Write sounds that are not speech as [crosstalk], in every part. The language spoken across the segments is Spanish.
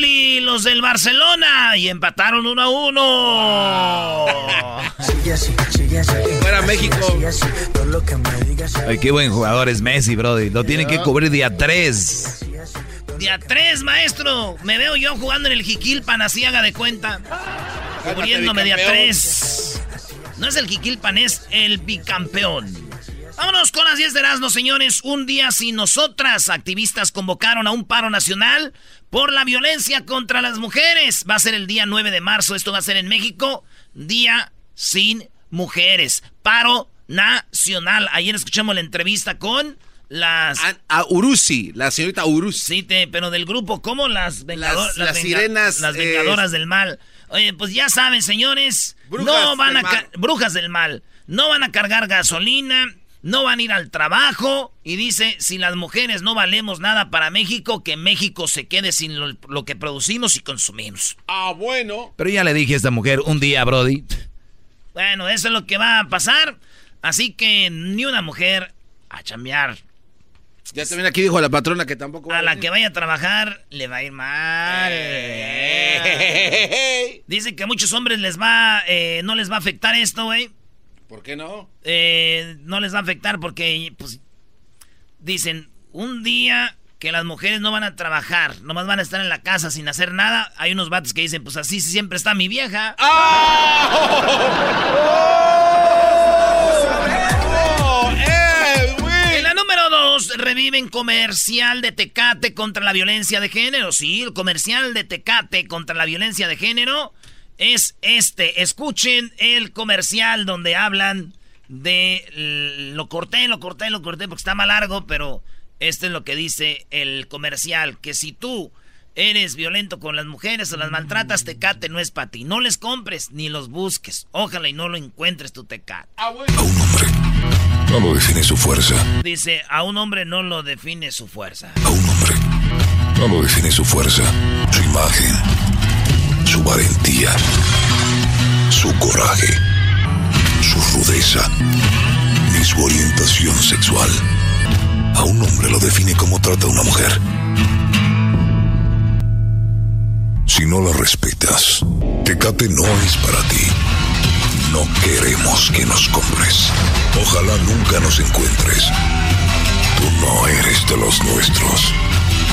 Napoli los del Barcelona y empataron uno a uno. Fuera México. Ay, qué buen jugador es Messi, Brody. Lo tienen que cubrir día 3. Día 3, maestro. Me veo yo jugando en el Jiquilpan, así haga de cuenta. Cubriéndome día 3. No es el Jiquilpan, es el bicampeón. Vámonos con las 10 de Erasmo, señores. Un día sin nosotras. Activistas convocaron a un paro nacional por la violencia contra las mujeres. Va a ser el día 9 de marzo. Esto va a ser en México. Día sin mujeres. Paro nacional. Ayer escuchamos la entrevista con las... A Urusi, la señorita Urusi. Sí, te- pero del grupo, ¿cómo? Las, vengado- Las- las venga- sirenas, Las eh, vengadoras del mal. Oye, pues ya saben, señores. Brujas no van a... Brujas del mal. No van a cargar gasolina. No van a ir al trabajo. Y dice, si las mujeres no valemos nada para México, que México se quede sin lo, lo que producimos y consumimos. Ah, bueno. Pero ya le dije a esta mujer un día, Brody. Bueno, eso es lo que va a pasar. Así que ni una mujer a chambear. Ya también aquí dijo la patrona que tampoco va A la venir. que vaya a trabajar le va a ir mal. Dice que a muchos hombres les va, eh, no les va a afectar esto, güey. ¿Por qué no? Eh, no les va a afectar porque, pues, dicen, un día que las mujeres no van a trabajar, nomás van a estar en la casa sin hacer nada. Hay unos vatos que dicen, pues así siempre está mi vieja. En la número dos, reviven comercial de Tecate contra la violencia de género. Sí, el comercial de Tecate contra la violencia de género es este. Escuchen el comercial donde hablan de... Lo corté, lo corté, lo corté porque está más largo, pero este es lo que dice el comercial. Que si tú eres violento con las mujeres o las maltratas, Tecate no es para ti. No les compres ni los busques. Ojalá y no lo encuentres tu Tecate. No lo define su fuerza, Dice, a un hombre no lo define su fuerza. no lo define su fuerza, su imagen, su valentía, su coraje, su rudeza, ni su orientación sexual. A un hombre lo define como trata a una mujer. Si no la respetas, Tecate no es para ti. No queremos que nos compres. Ojalá nunca nos encuentres. Tú no eres de los nuestros.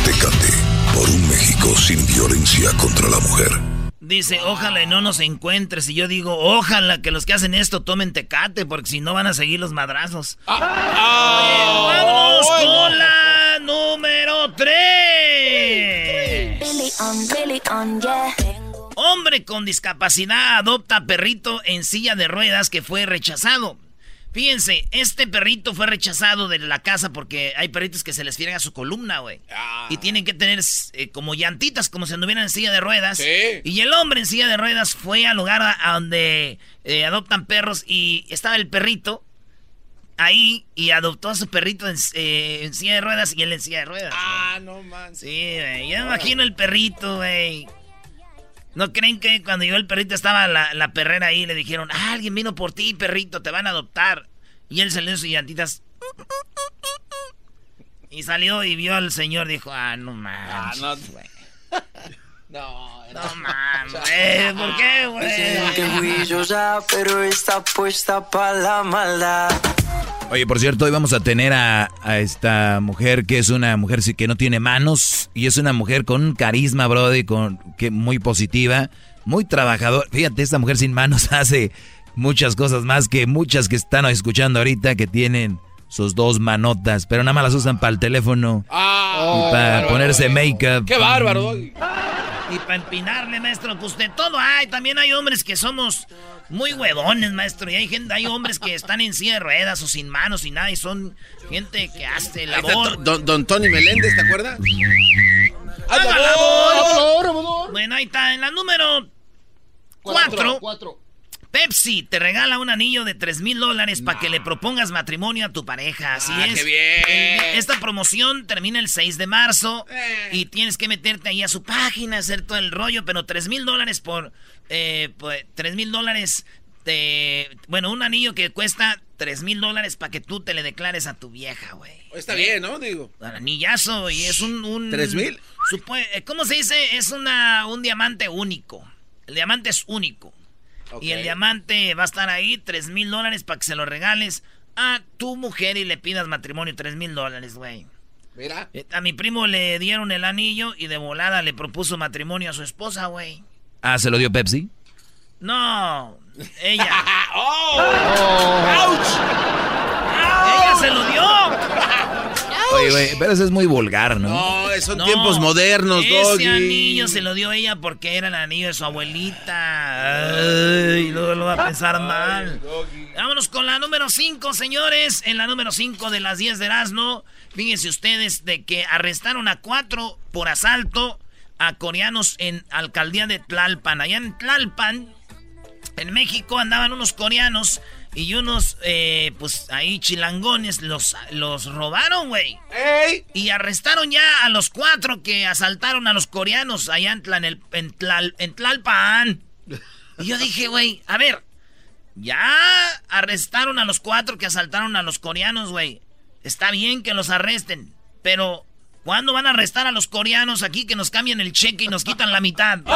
Tecate por un México sin violencia contra la mujer. Dice, ojalá y no nos encuentres. Y yo digo, ojalá que los que hacen esto tomen tecate, porque si no van a seguir los madrazos. Oye, vámonos con la número 3. Hombre con discapacidad adopta perrito en silla de ruedas que fue rechazado. Fíjense, este perrito fue rechazado de la casa porque hay perritos que se les a su columna, güey. Ah. Y tienen que tener eh, como llantitas, como si anduvieran en silla de ruedas. Sí. Y el hombre en silla de ruedas fue al lugar a, a donde eh, adoptan perros y estaba el perrito ahí y adoptó a su perrito en, eh, en silla de ruedas y él en silla de ruedas. Ah, no man. Sí, güey. Yo me imagino el perrito, güey. ¿No creen que cuando llegó el perrito estaba la, la perrera ahí le dijeron, ah, alguien vino por ti, perrito, te van a adoptar? Y él salió en sus llantitas. Y salió y vio al señor, dijo, ah, no mames. no. güey. [laughs] No, No mames. ¿Por qué, güey? que fui yo ya, pero está puesta para la maldad. Oye, por cierto, hoy vamos a tener a, a esta mujer que es una mujer que no tiene manos y es una mujer con un carisma, brody, con, que muy positiva, muy trabajadora. Fíjate, esta mujer sin manos [laughs] hace muchas cosas más que muchas que están escuchando ahorita que tienen sus dos manotas, pero nada más las usan para el teléfono Ah, y para ponerse make-up. Qué bárbaro. Y para empinarle, maestro, pues de todo hay. También hay hombres que somos muy huevones, maestro. Y hay gente, hay hombres que están en silla de ruedas o sin manos y nada. Y son gente que hace labor. don, don Tony Meléndez, ¿te acuerdas? ¡Haga ¡Haga labor! Bueno, ahí está. En la número cuatro, Cuatro. Pepsi te regala un anillo de 3 mil dólares para que le propongas matrimonio a tu pareja. Así Ah, es. qué bien. Esta promoción termina el 6 de marzo Eh. y tienes que meterte ahí a su página, hacer todo el rollo, pero 3 mil dólares por... Eh, pues, 3 mil dólares de... Bueno, un anillo que cuesta 3 mil dólares para que tú te le declares a tu vieja, güey. Está bien, ¿no? Digo. Anillazo y es un... un ¿Tres mil? ¿Cómo se dice? Es una, un diamante único. El diamante es único. Y el diamante va a estar ahí, 3 mil dólares para que se lo regales a tu mujer y le pidas matrimonio, 3 mil dólares, güey. Mira. Eh, A mi primo le dieron el anillo y de volada le propuso matrimonio a su esposa, güey. Ah, ¿se lo dio Pepsi? No, ella. [laughs] ¡Oh! ¡Ella se lo dio! [laughs] Oye, güey, pero eso es muy vulgar, ¿no? No, son No, tiempos modernos, Ese Doggy. anillo se lo dio ella porque era el anillo de su abuelita. Ay, luego lo va a pensar mal. Vámonos con la número 5, señores. En la número 5 de las 10 de Erasmo, fíjense ustedes de que arrestaron a cuatro por asalto a coreanos en alcaldía de Tlalpan. Allá en Tlalpan, en México, andaban unos coreanos y unos, eh, pues ahí chilangones los, los robaron, güey. ¡Ey! Y arrestaron ya a los cuatro que asaltaron a los coreanos allá en, Tla- en el- en Tlal- en Tlalpan. Y yo dije, güey, a ver, ya arrestaron a los cuatro que asaltaron a los coreanos, güey. Está bien que los arresten, pero ¿cuándo van a arrestar a los coreanos aquí que nos cambian el cheque y nos quitan la mitad? ¿Cuándo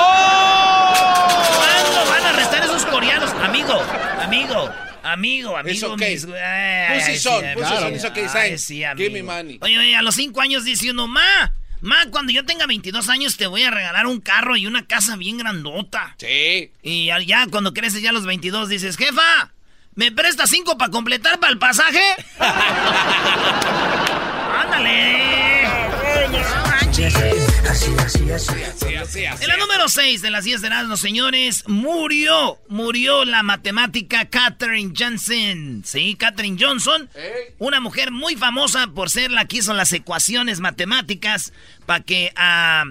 van a arrestar a esos coreanos? Amigo, amigo. Amigo, amigo, okay. mis- ay, Pussy ay, son, sí, pussy son, it's okay, Ay, sí, give me money. Oye, oye, a los cinco años dice uno, ma, ma, cuando yo tenga 22 años te voy a regalar un carro y una casa bien grandota. Sí. Y ya, cuando creces ya a los 22 dices, jefa, ¿me presta cinco para completar para el pasaje? [laughs] ¡Ándale! No manches. Así, así, así. Sí, así, así. En la número 6 de las 10 de Erasmus, señores, murió, murió la matemática Katherine Johnson. Sí, Katherine Johnson, una mujer muy famosa por ser la que hizo las ecuaciones matemáticas para que ah,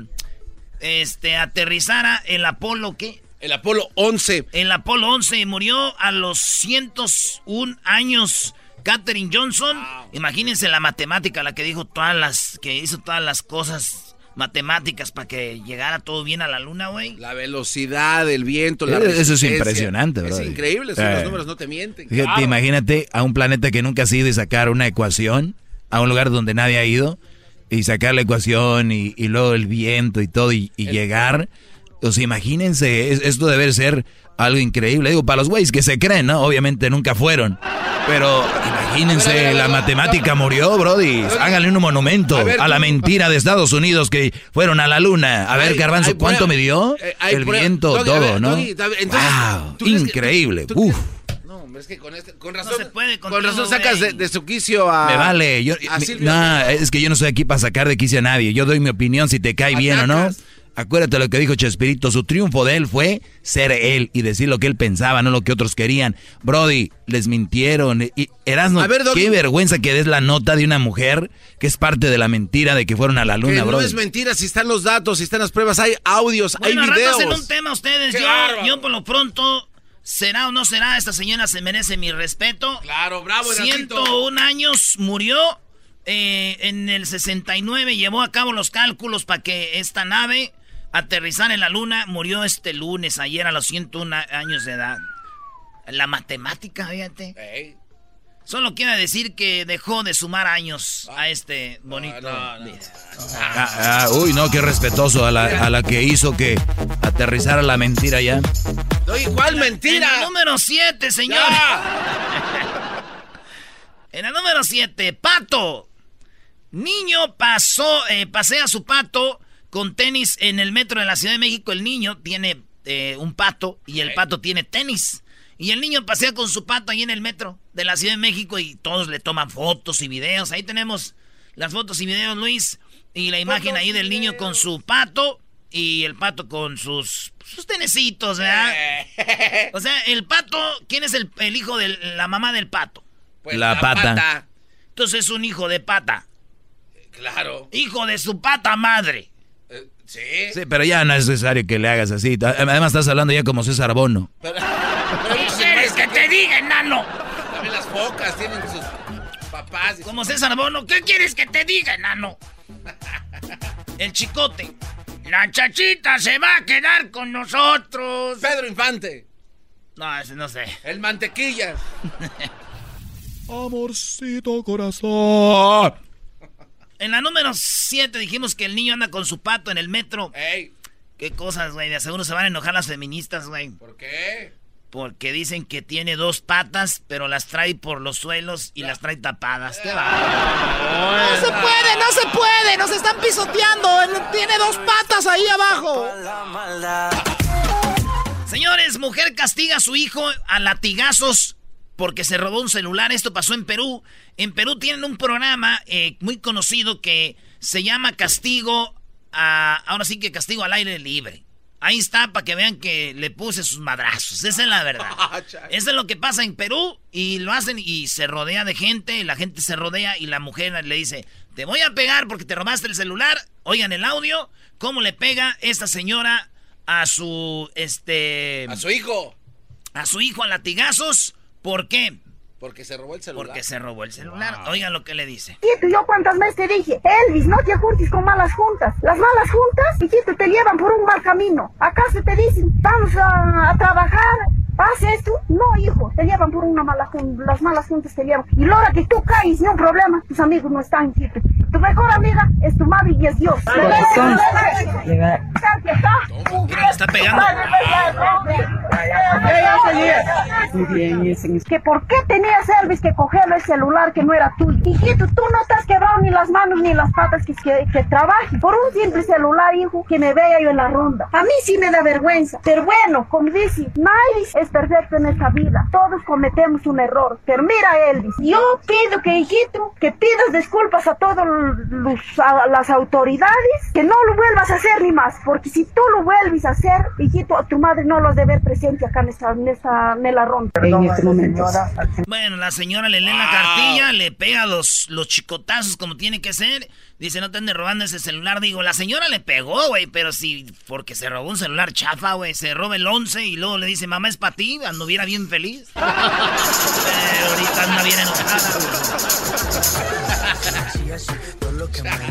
este, aterrizara el Apolo, ¿qué? El Apolo 11. El Apolo 11 murió a los 101 años. Katherine Johnson, imagínense la matemática, la que dijo todas las, que hizo todas las cosas matemáticas para que llegara todo bien a la luna, güey. La velocidad, el viento, la Eh, eso es impresionante, Es brother. increíble, si Eh. los números no te mienten. Fíjate, Claro. imagínate a un planeta que nunca has ido y sacar una ecuación, a un lugar donde nadie ha ido, y sacar la ecuación y, y luego el viento y todo, y, y llegar. O sea, imagínense, es- esto debe ser algo increíble. Digo, para los güeyes que se creen, ¿no? Obviamente nunca fueron. Pero imagínense, la matemática murió, Brody. Háganle un monumento A ver, a la mentira de Estados Unidos que fueron a la luna. A ver, Hay- Garbanzo, hay ¿cuánto prueba- me dio? hay el prueba- viento, Doggy, todo, ver, ¿no? Doggy, entonces, wow, ¿tú crees que- increíble. tú- Uf. No, hombre, es que con, este, con No razón. se puede con razón sacas de, de su quicio a. Me vale, yo, a mi- Silvio. no, es que yo no estoy aquí para sacar de quicio a nadie. Yo doy mi opinión si te cae bien o no. Acuérdate lo que dijo Chespirito, su triunfo de él fue ser él y decir lo que él pensaba, no lo que otros querían. Brody, les mintieron. Y Erasmo, A ver, qué vergüenza que des la nota de una mujer que es parte de la mentira de que fueron a la Que luna, no Brody. es mentira, si están los datos, si están las pruebas, hay audios, Bueno, hay videos. en un tema ustedes. ¡Qué Yo, yo por lo pronto, será o no será, esta señora se merece mi respeto. Claro, bravo, Erasmito. 101 años murió. eh, en el 69 llevó a cabo los cálculos para que esta nave aterrizara en la luna. Murió este lunes, ayer a los 101 años de edad. La matemática, fíjate. Solo quiere decir que dejó de sumar años a este bonito. no, no. Ah, ah, uy, no, qué respetuoso a la, a la que hizo que aterrizara la mentira ya. Oye, ¿cuál En la mentira? número 7, señor. [laughs] En la número 7, pato. Niño pasó, eh, pasea su pato con tenis en el metro de la Ciudad de México. El niño tiene eh, un pato y el pato tiene tenis. Y el niño pasea con su pato ahí en el metro de la Ciudad de México y todos le toman fotos y videos. Ahí tenemos las fotos y videos, Luis. Y la imagen ahí del niño con su pato y el pato con sus, sus tenecitos, ¿verdad? O sea, el pato, ¿quién es el, el hijo de la mamá del pato? Pues La pata. Entonces es un hijo de pata. Claro. Hijo de su pata madre. Sí. Sí, pero ya no es necesario que le hagas así. Además estás hablando ya como César Bono. Pero, ¿Qué [laughs] pero quieres que te diga, enano? También las focas tienen sus papás. y Como César Bono, ¿qué quieres que te diga, enano? [laughs] El chicote. La chachita se va a quedar con nosotros. Pedro Infante. No, ese no sé. El mantequillas. [laughs] Amorcito corazón. En la número 7 dijimos que el niño anda con su pato en el metro. Ey, Qué cosas, güey. De seguro se van a enojar las feministas, güey. ¿por qué? Porque dicen que tiene dos patas, pero las trae por los suelos y las trae tapadas. ¿Qué va? No se puede, no se puede, nos están pisoteando. Tiene dos patas ahí abajo. La maldad. Señores, mujer castiga a su hijo a latigazos porque se robó un celular. Esto pasó en Perú. En Perú tienen un programa eh, muy conocido que se llama Castigo a... Ahora sí que castigo al aire libre. Ahí está para que vean que le puse sus madrazos. Esa es la verdad. [laughs] Eso es lo que pasa en Perú y lo hacen y se rodea de gente, y la gente se rodea y la mujer le dice, te voy a pegar porque te robaste el celular. Oigan el audio, cómo le pega esta señora a su, este, A su hijo. a su hijo a latigazos. ¿Por qué? Porque se robó el celular. Porque se robó el celular. Oigan lo que le dice. Hijito, yo cuántas veces te dije, Elvis, no te juntes con malas juntas. Las malas juntas, hijito, te llevan por un mal camino. Acá se te dicen, vamos a, a trabajar, haz esto. No, hijo, te llevan por una mala junta. Las malas juntas te llevan. Y la hora que tú caes, no problema, tus amigos no están, hijito. Tu mejor amiga es tu madre y es Dios. Le está pegando. Que por qué tenías Elvis que cogerlo el celular que no era tuyo. Hijito, tú no te has quebrado ni las manos ni las patas que, que, que trabaje por un simple celular, hijo, que me vea yo en la ronda. A mí sí me da vergüenza. Pero bueno, como dice, nadie es perfecto en esta vida. Todos cometemos un error. Pero mira, Elvis, yo pido que, hijito, que pidas disculpas a todas las autoridades, que no lo vuelvas a hacer ni más. Porque si tú lo vuelves a hacer, hijito, a tu madre no lo has de ver presente acá en esta, en esta, en la ronda. En este momento. Bueno, la señora le lee la cartilla, le pega los, los chicotazos como tiene que ser. Dice, no te andes robando ese celular. Digo, la señora le pegó, güey, pero si, porque se robó un celular chafa, güey, se roba el 11 y luego le dice, mamá, es para ti, anduviera bien feliz. [laughs] Pero ahorita anda bien enojada, güey. [laughs]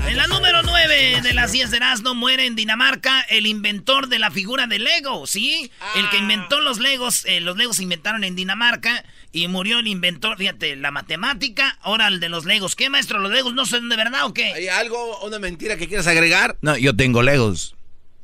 En la número 9 de las 10 de Erasmo muere en Dinamarca el inventor de la figura de Lego, ¿sí? El que inventó los Legos, eh, los Legos se inventaron en Dinamarca y murió el inventor, fíjate, la matemática, ahora el de los Legos. ¿Qué, maestro? ¿Los Legos no son de verdad o qué? ¿Hay algo, una mentira que quieras agregar? No, yo tengo Legos.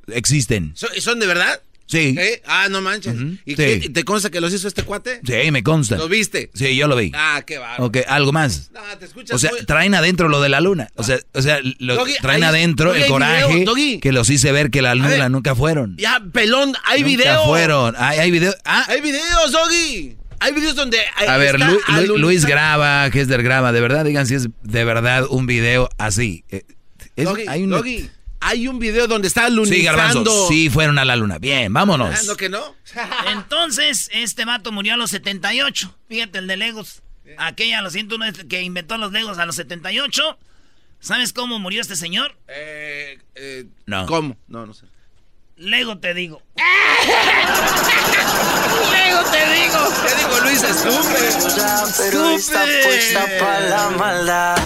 Existen. ¿Son, son de verdad? Sí. ¿Eh? Ah, no manches. ¿Y sí. qué- te consta que los hizo este cuate? Sí, me consta. ¿Lo viste? Sí, yo lo vi. Ah, qué bárbaro. Ok, algo más. No, te escuchas O sea, muy- traen adentro lo de la luna. O sea, o sea lo- Doggy, traen adentro Doggy, el coraje video, que los hice ver que la luna ver. nunca fueron. Ya, pelón, hay nunca video. fueron. Hay, hay video. Ah, Hay videos, Doggy. Hay videos donde. ahí a ver, Lu- Lu-. Luis graba, Hester graba. De verdad, digan si es de verdad un video así. Eh, es- hay un- Hay video donde está lunizando. Sí, Garbanzo, sí fueron a la luna. Bien, vámonos. Ah, ¿No que no? [laughs] Entonces, este vato murió a los 78. Fíjate, el de Legos. Aquella, lo siento, uno que inventó los Legos a los 78. ¿Sabes cómo murió este señor? Eh, eh, No. ¿Cómo? No, no sé. Lego te digo. [laughs] Lego te digo. ¿Qué digo, Luis? Maldad.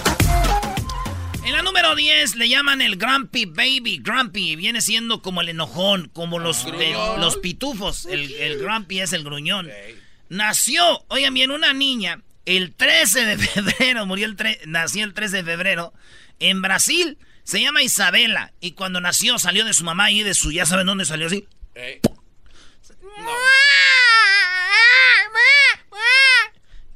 En la número 10 le llaman el Grumpy Baby. Grumpy viene siendo como el enojón, como los, eh, los pitufos. El, el Grumpy es el gruñón. Nació, oigan bien, una niña el 13 de [laughs] febrero, murió el tre- nació el 13 de febrero en Brasil. Se llama Isabela. Y cuando nació salió de su mamá y de su, ya saben dónde salió así.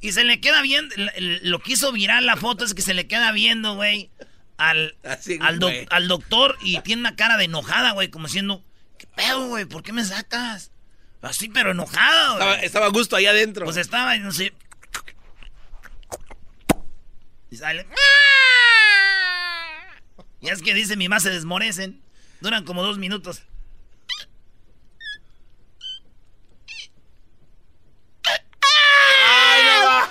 Y se le queda viendo, lo que hizo viral la foto es que se le queda viendo, güey, al, Así, al, doc- güey. al doctor y tiene una cara de enojada, güey, como diciendo, ¿qué pedo, güey? ¿Por qué me sacas? Así, pero enojada, güey. Estaba, estaba a gusto allá adentro. Pues estaba, no sé. Y sale. Y es que dice mi mamá se desmorecen. Duran como dos minutos.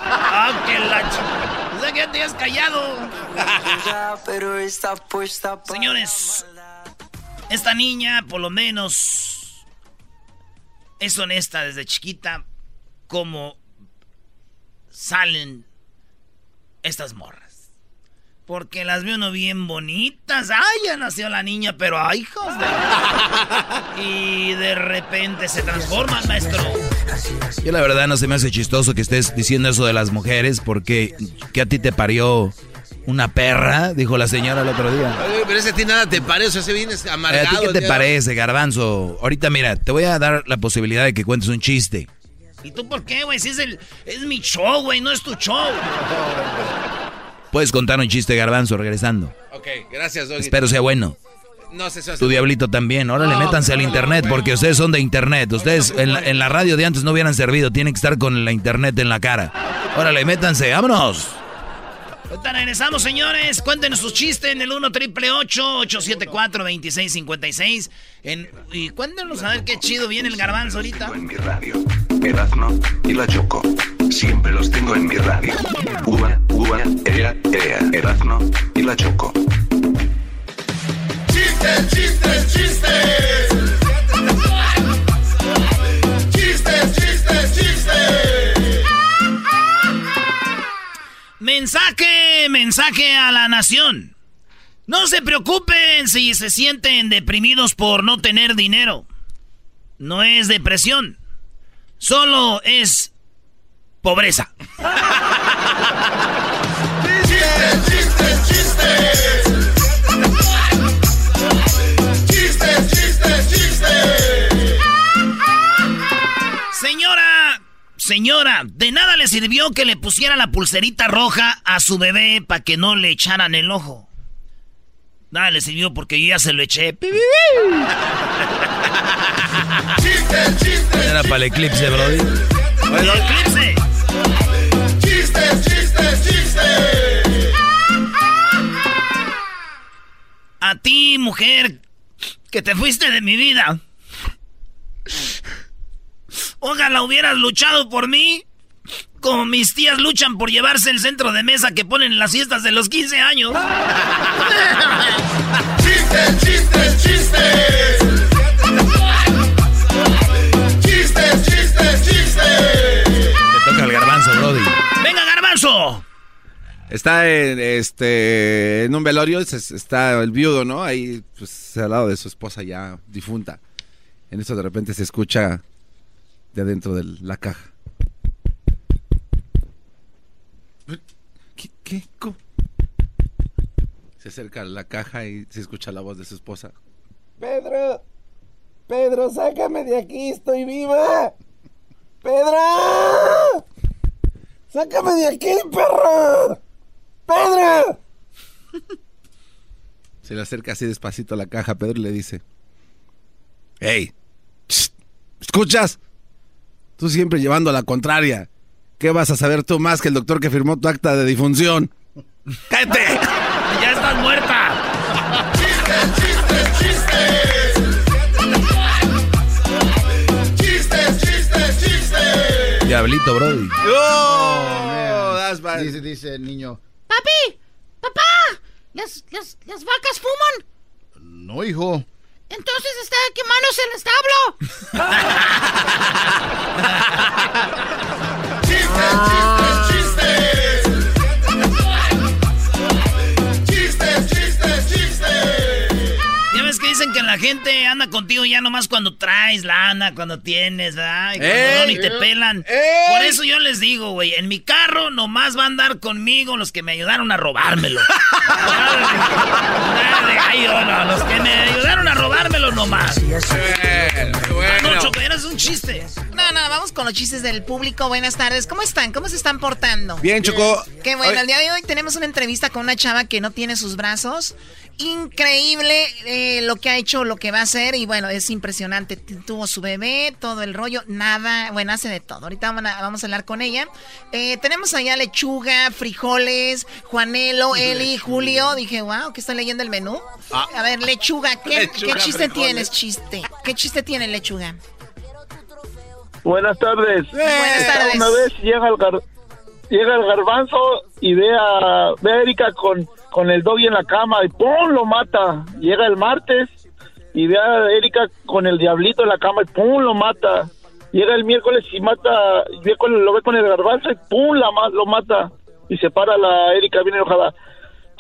¡Ah, qué la O sea que ya te has callado. Pero está puesta para Señores, esta niña, por lo menos, es honesta desde chiquita. Como salen estas morras. Porque las veo uno bien bonitas. ¡Ay, ya nació la niña! Pero ¡ay, hijos de... [laughs] Y de repente se transforman, maestro. Yo la verdad no se me hace chistoso que estés diciendo eso de las mujeres porque que a ti te parió una perra, dijo la señora el otro día. Oye, pero ese a ti nada te parece, ese vienes Eh, ¿A amargado. ti qué te tío. parece, garbanzo? Ahorita mira, te voy a dar la posibilidad de que cuentes un chiste. ¿Y tú por qué, güey? Si es, el, es mi show, güey, no es tu show. [laughs] Puedes contar un chiste, garbanzo, regresando. Ok, gracias, Doggy. Espero sea bueno. No sé si Tu diablito también. Órale, No, métanse al internet porque ustedes son de internet. Ustedes en la, en la radio de antes no hubieran servido. Tienen que estar con la internet en la cara. Órale, métanse, vámonos. Ahorita regresamos, señores. Cuéntenos sus chistes en el 1 triple 874 2656 en Y cuéntenos a ver qué chido viene el garbanzo ahorita. En mi radio. Erazno y la Choco. Siempre los tengo en mi radio. Uva, uva, ea, ea. Erazno y la Choco. Chistes, chistes, chistes. [laughs] Chistes, chistes, chistes. Mensaje, mensaje a la nación. No se preocupen si se sienten deprimidos por no tener dinero. No es depresión. Solo es pobreza. [laughs] Chistes, chistes, chistes. Señora, de nada le sirvió que le pusiera la pulserita roja a su bebé para que no le echaran el ojo. Nada le sirvió porque yo ya se lo eché. Chistes, chistes. Era para el eclipse, Brody. El eclipse. Chistes, chistes, chistes. A ti, mujer, que te fuiste de mi vida. Ojalá hubieras luchado por mí. Como mis tías luchan por llevarse el centro de mesa que ponen en las fiestas de los 15 años. [laughs] Chistes, chistes, chistes. Chistes, chistes, chistes. Te toca el garbanzo, Brody. ¡Venga, garbanzo! Está en, este, en un velorio, es- está el viudo, ¿no? Ahí, pues, al lado de su esposa ya difunta. En eso de repente se escucha de adentro de la caja. ¿Qué? ¿Qué? ¿Cómo? Se acerca a la caja y se escucha la voz de su esposa. Pedro, Pedro, sácame de aquí, estoy viva. Pedro, sácame de aquí, perro. Pedro. Se le acerca así despacito a la caja Pedro y le dice: ¡Hey! ¿Escuchas? Tú siempre llevando a la contraria. ¿Qué vas a saber tú más que el doctor que firmó tu acta de difunción? [laughs] ¡Cállate! ¡Ya estás muerta! ¡Chistes, chistes, chistes! ¡Chistes, chistes, chistes! Diablito, Brody. ¡Oh! dice, dice el niño: ¡Papi! ¡Papá! ¿Las, las, las vacas fuman? No, hijo. Entonces está quemándose el establo. [laughs] ¡Chistes, que la gente anda contigo ya nomás cuando traes lana, cuando tienes, ¿verdad? Y cuando ¡Ey! no, ni te pelan. ¡Ey! Por eso yo les digo, güey, en mi carro nomás va a andar conmigo los que me ayudaron a robármelo. [laughs] Ay, no, no, los que me ayudaron a robármelo nomás. No, Choco, eres un chiste. No, no, vamos con los chistes del público. Buenas tardes. ¿Cómo están? ¿Cómo se están portando? Bien, Choco. Qué bueno, el día de hoy tenemos una entrevista con una chava que no tiene sus brazos. Increíble eh, lo que ha hecho, lo que va a hacer y bueno, es impresionante. Tuvo su bebé, todo el rollo, nada, bueno, hace de todo. Ahorita vamos a, vamos a hablar con ella. Eh, tenemos allá lechuga, frijoles, Juanelo, Eli, Julio. Dije, wow, ¿qué está leyendo el menú? Ah. A ver, lechuga, ¿qué, Lechuga, ¿qué chiste frijoles. tienes, chiste? ¿Qué chiste tiene lechuga? Buenas tardes. Buenas tardes. Una vez llega el, gar- llega el garbanzo y ve a, ve a Erika con, con el doggy en la cama y ¡pum! lo mata. Llega el martes y ve a Erika con el diablito en la cama y ¡pum! lo mata. Llega el miércoles y mata, ve con- lo ve con el garbanzo y ¡pum! La, lo mata. Y se para la Erika bien enojada.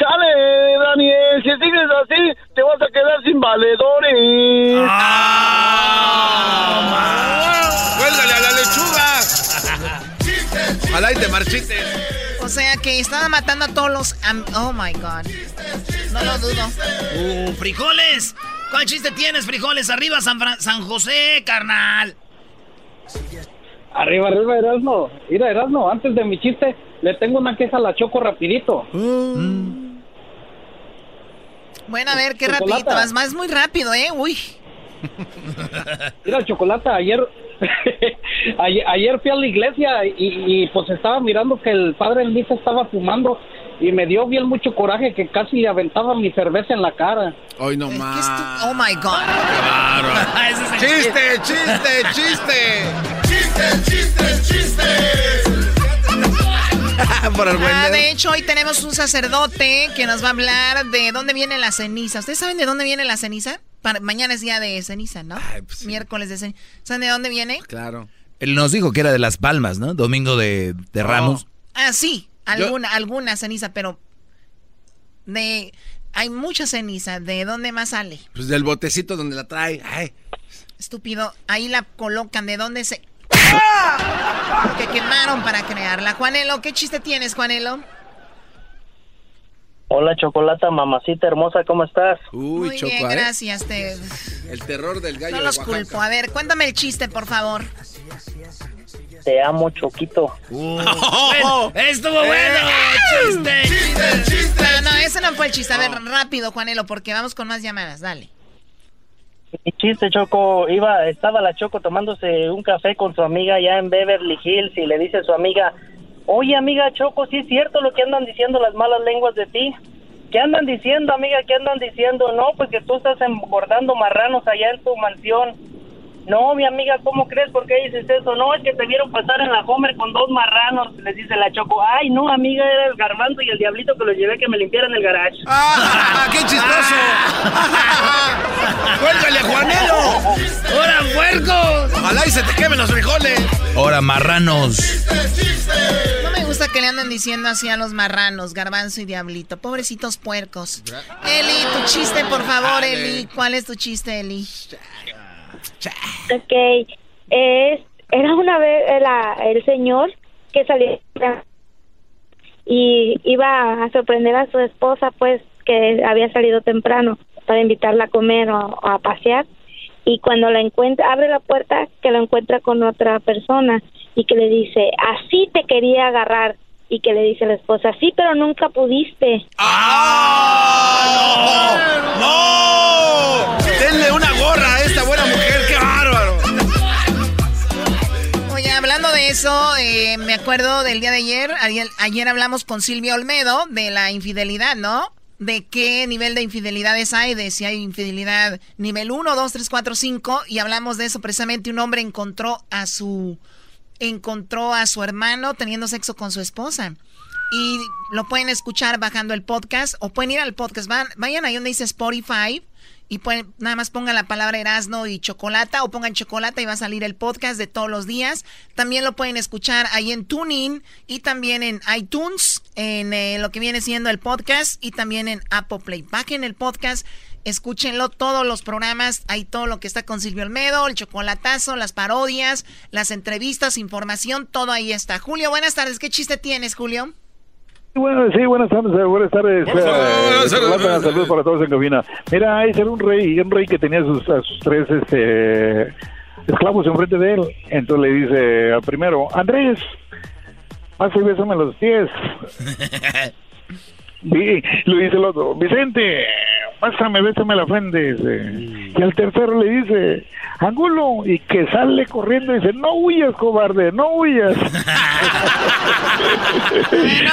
Chale, Daniel, si sigues así, te vas a quedar sin valedores. ¡Cuélgale a la lechuga! Ojalá y te marchites. O sea que estaba matando a todos los... am- oh my God. No lo dudo. Uh, frijoles. ¿Cuál chiste tienes, frijoles? Arriba San, Fran- San José, carnal. Arriba, arriba, Erasmo. Mira, Erasmo, antes de mi chiste, le tengo una queja a la Choco rapidito. Bueno, a ver, qué Chocolata. rapidito. Vas más muy rápido, ¿eh? Uy. [laughs] Mira, Chocolata, ayer, [laughs] ayer, ayer fui a la iglesia y, y, pues estaba mirando que el padre en misa estaba fumando y me dio bien mucho coraje que casi le aventaba mi cerveza en la cara. Hoy no más. Oh my God. [laughs] Es el ¡Chiste, chiste, chiste! ¡Chistes, chistes, chistes! Por el buen Ah, dedo. de hecho, hoy tenemos un sacerdote que nos va a hablar de dónde viene la ceniza. ¿Ustedes saben de dónde viene la ceniza? Para- mañana es día de ceniza, ¿no? pues Miércoles de ceniza. ¿Saben de dónde viene? Claro. Él nos dijo que era de las palmas, ¿no? Domingo de, de Ramos. Ah, sí, alguna, alguna ceniza, pero de hay mucha ceniza. ¿De dónde más sale? Pues del botecito donde la trae. Ay. Estúpido. Ahí la colocan. ¿De dónde se...? ¡Ah! Que quemaron para crearla. Juanelo, ¿qué chiste tienes, Juanelo? Hola, Chocolata, mamacita hermosa, ¿cómo estás? Uy, Muy Choco, bien, ¿eh? gracias. Te... El terror del gallo No de los Oaxaca. culpo. A ver, cuéntame el chiste, por favor. Te amo, Choquito. [laughs] Bueno, estuvo bueno. Chiste, chiste. No, no, ese no fue el chiste. A ver, rápido, Juanelo, porque vamos con más llamadas. Dale. Mi chiste, Choco, iba, estaba la Choco tomándose un café con su amiga allá en Beverly Hills y le dice a su amiga, oye amiga Choco, sí es cierto lo que andan diciendo las malas lenguas de ti. ¿Qué andan diciendo, amiga? ¿Qué andan diciendo? No, pues que tú estás engordando marranos allá en tu mansión. No, mi amiga, ¿cómo crees? ¿Por qué dices eso? No, es que te vieron pasar en la Homer con dos marranos. Les dice la Choco, ay, no, amiga, era el garbanzo y el diablito que los llevé que me limpiaran el garage. ¡Ah, [laughs] qué chistoso! [laughs] ¡Cuélgale a Juanelo! ¡Hora, puerco! Ojalá y se te quemen los frijoles. Ahora, marranos. No me gusta que le anden diciendo así a los marranos, garbanzo y diablito. Pobrecitos puercos. Eli, tu chiste, por favor, Eli. ¿Cuál es tu chiste, Eli? Ok, es, era una vez el señor que salió y iba a sorprender a su esposa, pues que había salido temprano para invitarla a comer o, o a pasear. Y cuando la encuentra, abre la puerta, que la encuentra con otra persona y que le dice, así te quería agarrar. Y que le dice la esposa, sí, pero nunca pudiste. ¡No! Denle una gorra a esta buena mujer, qué bárbaro. Oye, hablando de eso, eh, me acuerdo del día de ayer. Ayer, ayer hablamos con Silvia Olmedo de la infidelidad, ¿no? De qué nivel de infidelidades hay, de si hay infidelidad nivel 1, 2, 3, 4, 5. Y hablamos de eso precisamente. Un hombre encontró a su encontró a su hermano teniendo sexo con su esposa. Y lo pueden escuchar bajando el podcast o pueden ir al podcast. Van, vayan ahí donde dice Spotify y pueden, nada más pongan la palabra Erasno y chocolate o pongan chocolate y va a salir el podcast de todos los días. También lo pueden escuchar ahí en Tuning y también en iTunes, en eh, lo que viene siendo el podcast y también en Apple Play. Bajen el podcast, escúchenlo, todos los programas, hay todo lo que está con Silvio Olmedo, el chocolatazo, las parodias, las entrevistas, información, todo ahí está. Julio, buenas tardes. ¿Qué chiste tienes, Julio? Bueno, sí, buenas tardes, eh, buenas tardes. eh, Saludos para todos en cabina. Mira, ese era un rey, un rey que tenía sus, a sus tres este, esclavos enfrente de él. Entonces le dice al primero, Andrés, pasa y bésame los pies. [laughs] Y lo dice el otro, Vicente, pásame, bésame la frente. dice. Y al tercero le dice, Angulo, y que sale corriendo y dice, no huyas, cobarde, no huyas. [laughs]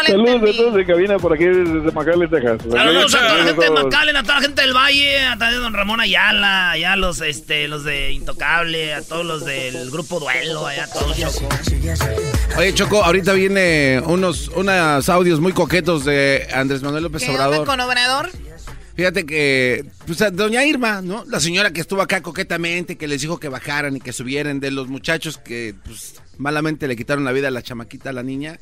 Saludos a todos de cabina por aquí desde McAllen, Texas. Saludos a toda la gente de. McAllen, a toda la gente del Valle, a toda don Ramón Ayala, allá los, este, los de Intocable, a todos los del Grupo Duelo, allá todos, Choco. Oye, Choco, ahorita viene unos, unos audios muy coquetos de Andrés Manuel López ¿Qué onda Obrador. con Obrador? Fíjate que, pues, a doña Irma, ¿no? La señora que estuvo acá coquetamente, que les dijo que bajaran y que subieran, de los muchachos que, pues, malamente le quitaron la vida a la chamaquita, a la niña.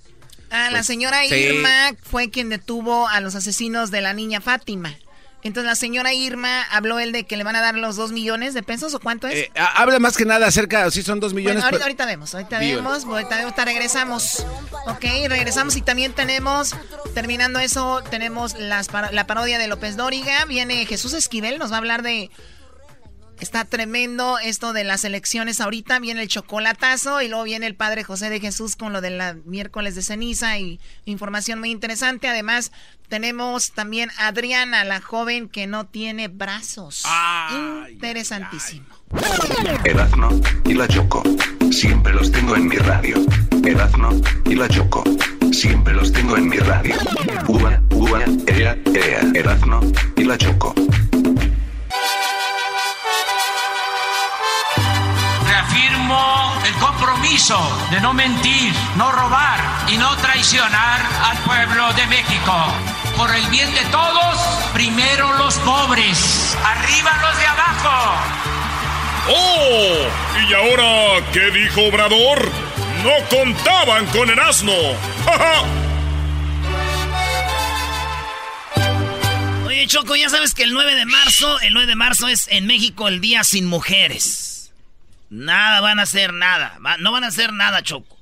Ah, la Pues, señora sí. Irma fue quien detuvo a los asesinos de la niña Fátima. Entonces la señora Irma habló él de que le van a dar los dos millones de pesos o cuánto es. Eh, ha- habla más que nada acerca, sí son dos millones. Bueno, ahorita, ahorita vemos, ahorita vemos, ahorita, ahorita regresamos. Ok, regresamos y también tenemos, terminando eso, tenemos las la parodia de López Dóriga. Viene Jesús Esquivel, nos va a hablar de... Está tremendo esto de las elecciones ahorita. Viene el chocolatazo y luego viene el Padre José de Jesús con lo de la miércoles de ceniza y información muy interesante. Además, tenemos también a Adriana, la joven que no tiene brazos. Interesantísimo. Erazno y la Choco. Siempre los tengo en mi radio. Erazno y la Choco. Siempre los tengo en mi radio. Ua, ua, ea, ea. Erazno y la Choco. El compromiso de no mentir, no robar y no traicionar al pueblo de México. Por el bien de todos, primero los pobres, arriba los de abajo. ¡Oh! ¿Y ahora qué dijo Obrador? No contaban con el asno. Oye, Choco, ya sabes que el 9 de marzo, el 9 de marzo es en México el Día Sin Mujeres. Nada van a hacer nada. va- no van a hacer nada, Choco.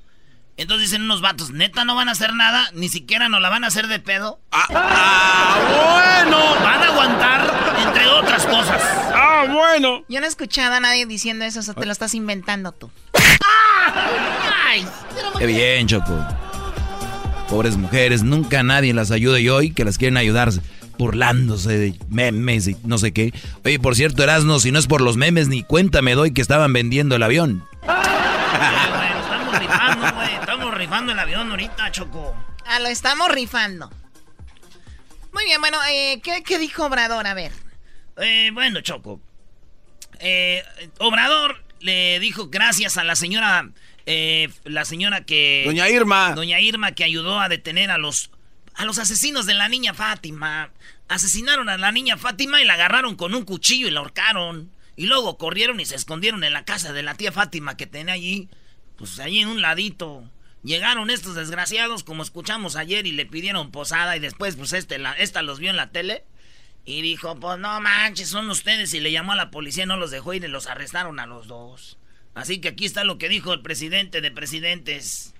Entonces dicen unos vatos, neta no van a hacer nada, ni siquiera nos la van a hacer de pedo. Ah, bueno. Van a aguantar, entre otras cosas. Ah, bueno. Yo no he escuchado a nadie diciendo eso, o te lo estás inventando tú. Ay, Qué bien, Choco. Pobres mujeres, nunca nadie las ayuda y hoy que las quieren ayudar burlándose de memes y no sé qué. Oye, por cierto, Erasno, si no es por los memes, ni cuenta me doy que estaban vendiendo el avión. Estamos rifando, güey. Estamos rifando el avión ahorita, Choco. Ah, lo estamos rifando. Muy bien, bueno, eh, ¿qué, qué dijo Obrador? A ver. Eh, bueno, Choco. Eh, Obrador le dijo gracias a la señora, eh, la señora que... Doña Irma. Doña Irma que ayudó a detener a los, a los asesinos de la niña Fátima. Asesinaron a la niña Fátima y la agarraron con un cuchillo y la ahorcaron. Y luego corrieron y se escondieron en la casa de la tía Fátima que tenía allí. Pues allí en un ladito. Llegaron estos desgraciados, como escuchamos ayer, y le pidieron posada. Y después, pues este, la, esta los vio en la tele. Y dijo, pues no manches, son ustedes. Y le llamó a la policía, no los dejó ir y los arrestaron a los dos. Así que aquí está lo que dijo el presidente de presidentes.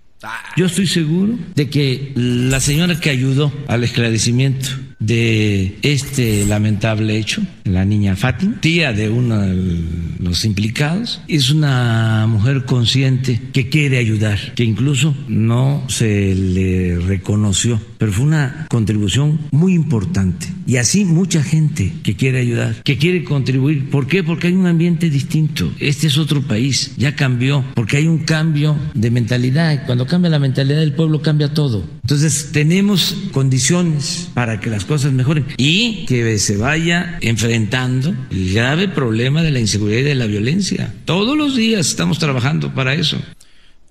Yo estoy seguro de que la señora que ayudó al esclarecimiento de este lamentable hecho, la niña Fátima, tía de uno de los implicados, es una mujer consciente que quiere ayudar, que incluso no se le reconoció, pero fue una contribución muy importante. Y así mucha gente que quiere ayudar, que quiere contribuir. ¿Por qué? Porque hay un ambiente distinto. Este es otro país, ya cambió, porque hay un cambio de mentalidad. Cuando cambia la mentalidad del pueblo, cambia todo. Entonces, tenemos condiciones para que las cosas mejoren y que se vaya enfrentando el grave problema de la inseguridad y de la violencia. Todos los días estamos trabajando para eso.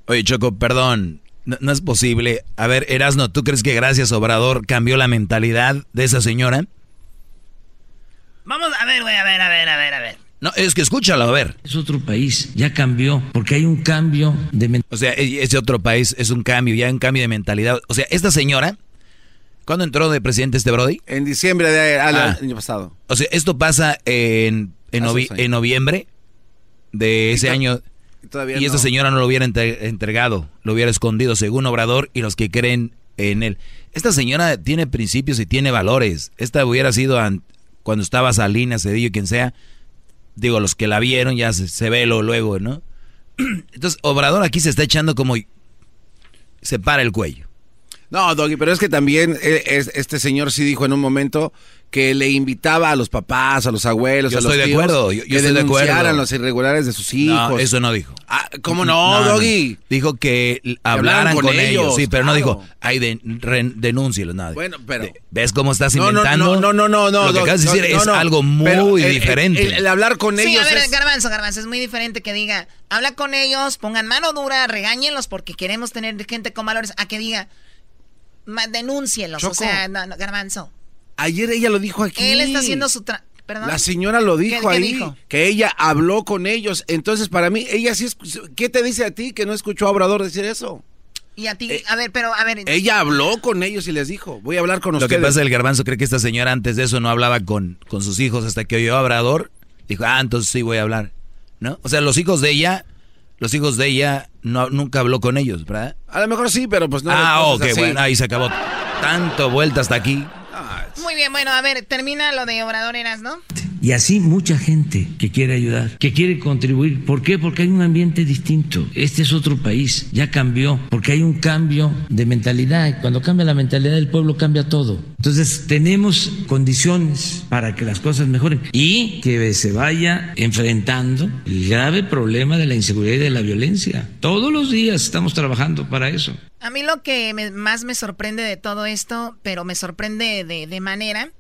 Oye, Choco, perdón, no, es posible. A ver, Erasno, ¿tú crees que gracias Obrador cambió la mentalidad de esa señora? Vamos a ver, güey, a ver, a ver, a ver, a ver. No, es que escúchalo, a ver. Es otro país, ya cambió, porque hay un cambio de mentalidad. O sea, e, ese otro país es un cambio, ya hay un cambio de mentalidad. O sea, esta señora, ¿cuándo entró de presidente este Brody? En diciembre del ah. año pasado. O sea, esto pasa en, en, noviembre de ese año. Y, esta señora no lo hubiera entregado, lo hubiera escondido, según Obrador y los que creen en él. Esta señora tiene principios y tiene valores. Esta hubiera sido cuando estaba Salinas, Cedillo, quien sea digo, los que la vieron ya se, ve lo luego, ¿no? [clears throat] Entonces, Obrador aquí se está echando como se para el cuello. No, Doggy, pero es que también eh, este señor sí dijo en un momento que le invitaba a los papás, a los abuelos, yo a los estoy de acuerdo, yo, que estoy de acuerdo. los irregulares de sus hijos. No, eso no dijo. Ah, ¿Cómo no, Doggy? Dijo que hablaran con, ellos, sí, pero no dijo, ay, de, nada. Bueno, pero... ¿Ves cómo estás inventando? No, no, no, no, Lo que acabas de decir es algo muy diferente. El, hablar con ellos Sí, a ver, Garbanzo, Garbanzo, es muy diferente que diga, habla con ellos, pongan mano dura, regáñenlos porque queremos tener gente con valores, a que diga, denúncielos, o sea, Garbanzo. Ayer ella lo dijo aquí. Él está haciendo su... ¿Perdón? La señora lo dijo ahí, que ella habló con ellos. Entonces, para mí, ella sí... ¿Qué te dice a ti que no escuchó a Obrador decir eso? Y a ti, eh, a ver, pero a ver. Ella habló con ellos y les dijo, voy a hablar con ustedes. Lo que pasa, el garbanzo cree que esta señora antes de eso no hablaba con, con sus hijos hasta que oyó a Obrador. Dijo, ah, entonces sí voy a hablar. ¿No? O sea, los hijos de ella, los hijos de ella no, nunca habló con ellos, ¿verdad? A lo mejor sí, pero pues no. Ah, ok, bueno, ahí se acabó. Tanto vuelta hasta aquí. Muy bien, bueno, a ver, termina lo de Obrador Eras, ¿no? [laughs] Y así mucha gente que quiere ayudar, que quiere contribuir. ¿Por qué? Porque hay un ambiente distinto. Este es otro país, ya cambió, porque hay un cambio de mentalidad. Y cuando cambia la mentalidad del pueblo, cambia todo. Entonces, tenemos condiciones para que las cosas mejoren y que se vaya enfrentando el grave problema de la inseguridad y de la violencia. Todos los días estamos trabajando para eso. A mí lo que más me sorprende de todo esto, pero me sorprende de, de manera,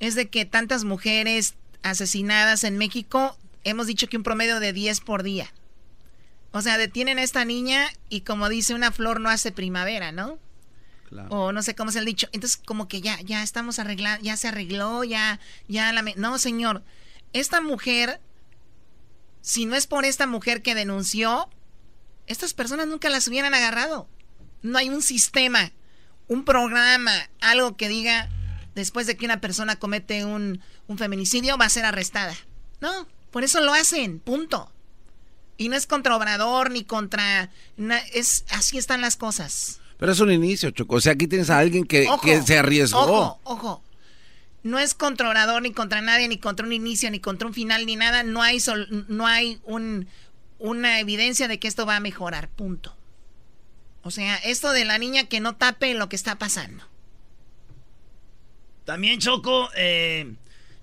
es de que tantas mujeres asesinadas en México, hemos dicho que un promedio de 10 por día. O sea, detienen a esta niña y como dice, una flor no hace primavera, ¿no? O no sé cómo es el dicho. Entonces, como que ya, ya estamos arreglando, ya se arregló, ya, ya la... No, señor, esta mujer, si no es por esta mujer que denunció, estas personas nunca las hubieran agarrado. No hay un sistema, un programa, algo que diga después de que una persona comete un, feminicidio va a ser arrestada. No, por eso lo hacen, punto. Y no es contra Obrador ni contra... es Así están las cosas. Pero es un inicio, Choco. O sea, aquí tienes a alguien que, se arriesgó. Ojo, ojo. No es contra Obrador ni contra nadie, ni contra un inicio, ni contra un final, ni nada. No hay, no hay un, una evidencia de que esto va a mejorar, punto. O sea, esto de la niña que no tape lo que está pasando. También Choco, eh,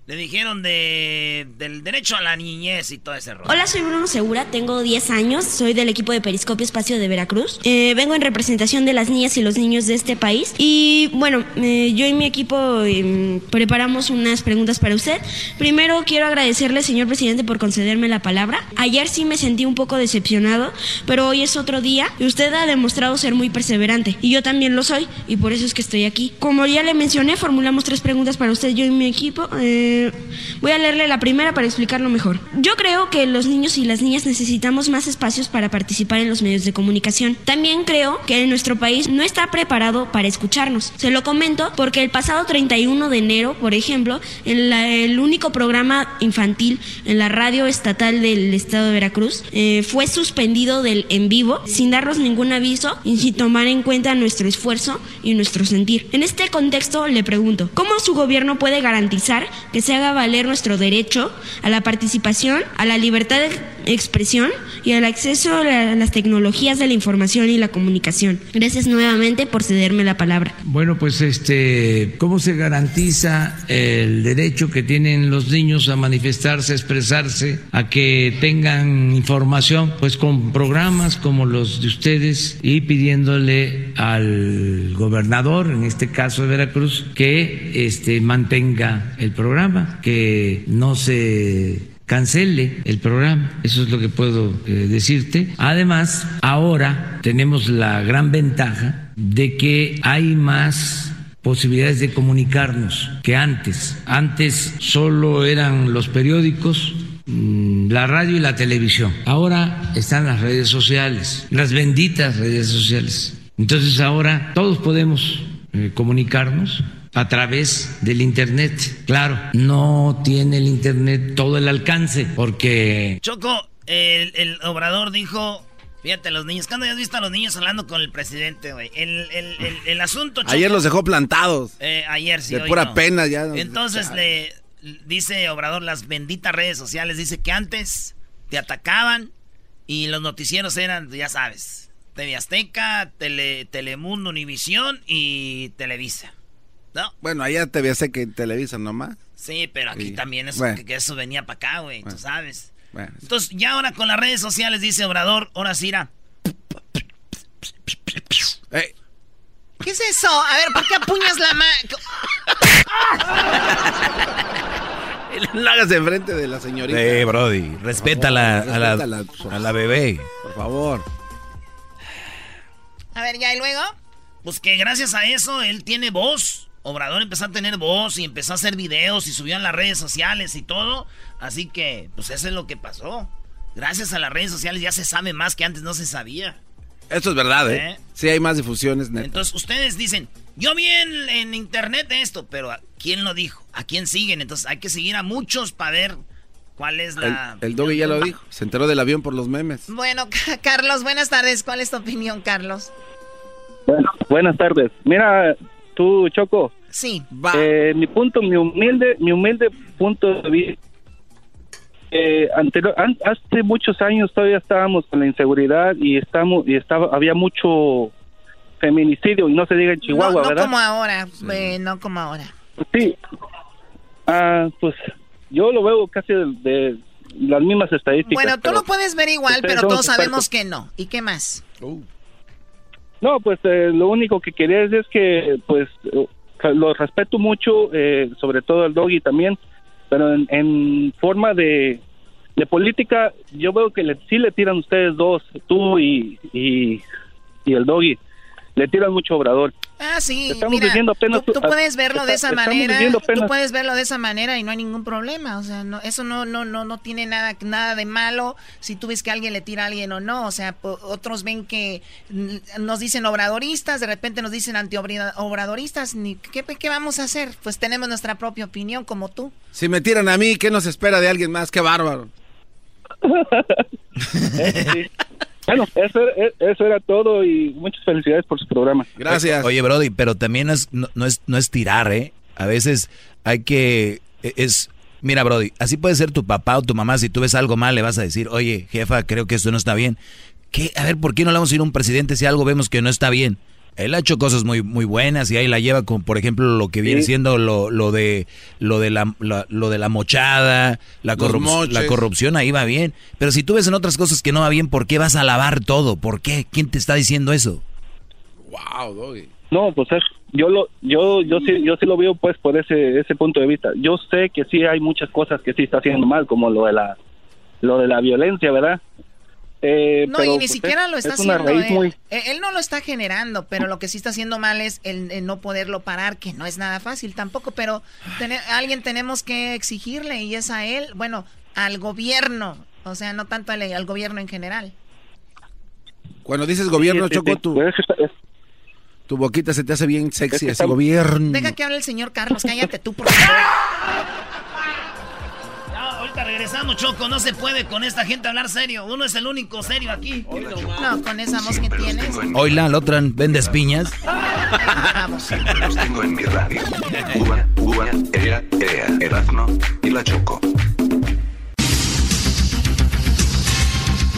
le dijeron de, del derecho a la niñez y todo ese rollo. Hola, soy Bruno Segura, tengo 10 años, soy del equipo de Periscopio Espacio de Veracruz. Eh, vengo en representación de las niñas y los niños de este país. Y bueno, eh, yo y mi equipo em, preparamos unas preguntas para usted. Primero quiero agradecerle, señor presidente, por concederme la palabra. Ayer sí me sentí un poco decepcionado, pero hoy es otro día y usted ha demostrado ser muy perseverante. Y yo también lo soy, y por eso es que estoy aquí. Como ya le mencioné, formulamos tres preguntas para usted, yo y mi equipo. Eh, voy a leerle la primera para explicarlo mejor. Yo creo que los niños y las niñas necesitamos más espacios para participar en los medios de comunicación. También creo que nuestro país no está preparado para escucharnos. Se lo comento porque el pasado 31 de enero, por ejemplo, en el único programa infantil en la radio estatal del estado de Veracruz eh, fue suspendido del en vivo sin darnos ningún aviso y sin tomar en cuenta nuestro esfuerzo y nuestro sentir. En este contexto le pregunto, ¿cómo su gobierno puede garantizar que se haga valer nuestro derecho a la participación, a la libertad de expresión y al acceso a las tecnologías de la información y la comunicación. Gracias nuevamente por cederme la palabra. Bueno, pues este, ¿cómo se garantiza el derecho que tienen los niños a manifestarse, a expresarse, a que tengan información? Pues con programas como los de ustedes y pidiéndole al gobernador, en este caso de Veracruz, que este mantenga el programa que no se cancele el programa. Eso es lo que puedo eh, decirte. Además, ahora tenemos la gran ventaja de que hay más posibilidades de comunicarnos que antes. Antes solo eran los periódicos, mm, la radio y la televisión. Ahora están las redes sociales, las benditas redes sociales. Entonces ahora todos podemos eh, comunicarnos a través del Internet. Claro, no tiene el Internet todo el alcance porque... Choco, el, el obrador dijo Fíjate, los niños. ¿Cuándo has visto a los niños hablando con el presidente, güey? El, el, el, el, asunto. Choco, ayer los dejó plantados. Eh, ayer sí. De pura no. pena ya. Entonces le dice Obrador, las benditas redes sociales, dice que antes te atacaban y los noticieros eran, ya sabes, TV Azteca, Tele, Telemundo, Univisión y Televisa. ¿No? Bueno, allá TV Azteca y Televisa nomás. Sí, pero aquí Sí. también eso, Bueno. que, que eso venía para acá, güey, Bueno. tú sabes. Bueno. Entonces, ya ahora con las redes sociales, dice Obrador, ahora sí irá. ¿Qué es eso? A ver, ¿por qué apuñas la mano? [laughs] No hagas enfrente de la señorita. Eh, Brody, respeta a la, a la, respétala, a la bebé. Por favor. A ver, ¿ya y luego? Pues que gracias a eso él tiene voz. Obrador empezó a tener voz y empezó a hacer videos y subió en las redes sociales y todo. Así que, pues eso es lo que pasó. Gracias a las redes sociales ya se sabe más que antes no se sabía. Esto es verdad, ¿eh? ¿Eh? Sí, hay más difusiones, neta. Entonces ustedes dicen, yo vi en, en internet esto, pero ¿a quién lo dijo? ¿A quién siguen? Entonces hay que seguir a muchos para ver cuál es El, la... el doggy ya lo dijo. Se enteró del avión por los memes. Bueno, [laughs] Carlos, buenas tardes. ¿Cuál es tu opinión, Carlos? Bueno, buenas tardes. Mira, tú, Choco. Sí. Eh, mi punto, mi humilde, mi humilde punto de vista. Eh, anterior, an- hace muchos años todavía estábamos con la inseguridad y estamos y estaba había mucho feminicidio y no se diga en Chihuahua, no, no ¿verdad? como ahora, eh, no como ahora. Sí. Ah, pues yo lo veo casi de, de las mismas estadísticas. Bueno, tú lo puedes ver igual, pero todos sabemos expertos. que no. ¿Y qué más? No, pues eh, lo único que quería decir es que, pues, eh, lo respeto mucho, eh, sobre todo al doggy también, pero en, en forma de, de política, yo veo que le, sí le tiran ustedes dos, tú y, y, y el doggy, le tiran mucho obrador. Ah, sí, Estamos mira, viviendo apenas- tú, tú puedes verlo de esa manera, tú puedes verlo de esa manera y no hay ningún problema, o sea, no, eso no, no, no, no tiene nada, nada de malo si tú ves que alguien le tira a alguien o no, o sea, otros ven que nos dicen obradoristas, de repente nos dicen antiobradoristas, ni ¿qué, qué vamos a hacer? Pues tenemos nuestra propia opinión como tú. Si me tiran a mí, ¿qué nos espera de alguien más? ¡Qué bárbaro! [laughs] Bueno, eso, era- eso era todo y muchas felicidades por su programa. Gracias. Oye, Brody, pero también no es, no, no es, no es tirar, ¿eh? A veces hay que... e- Es... Mira, Brody, así puede ser tu papá o tu mamá. Si tú ves algo mal, le vas a decir, oye, jefa, creo que esto no está bien. ¿Qué? A ver, ¿por qué no le vamos a ir a un presidente si algo vemos que no está bien? Él ha hecho cosas muy muy buenas y ahí la lleva con, por ejemplo, lo que viene Sí. siendo lo, lo de lo de la, la- lo de la mochada, la, corrup- la corrupción ahí va bien. Pero si tú ves en otras cosas que no va bien, ¿por qué vas a lavar todo? ¿Por qué? ¿Quién te está diciendo eso? Wow, doggy. No, pues es- yo lo yo yo sí yo sí lo veo pues por ese ese punto de vista. Yo sé que sí hay muchas cosas que sí está haciendo mal, como lo de la lo de la violencia, ¿verdad? Eh, No, pero, y ni pues, siquiera es- lo está es haciendo raíz él. muy Él- él no lo está generando, pero lo que sí está haciendo mal es el, el no poderlo parar, que no es nada fácil tampoco, pero alguien tenemos que exigirle y es a él, bueno, al gobierno, o sea, no tanto al, al gobierno en general. Cuando dices gobierno, Sí, Choco, sí. tu, tu boquita se te hace bien sexy, Es que así está- gobierno. Deja que hable el señor Carlos, cállate tú, por favor. Ahorita regresamos, Choco. No se puede con esta gente hablar serio. Uno es el único serio aquí. No, con esa voz que tienes. Oila, la otra, ¿vendes piñas? Vamos. Los tengo en mi radio. Uva, uva, ea, ea, Erazno y la Choco.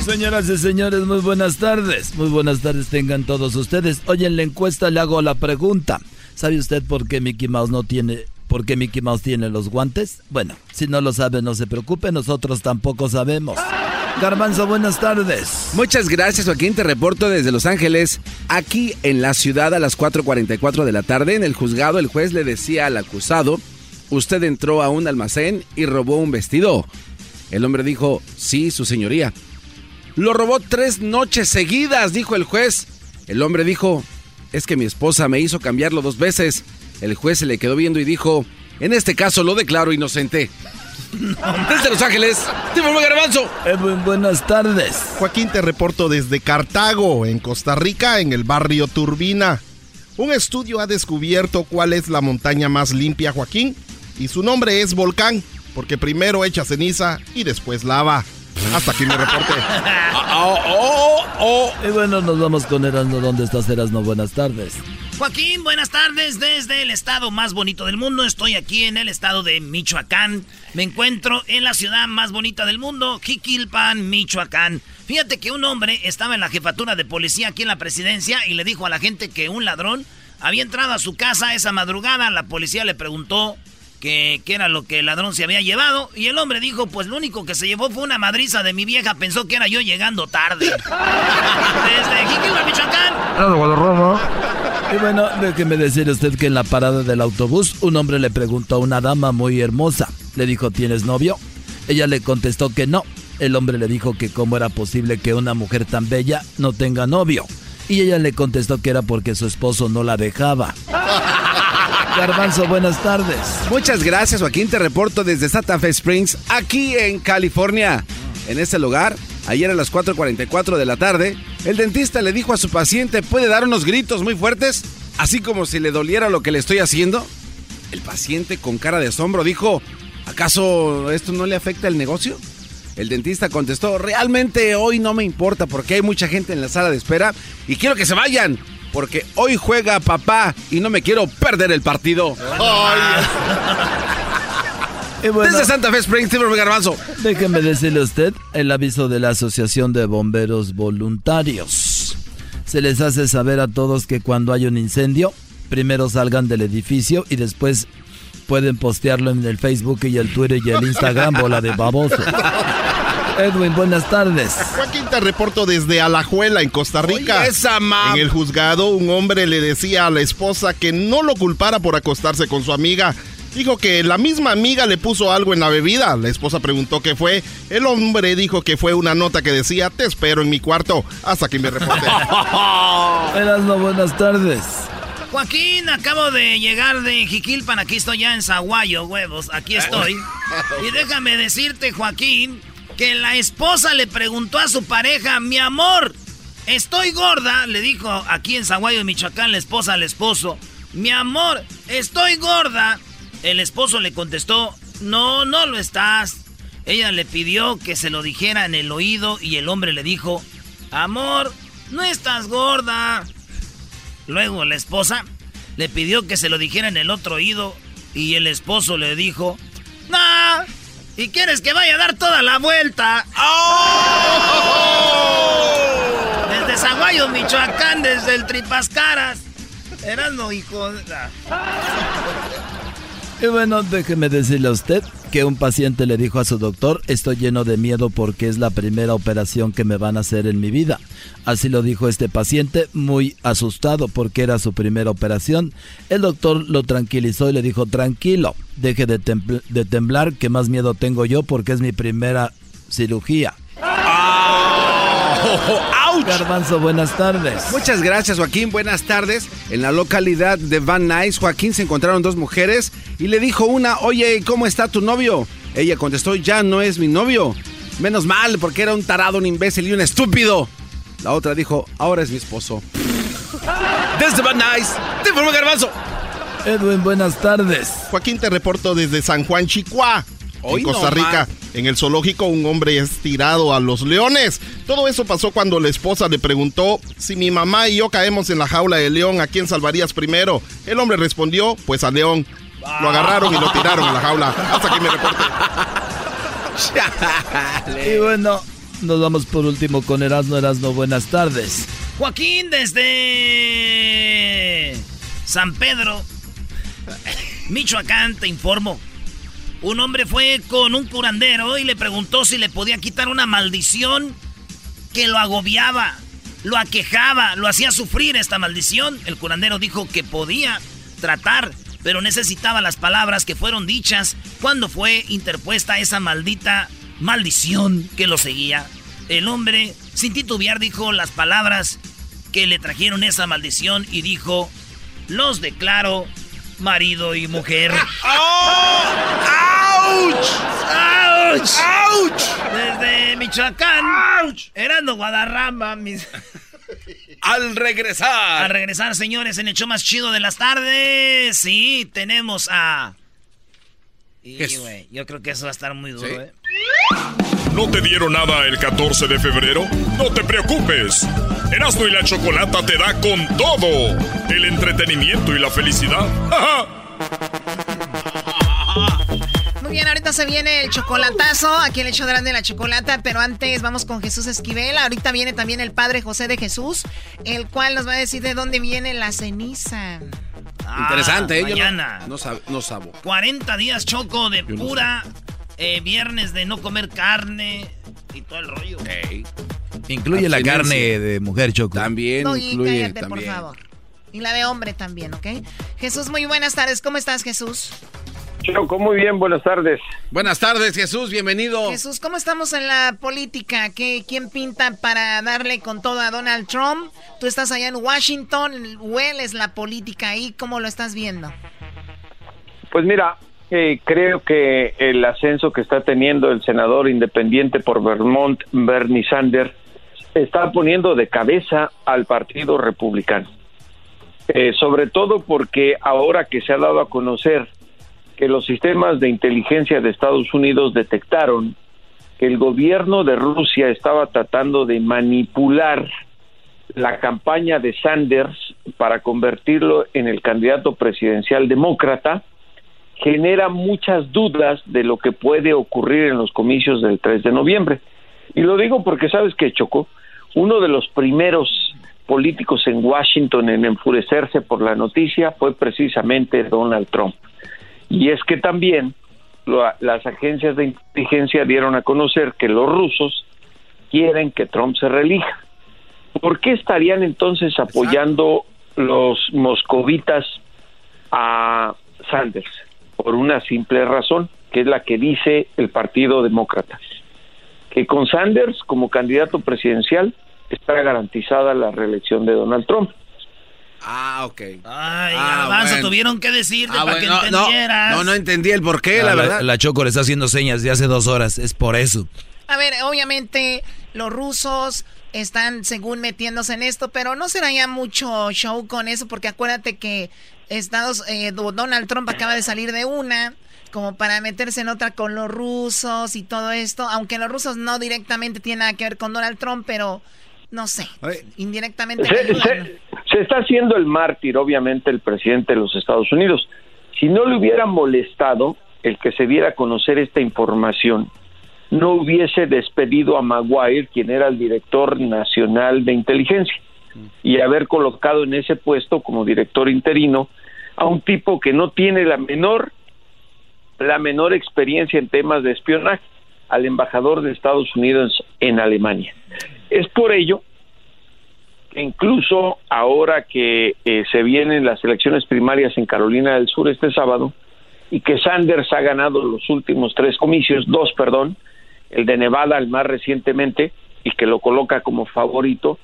Señoras y señores, muy buenas tardes. Muy buenas tardes tengan todos ustedes. Hoy en la encuesta le hago la pregunta. ¿Sabe usted por qué Mickey Mouse no tiene por qué Mickey Mouse tiene los guantes? Bueno, si no lo sabe, no se preocupe, nosotros tampoco sabemos. Garbanzo, buenas tardes. Muchas gracias, Joaquín. Te reporto desde Los Ángeles. Aquí en la ciudad a las 4.44 de la tarde, en el juzgado, el juez le decía al acusado, usted entró a un almacén y robó un vestido. El hombre dijo, sí, su señoría. Lo robó tres noches seguidas, dijo el juez. El hombre dijo, es que mi esposa me hizo cambiarlo dos veces. El juez se le quedó viendo y dijo, en este caso lo declaro inocente. [laughs] Desde Los Ángeles, Timo Garbanzo. Edwin, buenas tardes. Joaquín, te reporto desde Cartago, en Costa Rica, en el barrio Turbina. Un estudio ha descubierto cuál es la montaña más limpia, Joaquín, y su nombre es Volcán, porque primero echa ceniza y después lava. Hasta aquí mi reporte. [laughs] oh, oh, oh. Y bueno, nos vamos con Erasno. ¿Dónde estás, Erasno? Buenas tardes. Joaquín, buenas tardes desde el estado más bonito del mundo. Estoy aquí en el estado de Michoacán. Me encuentro en la ciudad más bonita del mundo, Jiquilpan, Michoacán. Fíjate que un hombre estaba en la jefatura de policía aquí en la presidencia y le dijo a la gente que un ladrón había entrado a su casa esa madrugada. La policía le preguntó que, era lo que el ladrón se había llevado. Y el hombre dijo, pues lo único que se llevó fue una madriza de mi vieja. Pensó que era yo llegando tarde. [laughs] Desde Jiquilpan, Michoacán. Y bueno, déjeme decir usted que en la parada del autobús un hombre le preguntó a una dama muy hermosa. Le dijo, ¿tienes novio? Ella le contestó que no. El hombre le dijo que cómo era posible que una mujer tan bella no tenga novio. Y ella le contestó que era porque su esposo no la dejaba. [laughs] Garbanzo, buenas tardes. Muchas gracias, Joaquín. Te reporto desde Santa Fe Springs, aquí en California. En este lugar, ayer a las 4.44 de la tarde, el dentista le dijo a su paciente, ¿puede dar unos gritos muy fuertes? Así como si le doliera lo que le estoy haciendo. El paciente con cara de asombro dijo, ¿acaso esto no le afecta el negocio? El dentista contestó, realmente hoy no me importa porque hay mucha gente en la sala de espera y quiero que se vayan porque hoy juega papá y no me quiero perder el partido. Desde Santa Fe Springs, Timber Garbanzo. Déjeme decirle a usted el aviso de la Asociación de Bomberos Voluntarios. Se les hace saber a todos que cuando hay un incendio, primero salgan del edificio y después pueden postearlo en el Facebook y el Twitter y el Instagram, bola de baboso. [laughs] Edwin, buenas tardes. Joaquín, te reporto desde Alajuela, en Costa Rica. esa en el juzgado, un hombre le decía a la esposa que no lo culpara por acostarse con su amiga. Dijo que la misma amiga le puso algo en la bebida. La esposa preguntó qué fue. El hombre dijo que fue una nota que decía, te espero en mi cuarto, hasta que me reporte. [laughs] no buenas tardes. Joaquín, acabo de llegar de Jiquilpan, aquí estoy ya en Zaguayo, huevos, aquí estoy. [laughs] Y déjame decirte, Joaquín, que la esposa le preguntó a su pareja, mi amor, estoy gorda, le dijo aquí en Zaguayo, Michoacán, la esposa al esposo, mi amor, estoy gorda. El esposo le contestó, no, no lo estás. Ella le pidió que se lo dijera en el oído y el hombre le dijo, amor, no estás gorda. Luego la esposa le pidió que se lo dijera en el otro oído y el esposo le dijo, no, ¿Y quieres que vaya a dar toda la vuelta? ¡Oh! Desde Zaguayo, Michoacán, desde el Tripascaras. no hijo. Y bueno, déjeme decirle a usted que un paciente le dijo a su doctor, estoy lleno de miedo porque es la primera operación que me van a hacer en mi vida. Así lo dijo este paciente, muy asustado porque era su primera operación. El doctor lo tranquilizó y le dijo, tranquilo, deje de, temblar, que más miedo tengo yo porque es mi primera cirugía. [laughs] Garbanzo, buenas tardes. Muchas gracias, Joaquín. Buenas tardes. En la localidad de Van Nuys, Joaquín se encontraron dos mujeres y le dijo una, oye, ¿cómo está tu novio? Ella contestó, ya no es mi novio. Menos mal, porque era un tarado, un imbécil y un estúpido. La otra dijo, ahora es mi esposo. Desde Van Nuys, te informo Garbanzo. Edwin, buenas tardes. Joaquín, te reporto desde San Juan, Chihuahua en Costa Rica. En el zoológico un hombre es tirado a los leones. Todo eso pasó cuando la esposa le preguntó si mi mamá y yo caemos en la jaula de león, ¿a quién salvarías primero? El hombre respondió, pues al león. Lo agarraron y lo tiraron a la jaula. Hasta que me reporte. [laughs] y bueno, nos vamos por último con Erasno Erasno. Buenas tardes. Joaquín desde San Pedro, Michoacán, te informo un hombre fue con un curandero y le preguntó si le podía quitar una maldición que lo agobiaba, lo aquejaba, lo hacía sufrir esta maldición. El curandero dijo que podía tratar, pero necesitaba las palabras que fueron dichas cuando fue interpuesta esa maldita maldición que lo seguía. El hombre, sin titubear, dijo las palabras que le trajeron esa maldición y dijo, los declaro marido y mujer. [laughs] ¡Auch! ¡Auch! ¡Auch! Desde Michoacán, Erando Guadarrama, mis... Al regresar. Al regresar, señores, en el show más chido de las tardes. Sí, tenemos a. Y, güey, yo creo que eso va a estar muy duro, ¿eh? ¿No te dieron nada el 14 de febrero? No te preocupes. Erasmo y la Chocolata te da con todo. El entretenimiento y la felicidad. Muy bien, ahorita se viene el chocolatazo, aquí el hecho grande de la chocolata, pero antes vamos con Jesús Esquivel. Ahorita viene también el Padre José de Jesús, el cual nos va a decir de dónde viene la ceniza. Interesante, ¿eh? Yo mañana. No, no, sab- no sabo. 40 días choco de Yo no pura eh, viernes de no comer carne y todo el rollo. Incluye la carne de mujer, Choco. También No, y incluye cállate, por favor. Y la de hombre también, ¿ok? Jesús, muy buenas tardes. ¿Cómo estás, Jesús? Choco, muy bien, buenas tardes. Buenas tardes, Jesús, bienvenido. Jesús, ¿cómo estamos en la política? ¿Qué, ¿Quién pinta para darle con todo a Donald Trump? Tú estás allá en Washington, hueles la política ahí, ¿cómo lo estás viendo? Pues mira, eh, creo que el ascenso que está teniendo el senador independiente por Vermont, Bernie Sanders, está poniendo de cabeza al Partido Republicano. Eh, sobre todo porque ahora que se ha dado a conocer que los sistemas de inteligencia de Estados Unidos detectaron que el gobierno de Rusia estaba tratando de manipular la campaña de Sanders para convertirlo en el candidato presidencial demócrata, genera muchas dudas de lo que puede ocurrir en los comicios del 3 de noviembre. Y lo digo porque sabes que Choco, uno de los primeros políticos en Washington en enfurecerse por la noticia fue precisamente Donald Trump. Y es que también lo- las agencias de inteligencia dieron a conocer que los rusos quieren que Trump se reelija. ¿Por qué estarían entonces apoyando los moscovitas a Sanders? Por una simple razón, que es la que dice el Partido Demócrata, que con Sanders como candidato presidencial está garantizada la reelección de Donald Trump. Ah, ok. Ay, Ah, bueno. tuvieron que decirte Ah, para bueno, que no, entendieras. no, no entendí el porqué, la verdad. La Choco le está haciendo señas de hace dos horas. Es por eso. A ver, obviamente los rusos están según metiéndose en esto, pero no será ya mucho show con eso, porque acuérdate que Estados, eh, Donald Trump acaba de salir de una como para meterse en otra con los rusos y todo esto, aunque los rusos no directamente tienen nada que ver con Donald Trump, pero no sé, indirectamente. se- se está haciendo el mártir, obviamente, el presidente de los Estados Unidos. Si no le hubiera molestado el que se diera a conocer esta información, no hubiese despedido a Maguire, quien era el director nacional de inteligencia, y haber colocado en ese puesto como director interino a un tipo que no tiene la menor la menor experiencia en temas de espionaje al embajador de Estados Unidos en Alemania. Es por ello que incluso ahora que eh, se vienen las elecciones primarias en Carolina del Sur este sábado y que Sanders ha ganado los últimos tres comicios, dos, perdón, el de Nevada, el más recientemente, y que lo coloca como favorito,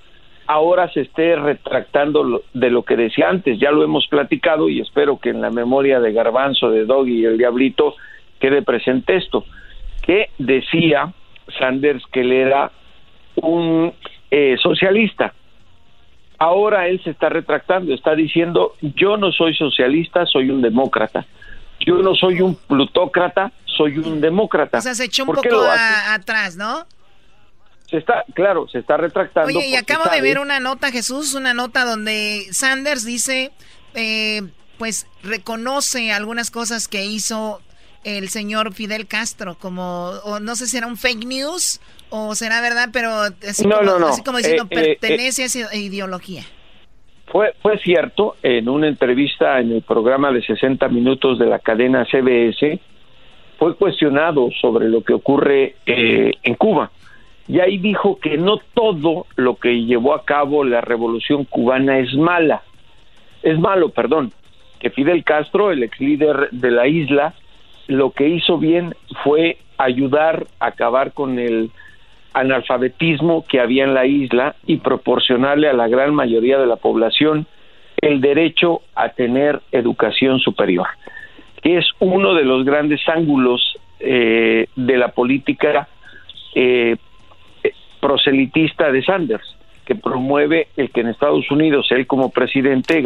ahora se esté retractando de lo que decía antes. Ya lo hemos platicado y espero que en la memoria de Garbanzo, de Doggy y el Diablito quede presente esto, que decía Sanders que él era un eh, socialista. Ahora él se está retractando, está diciendo, yo no soy socialista, soy un demócrata. Yo no soy un plutócrata, soy un demócrata. O sea, se echó un ¿Por qué poco a- atrás, ¿no? Se está, claro, se está retractando. Oye, y acabo de ver una nota, Jesús, una nota donde Sanders dice, eh, pues reconoce algunas cosas que hizo el señor Fidel Castro, como, o no sé si era un fake news o será verdad, pero así, No, como, no, no. así como diciendo, Eh, eh, pertenece a esa ideología. Fue, fue cierto, en una entrevista en el programa de 60 minutos de la cadena CBS, fue cuestionado sobre lo que ocurre eh, en Cuba. Y ahí dijo que no todo lo que llevó a cabo la revolución cubana es mala. Es malo, perdón. Que Fidel Castro, el ex líder de la isla, lo que hizo bien fue ayudar a acabar con el analfabetismo que había en la isla y proporcionarle a la gran mayoría de la población el derecho a tener educación superior, que es uno de los grandes ángulos eh, de la política eh, proselitista de Sanders, que promueve el que en Estados Unidos él como presidente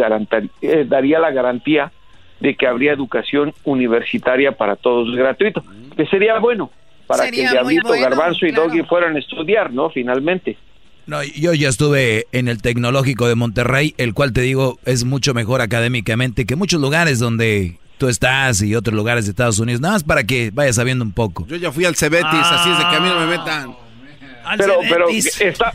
eh, daría la garantía de que habría educación universitaria para todos gratuito, que sería bueno para que Diablito, Garbanzo y Doggy fueran a estudiar, ¿no? Finalmente. No, yo ya estuve en el Tecnológico de Monterrey, el cual te digo es mucho mejor académicamente que muchos lugares donde tú estás y otros lugares de Estados Unidos, nada más para que vayas sabiendo un poco. Yo ya fui al Cebetis, así es de que a mí no me metan. Pero, pero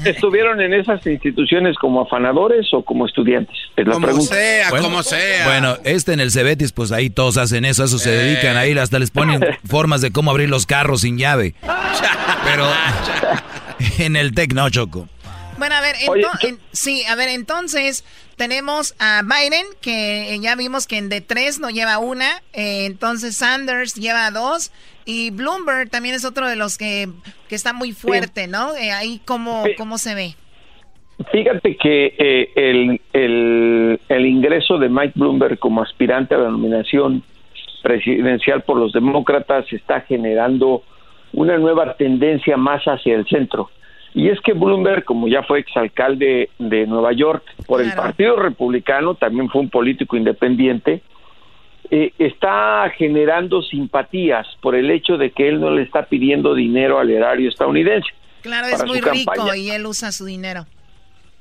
¿estuvieron en esas instituciones como afanadores o como estudiantes? Es la como pregunta. sea, como sea. Bueno, este en el Cebetis, pues ahí todos hacen eso, eso se dedican ahí, hasta les ponen [laughs] formas de cómo abrir los carros sin llave. [laughs] Pero en el Tec no, Choco. Bueno, a ver, sí, a ver, entonces tenemos a Biden, que ya vimos que en de tres no lleva una, eh, entonces Sanders lleva dos, y Bloomberg también es otro de los que, que está muy fuerte, ¿no? Eh, ahí, ¿cómo, ¿cómo se ve? Fíjate que eh, el, el, el ingreso de Mike Bloomberg como aspirante a la nominación presidencial por los demócratas está generando una nueva tendencia más hacia el centro. Y es que Bloomberg, como ya fue exalcalde de Nueva York por el Partido Republicano, también fue un político independiente, eh, está generando simpatías por el hecho de que él no le está pidiendo dinero al erario estadounidense. Claro, es muy rico y él usa su dinero.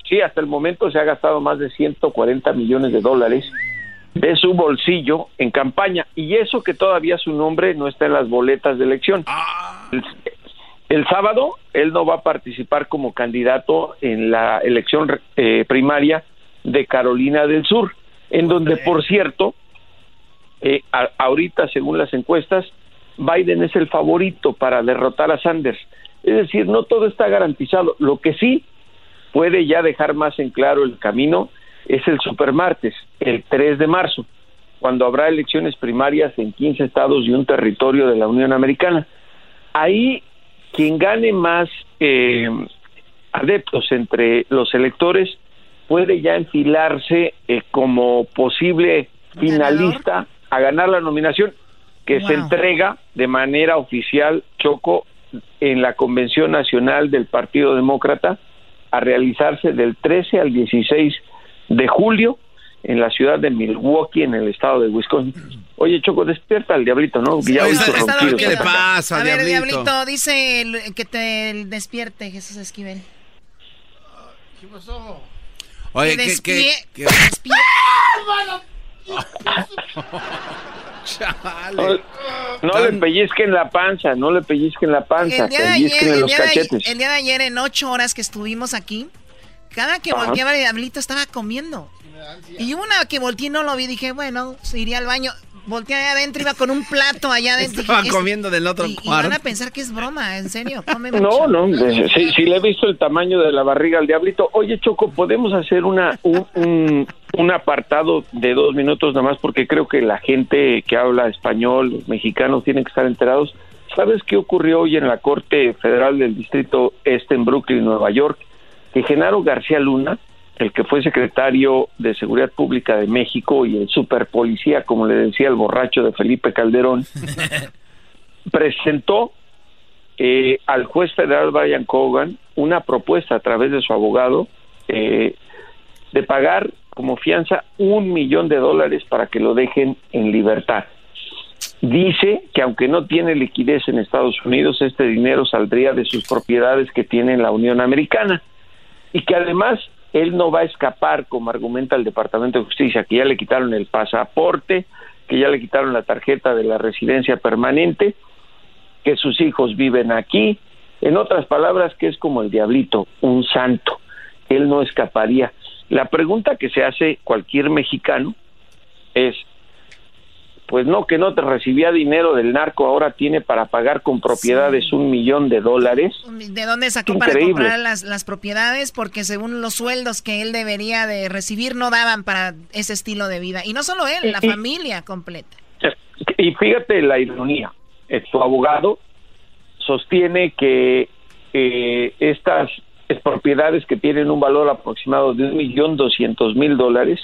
Sí, hasta el momento se ha gastado más de 140 millones de dólares de su bolsillo en campaña y eso que todavía su nombre no está en las boletas de elección. Ah. El sábado él no va a participar como candidato en la elección eh, primaria de Carolina del Sur, en donde, por cierto, eh, ahorita, según las encuestas, Biden es el favorito para derrotar a Sanders. Es decir, no todo está garantizado. Lo que sí puede ya dejar más en claro el camino es el supermartes, el 3 de marzo, cuando habrá elecciones primarias en 15 estados y un territorio de la Unión Americana. Ahí quien gane más eh, adeptos entre los electores puede ya enfilarse eh, como posible finalista a ganar la nominación que se entrega de manera oficial Choco en la Convención Nacional del Partido Demócrata a realizarse del 13 al 16 de julio en la ciudad de Milwaukee, en el estado de Wisconsin. Oye, Choco, despierta al diablito, ¿no? ¿Qué le pasa, A ver, diablito, dice que te despierte, Jesús Esquivel. ¿Qué pasó? Oye, que ¿qué, qué, [laughs] No, le pellizquen la panza, no le pellizquen la panza, pellizquen los cachetes. el día de ayer, en ocho horas que estuvimos aquí, cada que volteaba el diablito estaba comiendo. Y una que volteé y no lo vi, dije, bueno, se iría al baño. Volteé allá adentro, iba con un plato allá adentro. Estaba comiendo del otro y, van a pensar que es broma, en serio. Come no, no, sí, sí, le he visto el tamaño de la barriga al diablito. Oye, Choco, ¿podemos hacer una un, un, apartado de dos minutos nada más? Porque creo que la gente que habla español, los mexicanos, tienen que estar enterados. ¿Sabes qué ocurrió hoy en la Corte Federal del Distrito Este en Brooklyn, Nueva York? Que Genaro García Luna, el que fue secretario de Seguridad Pública de México y el superpolicía, como le decía el borracho de Felipe Calderón, [laughs] presentó eh, al juez federal Brian Cogan una propuesta a través de su abogado eh, de pagar como fianza un millón de dólares para que lo dejen en libertad. Dice que aunque no tiene liquidez en Estados Unidos, este dinero saldría de sus propiedades que tiene en la Unión Americana y que además él no va a escapar, como argumenta el Departamento de Justicia, que ya le quitaron el pasaporte, que ya le quitaron la tarjeta de la residencia permanente, que sus hijos viven aquí, en otras palabras, que es como el diablito, un santo, él no escaparía. La pregunta que se hace cualquier mexicano es, pues no, que no te recibía dinero del narco, ahora tiene para pagar con propiedades un millón de dólares. ¿De dónde sacó para comprar las, las propiedades? Porque según los sueldos que él debería de recibir no daban para ese estilo de vida. Y no solo él, la familia completa. Y fíjate la ironía, eh, su abogado sostiene que eh, estas propiedades que tienen un valor aproximado de un millón doscientos mil dólares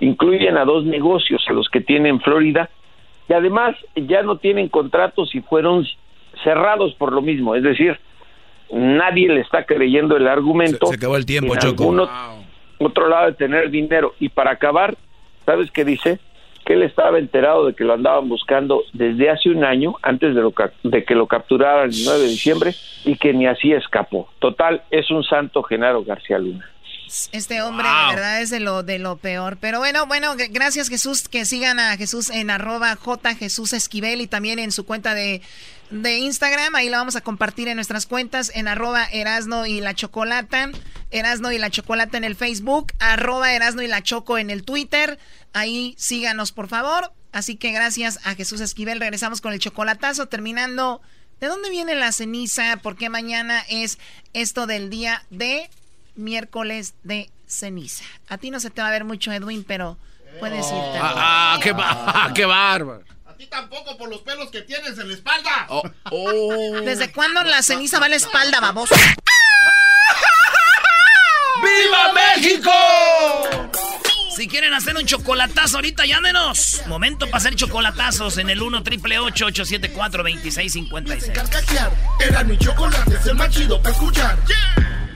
incluyen a dos negocios, a los que tienen Florida, y además ya no tienen contratos y fueron cerrados por lo mismo, es decir, nadie le está creyendo el argumento. Se, acabó el tiempo, Choco. Otro lado de tener dinero. Y para acabar, ¿sabes qué dice? Que él estaba enterado de que lo andaban buscando desde hace un año, antes de, lo, de que lo capturaran el 9 de diciembre, y que ni así escapó. Total, es un santo Genaro García Luna. Este hombre de verdad es de lo, de lo peor. Pero bueno, bueno, gracias Jesús, que sigan a Jesús en arroba J Jesús Esquivel y también en su cuenta de, de Instagram. Ahí la vamos a compartir en nuestras cuentas en arroba Erasno y la Chocolata. Erasno y la Chocolata en el Facebook, arroba Erasno y la Choco en el Twitter. Ahí síganos, por favor. Así que gracias a Jesús Esquivel. Regresamos con el chocolatazo, terminando. ¿De dónde viene la ceniza? Porque mañana es esto del día de miércoles de ceniza. A ti no se te va a ver mucho, Edwin, pero puedes irte. Ah, ah, qué, ah, [laughs] [laughs] qué bárbaro. A ti tampoco por los pelos que tienes en la espalda. Oh, oh. ¿Desde cuándo la ceniza va a la espalda, baboso? [laughs] ¡Viva México! Si quieren hacer un chocolatazo ahorita, llámenos. Momento para hacer chocolatazos en el 1 triple 874 2656. Era mi chocolate, es el más chido para escuchar.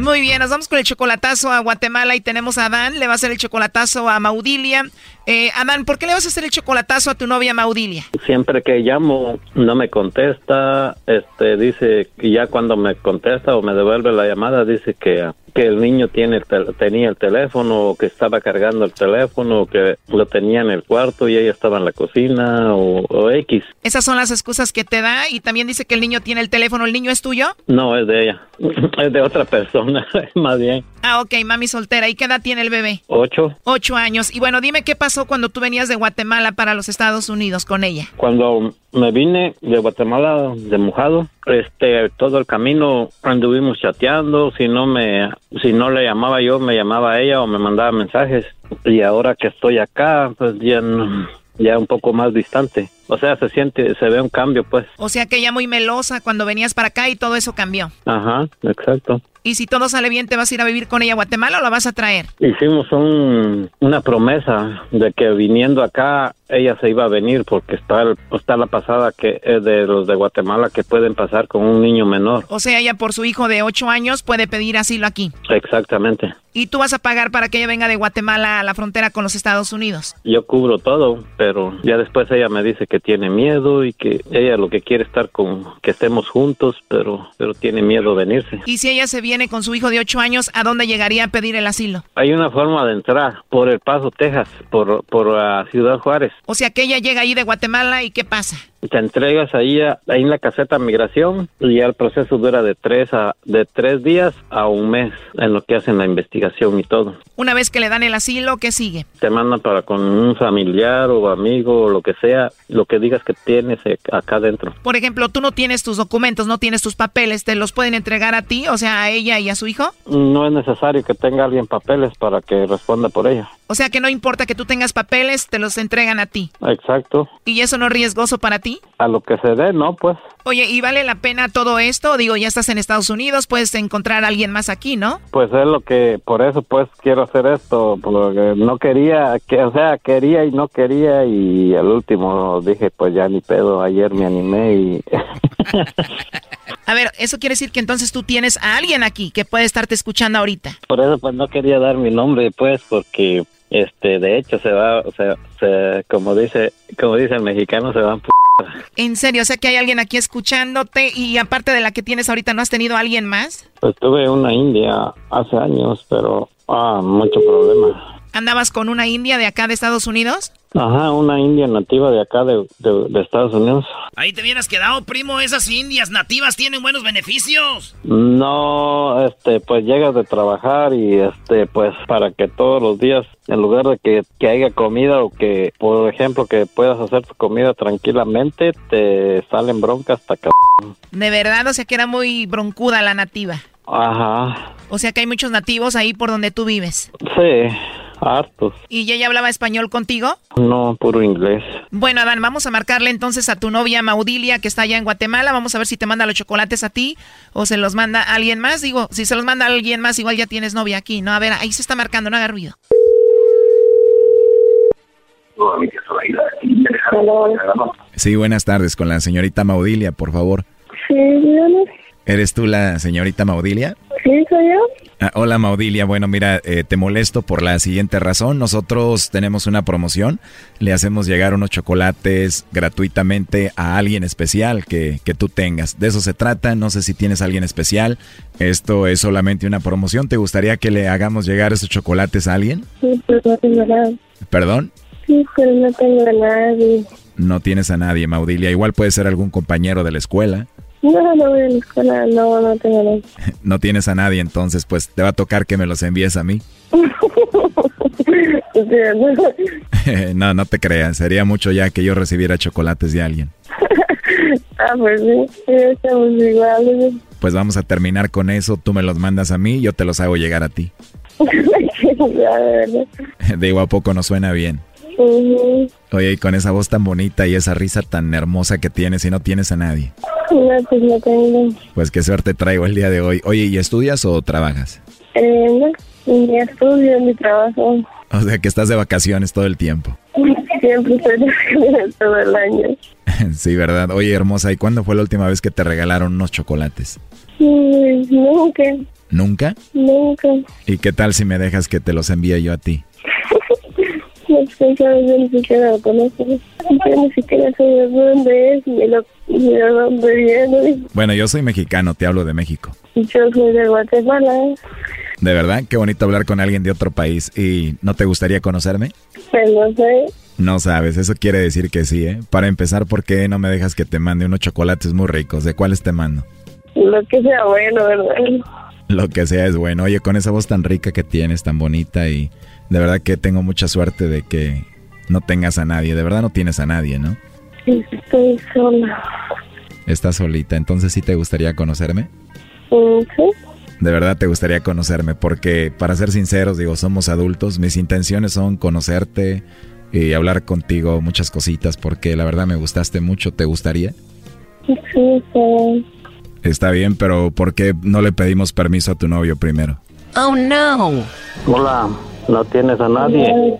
Muy bien, nos vamos con el chocolatazo a Guatemala y tenemos a Adán, le va a hacer el chocolatazo a Maudilia. Eh, Adán, ¿por qué le vas a hacer el chocolatazo a tu novia Maudilia? Siempre que llamo no me contesta, este dice que ya cuando me contesta o me devuelve la llamada dice que que el niño tiene tenía el teléfono o que estaba cargando el teléfono o que lo tenía en el cuarto y ella estaba en la cocina o, o, X. Esas son las excusas que te da y también dice que el niño tiene el teléfono. ¿El niño es tuyo? No, es de ella. [laughs] es de otra persona, [laughs] más bien. Ah, ok, mami soltera. ¿Y qué edad tiene el bebé? Ocho. Ocho años. Y bueno, dime qué pasó cuando tú venías de Guatemala para los Estados Unidos con ella. Cuando me vine de Guatemala de mojado, este, todo el camino anduvimos chateando, si no me, si no le llamaba yo, me llamaba ella o me mandaba mensajes. Y ahora que estoy acá, pues ya, ya un poco más distante. O sea, se siente, se ve un cambio, pues. O sea que ella muy melosa cuando venías para acá y todo eso cambió. Ajá, exacto. Y si todo sale bien, ¿te vas a ir a vivir con ella a Guatemala o la vas a traer? Hicimos un, una promesa de que viniendo acá ella se iba a venir porque está, está la pasada que es de los de Guatemala que pueden pasar con un niño menor. O sea, ella por su hijo de ocho años puede pedir asilo aquí. Exactamente. ¿Y tú vas a pagar para que ella venga de Guatemala a la frontera con los Estados Unidos? Yo cubro todo, pero ya después ella me dice que tiene miedo y que ella lo que quiere estar con que estemos juntos, pero pero tiene miedo venirse. ¿Y si ella se viene con su hijo de ocho años, a dónde llegaría a pedir el asilo? Hay una forma de entrar por El Paso, Texas, por por uh, Ciudad Juárez. O sea que ella llega ahí de Guatemala y ¿qué pasa? Te entregas ahí, ahí en la caseta migración y ya el proceso dura de tres a de tres días a un mes en lo que hacen la investigación y todo. Una vez que le dan el asilo, ¿qué sigue? Te mandan para con un familiar o amigo o lo que sea, lo que digas que tienes acá adentro. Por ejemplo, tú no tienes tus documentos, no tienes tus papeles, ¿te los pueden entregar a ti, o sea, a ella y a su hijo? No es necesario que tenga alguien papeles para que responda por ella. O sea que no importa que tú tengas papeles, te los entregan a ti. Exacto. ¿Y eso no es riesgoso para ti? A lo que se dé, no, pues. Oye, ¿y vale la pena todo esto? Digo, ya estás en Estados Unidos, puedes encontrar a alguien más aquí, ¿no? Pues es lo que, por eso pues quiero hacer esto, porque no quería, que, o sea, quería y no quería y al último dije, pues ya ni pedo, ayer me animé y... [laughs] A ver, eso quiere decir que entonces tú tienes a alguien aquí que puede estarte escuchando ahorita. Por eso pues no quería dar mi nombre, pues, porque este, de hecho se va, o sea, se, como dice, como dice el mexicano, se van. En serio, o sea que hay alguien aquí escuchándote y aparte de la que tienes ahorita, ¿no has tenido alguien más? Pues tuve una india hace años, pero ah, mucho problema. ¿Andabas con una india de acá de Estados Unidos? Ajá, una india nativa de acá de, de, Estados Unidos. Ahí te hubieras quedado, primo. Esas indias nativas tienen buenos beneficios. No, este, pues llegas de trabajar y este, pues para que todos los días, en lugar de que, que haya comida o que, por ejemplo, que puedas hacer tu comida tranquilamente, te salen broncas hasta acá. De verdad, o sea que era muy broncuda la nativa. Ajá. O sea que hay muchos nativos ahí por donde tú vives. Sí. Hartos. ¿Y ella hablaba español contigo? No, puro inglés. Bueno, Adán, vamos a marcarle entonces a tu novia Maudilia, que está allá en Guatemala. Vamos a ver si te manda los chocolates a ti o se los manda a alguien más. Digo, si se los manda a alguien más, igual ya tienes novia aquí, ¿no? A ver, ahí se está marcando, no haga ruido. Sí, buenas tardes, con la señorita Maudilia, por favor. Sí, ¿Eres tú la señorita Maudilia? Sí, soy yo. Ah, hola Maudilia, bueno mira, eh, te molesto por la siguiente razón. Nosotros tenemos una promoción, le hacemos llegar unos chocolates gratuitamente a alguien especial que, que tú tengas. De eso se trata, no sé si tienes a alguien especial. Esto es solamente una promoción. ¿Te gustaría que le hagamos llegar esos chocolates a alguien? Sí, pero no tengo nada. ¿Perdón? Sí, pero no tengo a nadie. No tienes a nadie, Maudilia. Igual puede ser algún compañero de la escuela. No, no voy a la escuela, no, no tengo nadie. [laughs] no tienes a nadie, entonces pues te va a tocar que me los envíes a mí. [laughs] [laughs] no, no te creas, sería mucho ya que yo recibiera chocolates de alguien. ah, pues sí, estamos iguales. Pues vamos a terminar con eso, tú me los mandas a mí, yo te los hago llegar a ti. Digo, ¿a poco no suena bien? Oye, y con esa voz tan bonita y esa risa tan hermosa que tienes y no tienes a nadie. No, pues no tengo. Pues qué suerte traigo el día de hoy. Oye, ¿y estudias o trabajas? Eh, no, ni estudio ni trabajo. O sea que estás de vacaciones todo el tiempo. [laughs] Siempre estoy de vacaciones todo el año. [laughs] sí, ¿verdad? Oye, hermosa, ¿y cuándo fue la última vez que te regalaron unos chocolates? Nunca. ¿Nunca? Nunca. ¿Y qué tal si me dejas que te los envíe yo a ti? No sé, yo ni siquiera lo conozco. Yo ni siquiera sé de dónde es, ni, lo, ni de dónde viene. Bueno, yo soy mexicano, te hablo de México. Yo soy de Guatemala. De verdad, qué bonito hablar con alguien de otro país. ¿Y no te gustaría conocerme? Pues no sé. No sabes, eso quiere decir que sí, ¿eh? Para empezar, ¿por qué no me dejas que te mande unos chocolates muy ricos? ¿De cuáles te mando? Lo que sea bueno, ¿verdad? Lo que sea es bueno. Oye, con esa voz tan rica que tienes, tan bonita y de verdad que tengo mucha suerte de que no tengas a nadie. De verdad no tienes a nadie, ¿no? Sí, estoy sola. Estás solita, entonces sí te gustaría conocerme? Mm, sí. De verdad te gustaría conocerme porque, para ser sinceros, digo, somos adultos. Mis intenciones son conocerte y hablar contigo muchas cositas porque la verdad me gustaste mucho. ¿Te gustaría? Sí, sí. Está bien, pero ¿por qué no le pedimos permiso a tu novio primero? Oh, no. Hola. No tienes a nadie.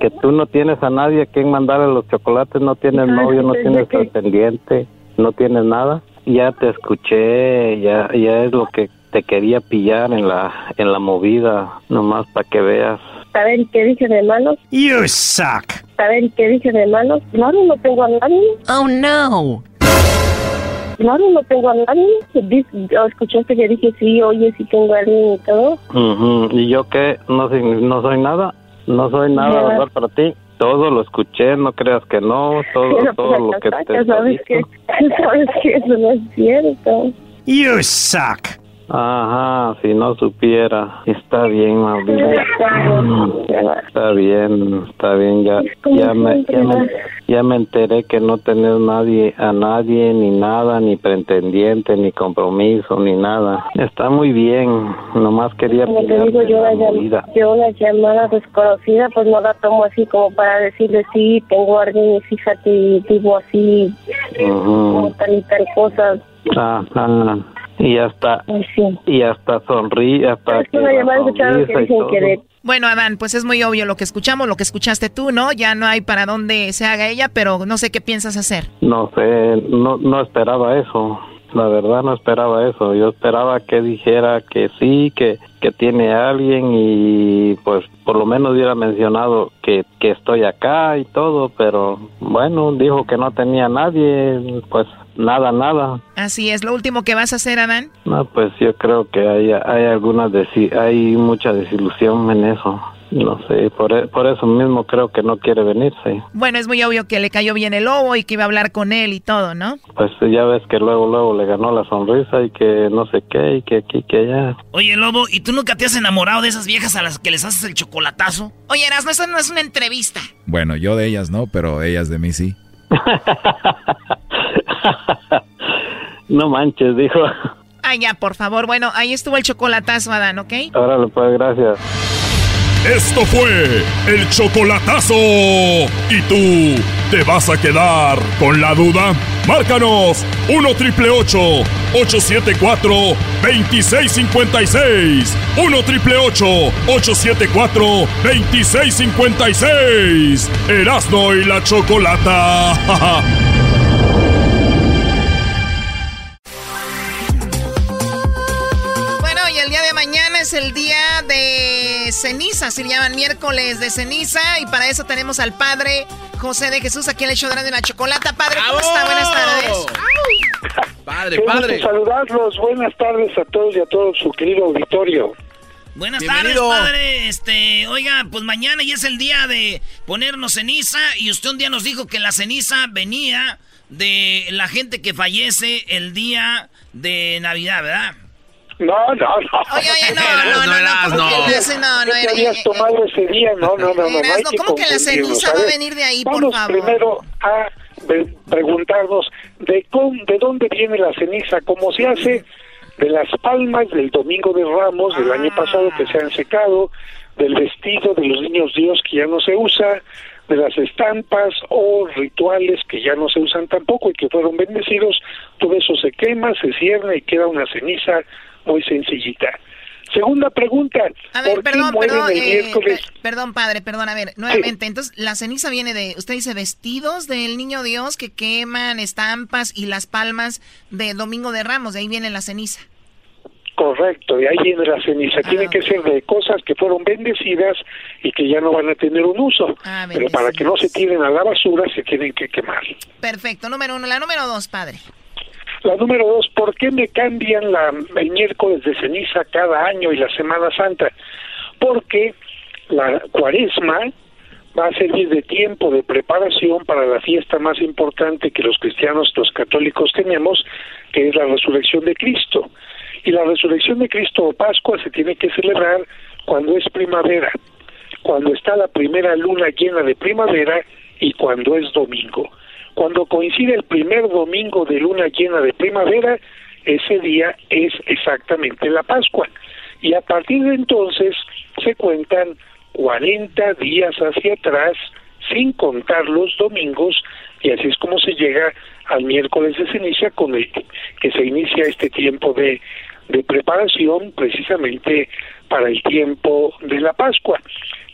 Que tú no tienes a nadie a quien mandarle los chocolates, no tienes novio, no tienes pretendiente, no tienes nada. Ya te escuché, ya ya es lo que te quería pillar en la en la movida, nomás para que veas. ¿Saben qué dije de malo? You suck. ¿Saben qué dije de malo? Claro, no tengo a nadie. Oh no. Claro, no tengo a nadie. ¿Escuchaste que dije sí, oye, sí tengo a alguien y todo? ¿Y yo qué? No soy, no soy nada. No soy nada, ¿verdad? Para ti. Todo lo escuché, no creas que no. Todo, todo lo que te sabes que, [laughs] sabes que eso no es cierto. You suck. Ajá, si no supiera. Está bien, Mauricio. Está bien, está bien. Ya, ya, me, ya, me, ya me enteré que no tenés nadie, a nadie, ni nada, ni pretendiente, ni compromiso, ni nada. Está muy bien. Nomás quería como te digo, yo la, llam yo la llamada desconocida, pues no la tomo así como para decirle sí, tengo a alguien y fíjate, digo así, como tal y tal cosa. Ajá y hasta y hasta sonríe hasta que bueno Adán pues es muy obvio lo que escuchamos lo que escuchaste tú no ya no hay para dónde se haga ella pero no sé qué piensas hacer. No sé no no esperaba eso. La verdad no esperaba eso. Yo esperaba que dijera que sí que que tiene alguien y pues por lo menos hubiera mencionado que, que estoy acá y todo pero bueno dijo que no tenía nadie pues Nada, nada. Así es. ¿Lo último que vas a hacer, Adán? No, pues yo creo que hay, hay algunas, hay mucha desilusión en eso. No sé, por, e, por eso mismo creo que no quiere venirse. Bueno, es muy obvio que le cayó bien el lobo y que iba a hablar con él y todo, ¿no? Pues ya ves que luego, luego le ganó la sonrisa y que no sé qué y que aquí, que allá. Oye, lobo, ¿y tú nunca te has enamorado de esas viejas a las que les haces el chocolatazo? Oye, Erasmo, eso no es una entrevista. Bueno, yo de ellas no, pero ellas de mí sí. [laughs] [laughs] no manches, dijo. Ay, ya, por favor. Bueno, ahí estuvo el chocolatazo, Adán, ¿ok? Órale, pues, gracias. Esto fue el chocolatazo. ¿Y tú te vas a quedar con la duda? Márcanos 1 triple 874 2656. 1 triple 874 2656. Erasno y la chocolata. [laughs] es el día de ceniza, se llaman miércoles de ceniza y para eso tenemos al padre José de Jesús aquí en el show de la chocolata. Padre, ¿cómo está? Buenas tardes. Padre, padre. saludarlos. Buenas tardes a todos y a todo su querido auditorio. Buenas tardes, padre. Este, oiga, pues mañana ya es el día de ponernos ceniza y usted un día nos dijo que la ceniza venía de la gente que fallece el día de Navidad, ¿verdad? No, no, no. Oye, oye, no, [laughs] no, no, no. No, no, no. ¿Qué habías tomado ese día? No, no, no. no, ¿Cómo que la ceniza va a venir de ahí, por favor? primero a preguntarnos de, de dónde viene la ceniza, cómo se hace de las palmas del Domingo de Ramos del año pasado que se han secado, del vestido de los niños Dios que ya no se usa, de las estampas o rituales que ya no se usan tampoco y que fueron bendecidos, todo eso se quema, se cierra y queda una ceniza muy sencillita. Segunda pregunta. A ver, perdón, perdón, eh, perdón, padre, perdón, a ver, nuevamente. Entonces, la ceniza viene de, usted dice, vestidos del niño Dios que queman, estampas y las palmas de Domingo de Ramos, de ahí viene la ceniza. Correcto, de ahí viene la ceniza. Tiene ah, que ser de cosas que fueron bendecidas y que ya no van a tener un uso. Ah, Pero para que no se tiren a la basura, se tienen que quemar. Perfecto, número uno. La número dos, padre. La número dos, ¿por qué me cambian la, el miércoles de ceniza cada año y la Semana Santa? Porque la cuaresma va a servir de tiempo de preparación para la fiesta más importante que los cristianos, los católicos tenemos, que es la resurrección de Cristo. Y la resurrección de Cristo o Pascua se tiene que celebrar cuando es primavera, cuando está la primera luna llena de primavera y cuando es domingo. Cuando coincide el primer domingo de luna llena de primavera, ese día es exactamente la Pascua. Y a partir de entonces se cuentan 40 días hacia atrás, sin contar los domingos, y así es como se llega al miércoles de ceniza, con el que se inicia este tiempo de, de preparación precisamente para el tiempo de la Pascua.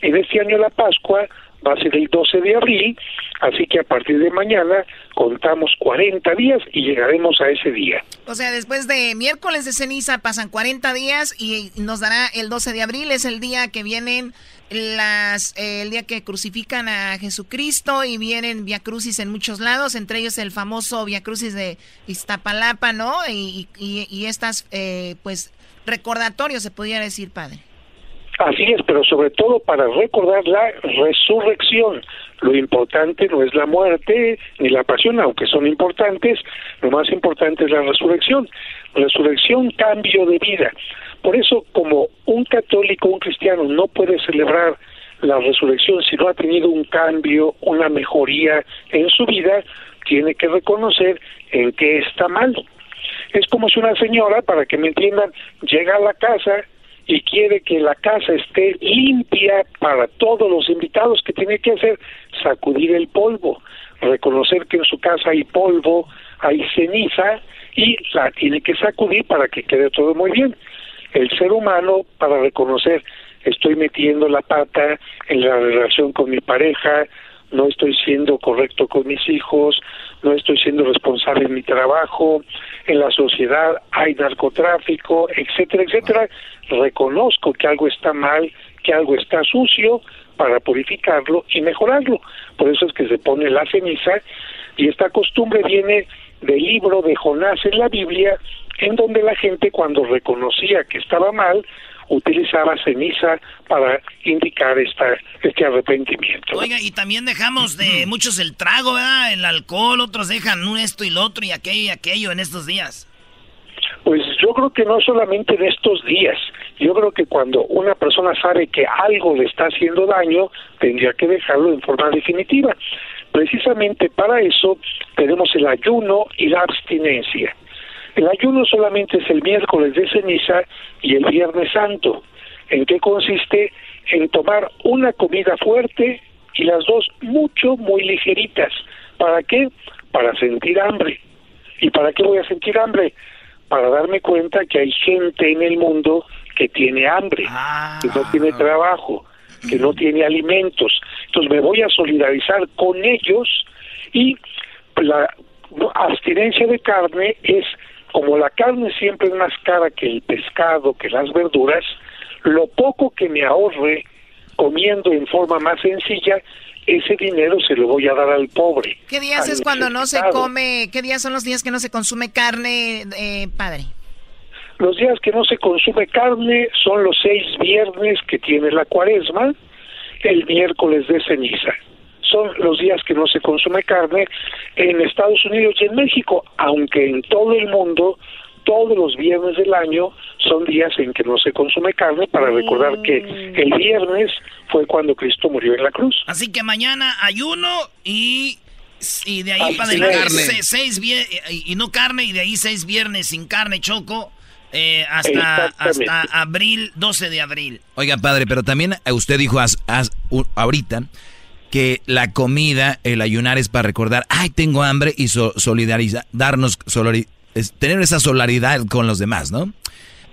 En este año la Pascua va a ser el 12 de abril, así que a partir de mañana contamos 40 días y llegaremos a ese día. O sea, después de miércoles de ceniza pasan 40 días y nos dará el 12 de abril, es el día que vienen las eh, el día que crucifican a Jesucristo y vienen Via Crucis en muchos lados, entre ellos el famoso Via Crucis de Iztapalapa, ¿no? Y, estas, eh, pues, recordatorios, se pudiera decir, padre. Así es, pero sobre todo para recordar la resurrección. Lo importante no es la muerte ni la pasión, aunque son importantes, lo más importante es la resurrección. Resurrección, cambio de vida. Por eso, como un católico, un cristiano no puede celebrar la resurrección si no ha tenido un cambio, una mejoría en su vida, tiene que reconocer en qué está mal. Es como si una señora, para que me entiendan, llega a la casa y quiere que la casa esté limpia para todos los invitados que tiene que hacer, sacudir el polvo, reconocer que en su casa hay polvo, hay ceniza y la tiene que sacudir para que quede todo muy bien. El ser humano, para reconocer, estoy metiendo la pata en la relación con mi pareja, no estoy siendo correcto con mis hijos, no estoy siendo responsable en mi trabajo, en la sociedad hay narcotráfico, etcétera, etcétera. Reconozco que algo está mal, que algo está sucio para purificarlo y mejorarlo. Por eso es que se pone la ceniza y esta costumbre viene del libro de Jonás en la Biblia, en donde la gente cuando reconocía que estaba mal, utilizaba ceniza para indicar esta, este arrepentimiento. Oiga, y también dejamos de muchos el trago, ¿verdad? El alcohol, otros dejan esto y lo otro y aquello y aquello en estos días. Pues yo creo que no solamente en estos días, yo creo que cuando una persona sabe que algo le está haciendo daño, tendría que dejarlo en forma definitiva. Precisamente para eso tenemos el ayuno y la abstinencia. El ayuno solamente es el miércoles de ceniza y el viernes santo. ¿En qué consiste? En tomar una comida fuerte y las dos mucho, muy ligeritas. ¿Para qué? Para sentir hambre. ¿Y para qué voy a sentir hambre? Para darme cuenta que hay gente en el mundo que tiene hambre, que no tiene trabajo, que no tiene alimentos. Entonces me voy a solidarizar con ellos y la abstinencia de carne es como la carne siempre es más cara que el pescado, que las verduras, lo poco que me ahorre comiendo en forma más sencilla, ese dinero se lo voy a dar al pobre. ¿Qué días es cuando no se come, qué días son los días que no se consume carne, eh, padre? Los días que no se consume carne son los seis viernes que tiene la cuaresma, el miércoles de ceniza son los días que no se consume carne en Estados Unidos y en México, aunque en todo el mundo todos los viernes del año son días en que no se consume carne para recordar que Mm. el viernes fue cuando Cristo murió en la cruz. Así que mañana ayuno y, y de ahí Ay, para sin adelante seis vie- y, y no carne y de ahí seis viernes sin carne choco eh, hasta, hasta abril, 12 de abril. Oiga, padre, pero también usted dijo as- as- u- ahorita que la comida, el ayunar es para recordar, ay, tengo hambre y so- solidarizar, darnos, solari- es tener esa solidaridad con los demás, ¿no?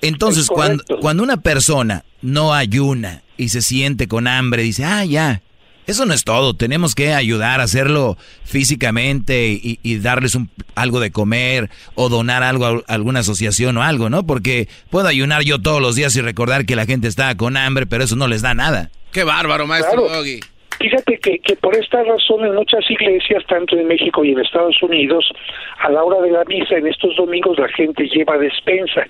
Entonces, Es cuando, cuando una persona no ayuna y se siente con hambre, dice, ah, ya, eso no es todo, tenemos que ayudar a hacerlo físicamente y, y darles un, algo de comer o donar algo a alguna asociación o algo, ¿no? Porque puedo ayunar yo todos los días y recordar que la gente está con hambre, pero eso no les da nada. Qué bárbaro, maestro Claro. Doggy. Fíjate que, que por esta razón en muchas iglesias, tanto en México y en Estados Unidos, a la hora de la misa en estos domingos la gente lleva despensa.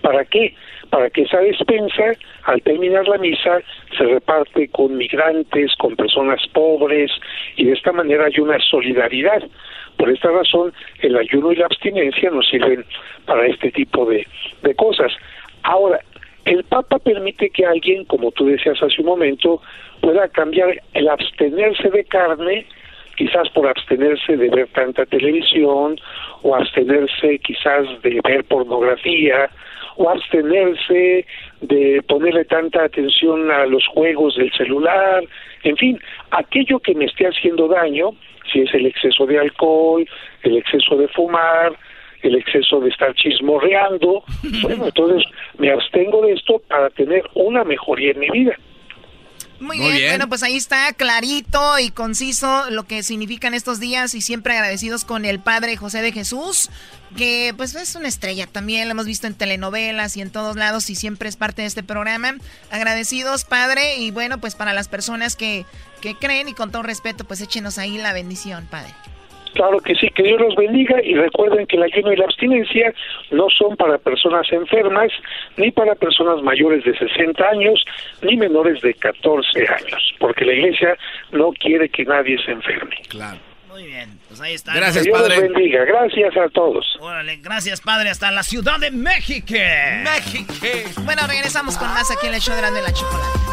¿Para qué? Para que esa despensa, al terminar la misa, se reparte con migrantes, con personas pobres, y de esta manera hay una solidaridad. Por esta razón, el ayuno y la abstinencia nos sirven para este tipo de, de cosas. Ahora, el Papa permite que alguien, como tú decías hace un momento, pueda cambiar el abstenerse de carne, quizás por abstenerse de ver tanta televisión, o abstenerse quizás de ver pornografía, o abstenerse de ponerle tanta atención a los juegos del celular, en fin, aquello que me esté haciendo daño, si es el exceso de alcohol, el exceso de fumar, el exceso de estar chismorreando, [laughs] bueno, entonces me abstengo de esto para tener una mejoría en mi vida. Muy, Muy bien. bien. bueno, pues ahí está clarito y conciso lo que significan estos días y siempre agradecidos con el Padre José de Jesús, que pues es una estrella también, lo hemos visto en telenovelas y en todos lados y siempre es parte de este programa. Agradecidos, Padre, y bueno, pues para las personas que, que creen y con todo respeto, pues échenos ahí la bendición, Padre. Claro que sí, que Dios los bendiga y recuerden que el ayuno y la abstinencia no son para personas enfermas, ni para personas mayores de 60 años, ni menores de 14 años, porque la iglesia no quiere que nadie se enferme. Claro. Muy bien, pues ahí está. que Dios los bendiga, gracias a todos. Órale, gracias, padre, hasta la Ciudad de México. México. Bueno, regresamos con más aquí en el show de la Chocolate.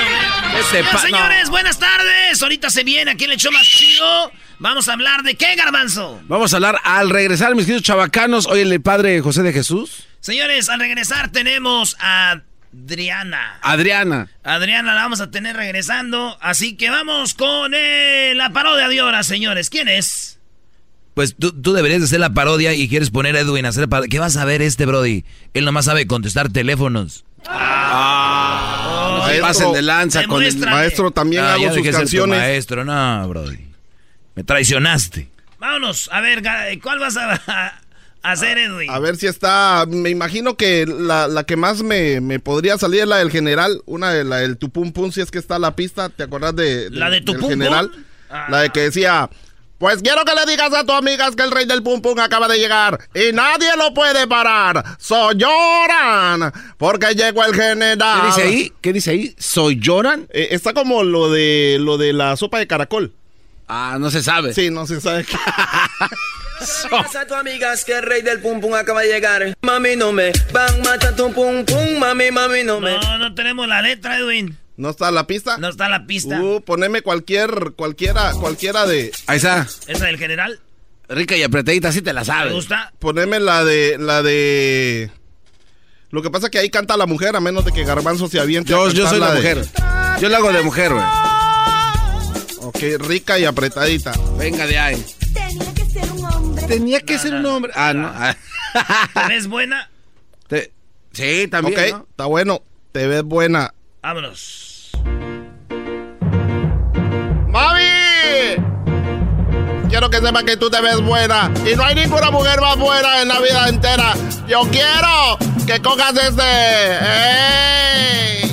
Pa- señores, buenas tardes. Ahorita se viene aquí el show más chido. Vamos a hablar de qué, Garbanzo. Vamos a hablar al regresar, mis queridos chavacanos. Hoy el padre José de Jesús. Señores, al regresar tenemos a Adriana. Adriana. Adriana la vamos a tener regresando. Así que vamos con eh, la parodia de ahora, señores. ¿Quién es? Pues tú, tú deberías de hacer la parodia y quieres poner a Edwin a hacer la parodia. ¿Qué vas a ver este, Brody? Él nomás sabe contestar teléfonos. Ah. Maestro, de lanza con el maestro también Ah, hago sus canciones. maestro, no, Brody. Me traicionaste. Vámonos, a ver, ¿cuál vas a, a hacer, Edwin? A ver si está. Me imagino que la, la que más me, me podría salir es la del general. Una de la del tu pum pum, si es que está la pista. ¿Te acuerdas de, ¿La de tu del pum? general? La de que decía. Pues quiero que le digas a tu amigas que el rey del pum pum acaba de llegar y nadie lo puede parar. Soy lloran porque llegó el general. ¿Qué dice ahí? ¿Qué dice ahí? ¿Soy lloran? Eh, está como lo de lo de la sopa de caracol. Ah, no se sabe. Sí, no se sabe. [laughs] Digas a tus amigas que el rey del pum pum acaba de llegar. Mami, no me van mata tu pum pum. Mami, mami, no me. No, no tenemos la letra, Edwin. ¿No está la pista? No está la pista. Uh, poneme cualquier, cualquiera, cualquiera de. Ahí está. ¿Esa del general? Rica y apretadita, sí te la ¿Te sabes. gusta? Poneme la de, la de. Lo que pasa es que ahí canta la mujer, a menos de que Garbanzo se aviente. a Yo, soy la mujer. Yo la hago de mujer, güey. Ok, rica y apretadita. Venga de ahí. Tenía que ser un hombre. Ah, no. Ah. ¿Te ves buena? Te- Sí, también. ok, ¿no? está bueno. Te ves buena. Vámonos. Quiero que sepa que tú te ves buena. Y no hay ninguna mujer más buena en la vida entera. Yo quiero que cojas este. ¡Ey!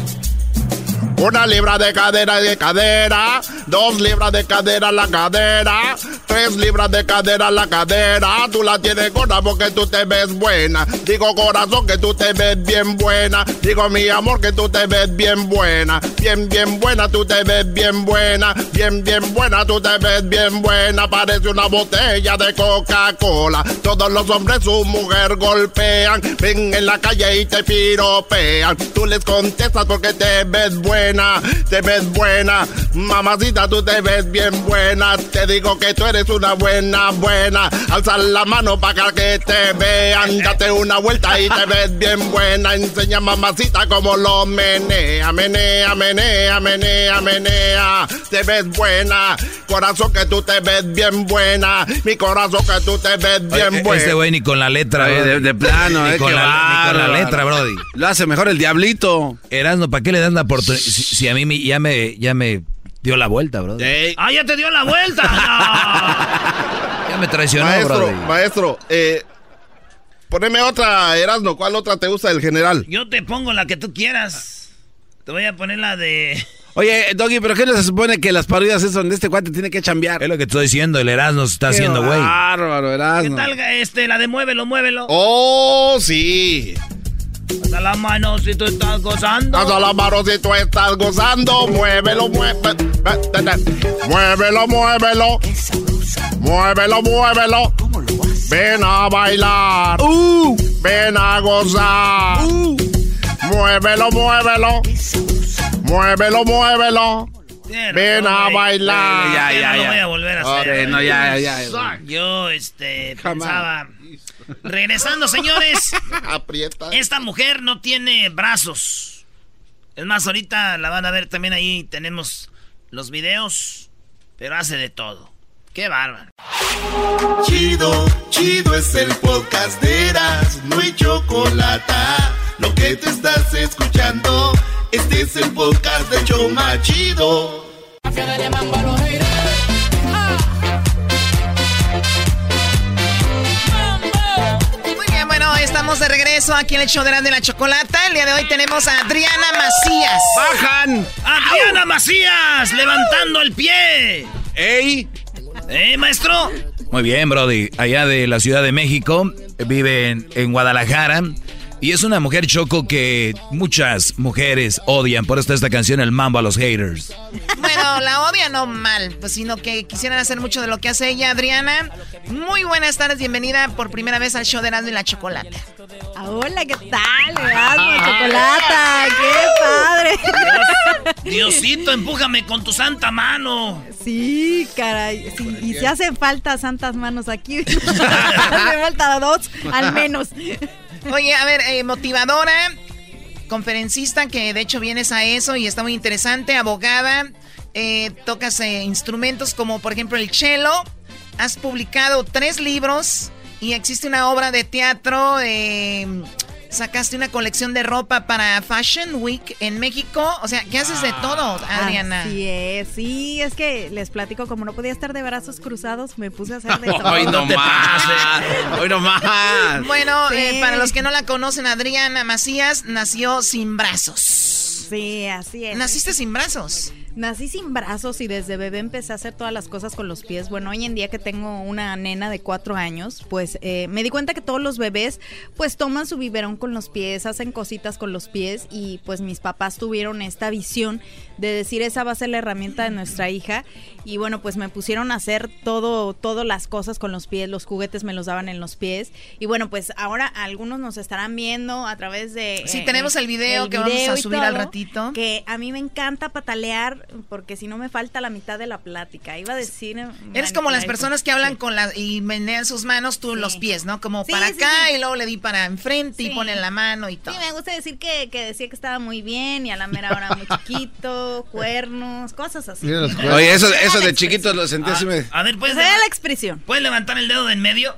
Una libra de cadera de cadera, dos libras de cadera la cadera, tres libras de cadera la cadera. Tú la tienes gorda porque tú te ves buena. Digo corazón que tú te ves bien buena. Digo mi amor que tú te ves bien buena. Bien, bien buena, tú te ves bien buena. Bien, bien buena, tú te ves bien buena. Parece una botella de Coca-Cola. Todos los hombres su mujer golpean. Ven en la calle y te piropean. Tú les contestas porque te ves buena. Te ves buena. Mamacita, tú te ves bien buena. Te digo que tú eres una buena, buena. Alza la mano para que te vean. Date una vuelta y te ves bien buena. Enseña mamacita cómo lo menea, menea, menea, menea, menea. Te ves buena. Corazón que tú te ves bien buena. Mi corazón que tú te ves bien Oye, buena. Este güey ni con la letra, de, de plano, Ni eh. con, la, ni con la bárbaro. letra, Brody. Lo hace mejor el diablito. Erasmo, ¿para qué le das la oportunidad? Si, si a mí me- ya me, ya me dio la vuelta, Brody. ¡Ah, ya te dio la vuelta! [laughs] Ya me traicionó, Maestro, maestro, eh, poneme otra, Erasmo. ¿Cuál otra te gusta del general? Yo te pongo la que tú quieras. Te voy a poner la de... [laughs] Oye, Doggy, ¿pero qué no se supone que las parodias es donde este cuate tiene que chambear? Es lo que estoy diciendo, el Erasmo se está haciendo, güey. Bárbaro, ¿Qué Erasmo. tal este, la de muévelo, muévelo? Oh, sí. Hasta la mano si tú estás gozando. Haz la mano si tú estás gozando. Muévelo, muévelo. Muévelo, muévelo. Muévelo, muévelo. Ven a bailar. Ven a gozar. Muévelo, muévelo. Muévelo, muévelo. Bien, Ven no, a bailar. Ya, ya, no lo ya. voy a volver a hacer. Ok, no, ya, ya, ya. Yo, este, pensaba... Regresando, señores. [laughs] Aprieta. Esta mujer no tiene brazos. Es más, ahorita la van a ver también ahí. Tenemos los videos. Pero hace de todo. Qué bárbaro. Chido, chido es el podcast de Eras, no hay chocolate. Lo que te estás escuchando, este es el podcast de Choma Chido. Estamos de regreso aquí en el show de la, de la chocolata. El día de hoy tenemos a Adriana Macías. ¡Bajan! Adriana Macías, levantando el pie. ¡Ey! ¿Eh, maestro? Muy bien, Brody. Allá de la Ciudad de México, vive en, en Guadalajara. Y es una mujer choco que muchas mujeres odian. Por eso está esta canción, El Mambo a los Haters. Bueno, la odia no mal, pues sino que quisieran hacer mucho de lo que hace ella, Adriana. Muy buenas tardes, bienvenida por primera vez al show de Erasmo y la Chocolata. Hola, ¿qué tal? Erasmo, chocolata, qué padre. Diosito, empújame con tu santa mano. Sí, caray. sí, y si hacen falta santas manos aquí, [laughs] [laughs] hace falta dos, al menos. Oye, a ver, eh, motivadora, conferencista, que de hecho vienes a eso y está muy interesante, abogada, eh, tocas eh, instrumentos como por ejemplo el cello, has publicado tres libros y existe una obra de teatro, eh, sacaste una colección de ropa para Fashion Week en México. O sea, ¿qué haces de todo, Adriana? Así es, sí, es que les platico, como no podía estar de brazos cruzados, me puse a hacer de [laughs] todo. Hoy no más, [laughs] hoy no más. Bueno, eh, para los que no la conocen, Adriana Macías nació sin brazos. Sí, así es. ¿Naciste sin brazos? Nací sin brazos y desde bebé empecé a hacer todas las cosas con los pies. Bueno, hoy en día que tengo una nena de cuatro años, pues eh, me di cuenta que todos los bebés pues toman su biberón con los pies, hacen cositas con los pies y pues mis papás tuvieron esta visión de decir esa va a ser la herramienta de nuestra hija y bueno pues me pusieron a hacer todo, todas las cosas con los pies, los juguetes me los daban en los pies y bueno pues ahora algunos nos estarán viendo a través de... Sí, tenemos el video que vamos a subir al ratito. Que a mí me encanta patalear porque si no me falta la mitad de la plática. Iba a decir... Eres como las personas que hablan con la y menean sus manos, tú los pies, ¿no? Como para acá y luego le di para enfrente y ponen la mano y todo. Sí, me gusta decir que, que, decía que estaba muy bien y a la mera hora muy chiquito, [laughs] cuernos, cosas así. Oye, eso, eso de chiquito lo sentí así me... A ver, pues... la expresión. ¿Puedes levantar el dedo de en medio?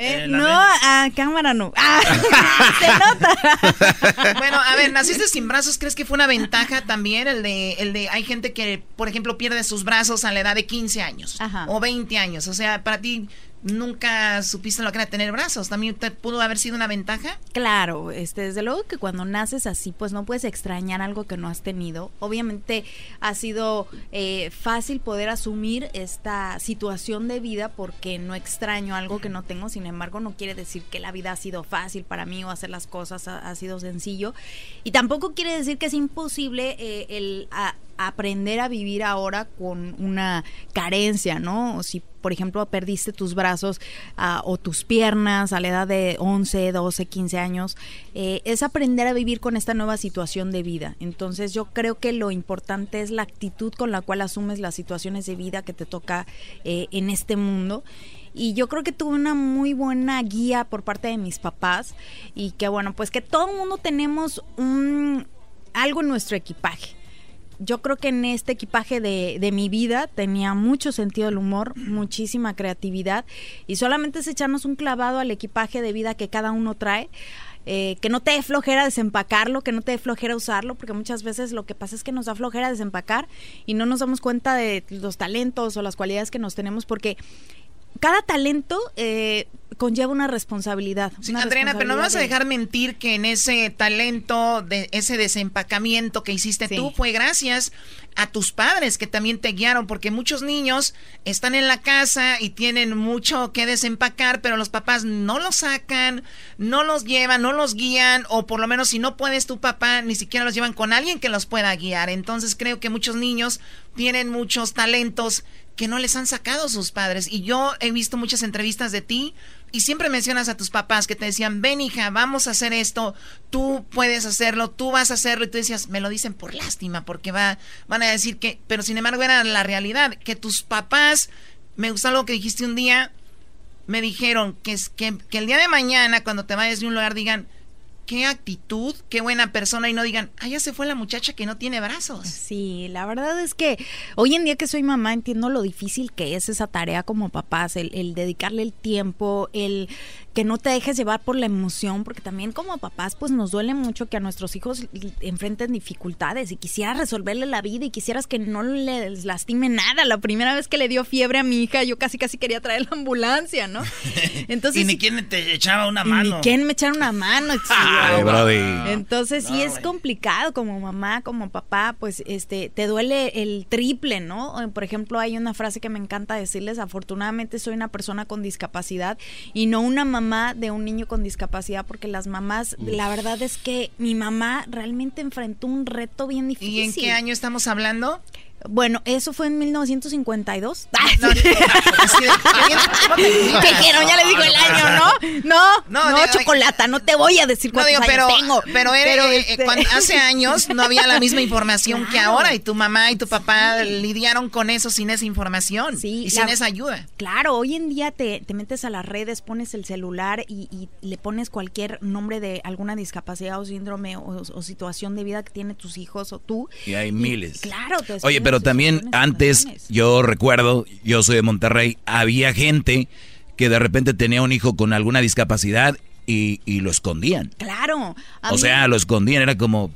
Eh, no, a cámara no. Ah, [laughs] se nota. [laughs] bueno, a ver, naciste sin brazos, ¿crees que fue una ventaja también el de, el de, hay gente que, por ejemplo, pierde sus brazos a la edad de 15 años o 20 años, o sea, para ti nunca supiste lo que era tener brazos. ¿También te pudo haber sido una ventaja? Claro, este, desde luego que cuando naces así, pues no puedes extrañar algo que no has tenido. Obviamente ha sido eh, fácil poder asumir esta situación de vida porque no extraño algo que no tengo. Sin embargo, no quiere decir que la vida ha sido fácil para mí o hacer las cosas ha, sido sencillo. Y tampoco quiere decir que es imposible eh, el aprender a vivir ahora con una carencia, ¿no? Si, por ejemplo, perdiste tus brazos ah, o tus piernas a la edad de 11, 12, 15 años, eh, es aprender a vivir con esta nueva situación de vida. Entonces yo creo que lo importante es la actitud con la cual asumes las situaciones de vida que te toca eh, en este mundo y yo creo que tuve una muy buena guía por parte de mis papás y que bueno, pues que todo el mundo tenemos un algo en nuestro equipaje yo creo que en este equipaje de, de, mi vida tenía mucho sentido del humor, muchísima creatividad y solamente es echarnos un clavado al equipaje de vida que cada uno trae. Eh, que no te dé flojera desempacarlo, que no te dé flojera usarlo, porque muchas veces lo que pasa es que nos da flojera desempacar y no nos damos cuenta de los talentos o las cualidades que nos tenemos, porque cada talento eh, conlleva una responsabilidad. Sí, Adriana, pero no vas a dejar mentir que en ese talento, de ese desempacamiento que hiciste tú, fue gracias a tus padres que también te guiaron, porque muchos niños están en la casa y tienen mucho que desempacar, pero los papás no los sacan, no los llevan, no los guían, o por lo menos si no puedes tu papá, ni siquiera los llevan con alguien que los pueda guiar. Entonces creo que muchos niños tienen muchos talentos que no les han sacado sus padres. Y yo he visto muchas entrevistas de ti y siempre mencionas a tus papás que te decían, ven hija, vamos a hacer esto, tú puedes hacerlo, tú vas a hacerlo. Y tú decías, me lo dicen por lástima, porque va, van a decir que, pero sin embargo era la realidad, que tus papás, me gusta lo que dijiste un día, me dijeron que, que, que el día de mañana, cuando te vayas de un lugar, digan, qué actitud, qué buena persona y no digan, ah, ya se fue la muchacha que no tiene brazos. Sí, la verdad es que hoy en día que soy mamá entiendo lo difícil que es esa tarea como papás, el, el dedicarle el tiempo, el que no te dejes llevar por la emoción, porque también como papás pues nos duele mucho que a nuestros hijos enfrenten dificultades y quisieras resolverle la vida y quisieras que no les lastime nada. La primera vez que le dio fiebre a mi hija yo casi casi quería traer la ambulancia, ¿no? [laughs] Entonces, y ni quién te echaba una mano. Ni quién me echara una mano. [laughs] Entonces sí es complicado como mamá, como papá, pues este te duele el triple, ¿no? Por ejemplo, hay una frase que me encanta decirles, afortunadamente soy una persona con discapacidad y no una mamá de un niño con discapacidad, porque las mamás, la verdad es que mi mamá realmente enfrentó un reto bien difícil. ¿Y en qué año estamos hablando? Bueno, eso fue en 1952. No, ¿Qué quiero? Ya le digo el año, ¿no? No, no, no, chocolata, no te voy a decir cuántos no, pero, años tengo. Pero, eh, este hace años no había la misma información que ahora y tu mamá y tu papá lidiaron con eso sin esa información y sin esa ayuda. Claro, hoy en día te, te, metes a las redes, pones el celular y, y, le pones cualquier nombre de alguna discapacidad o síndrome o, situación de vida que tiene tus hijos o tú. Y hay miles. claro, te Oye, pero también antes, yo recuerdo, yo soy de Monterrey, había gente que de repente tenía un hijo con alguna discapacidad y, lo escondían. Claro. O sea, lo escondían, era como,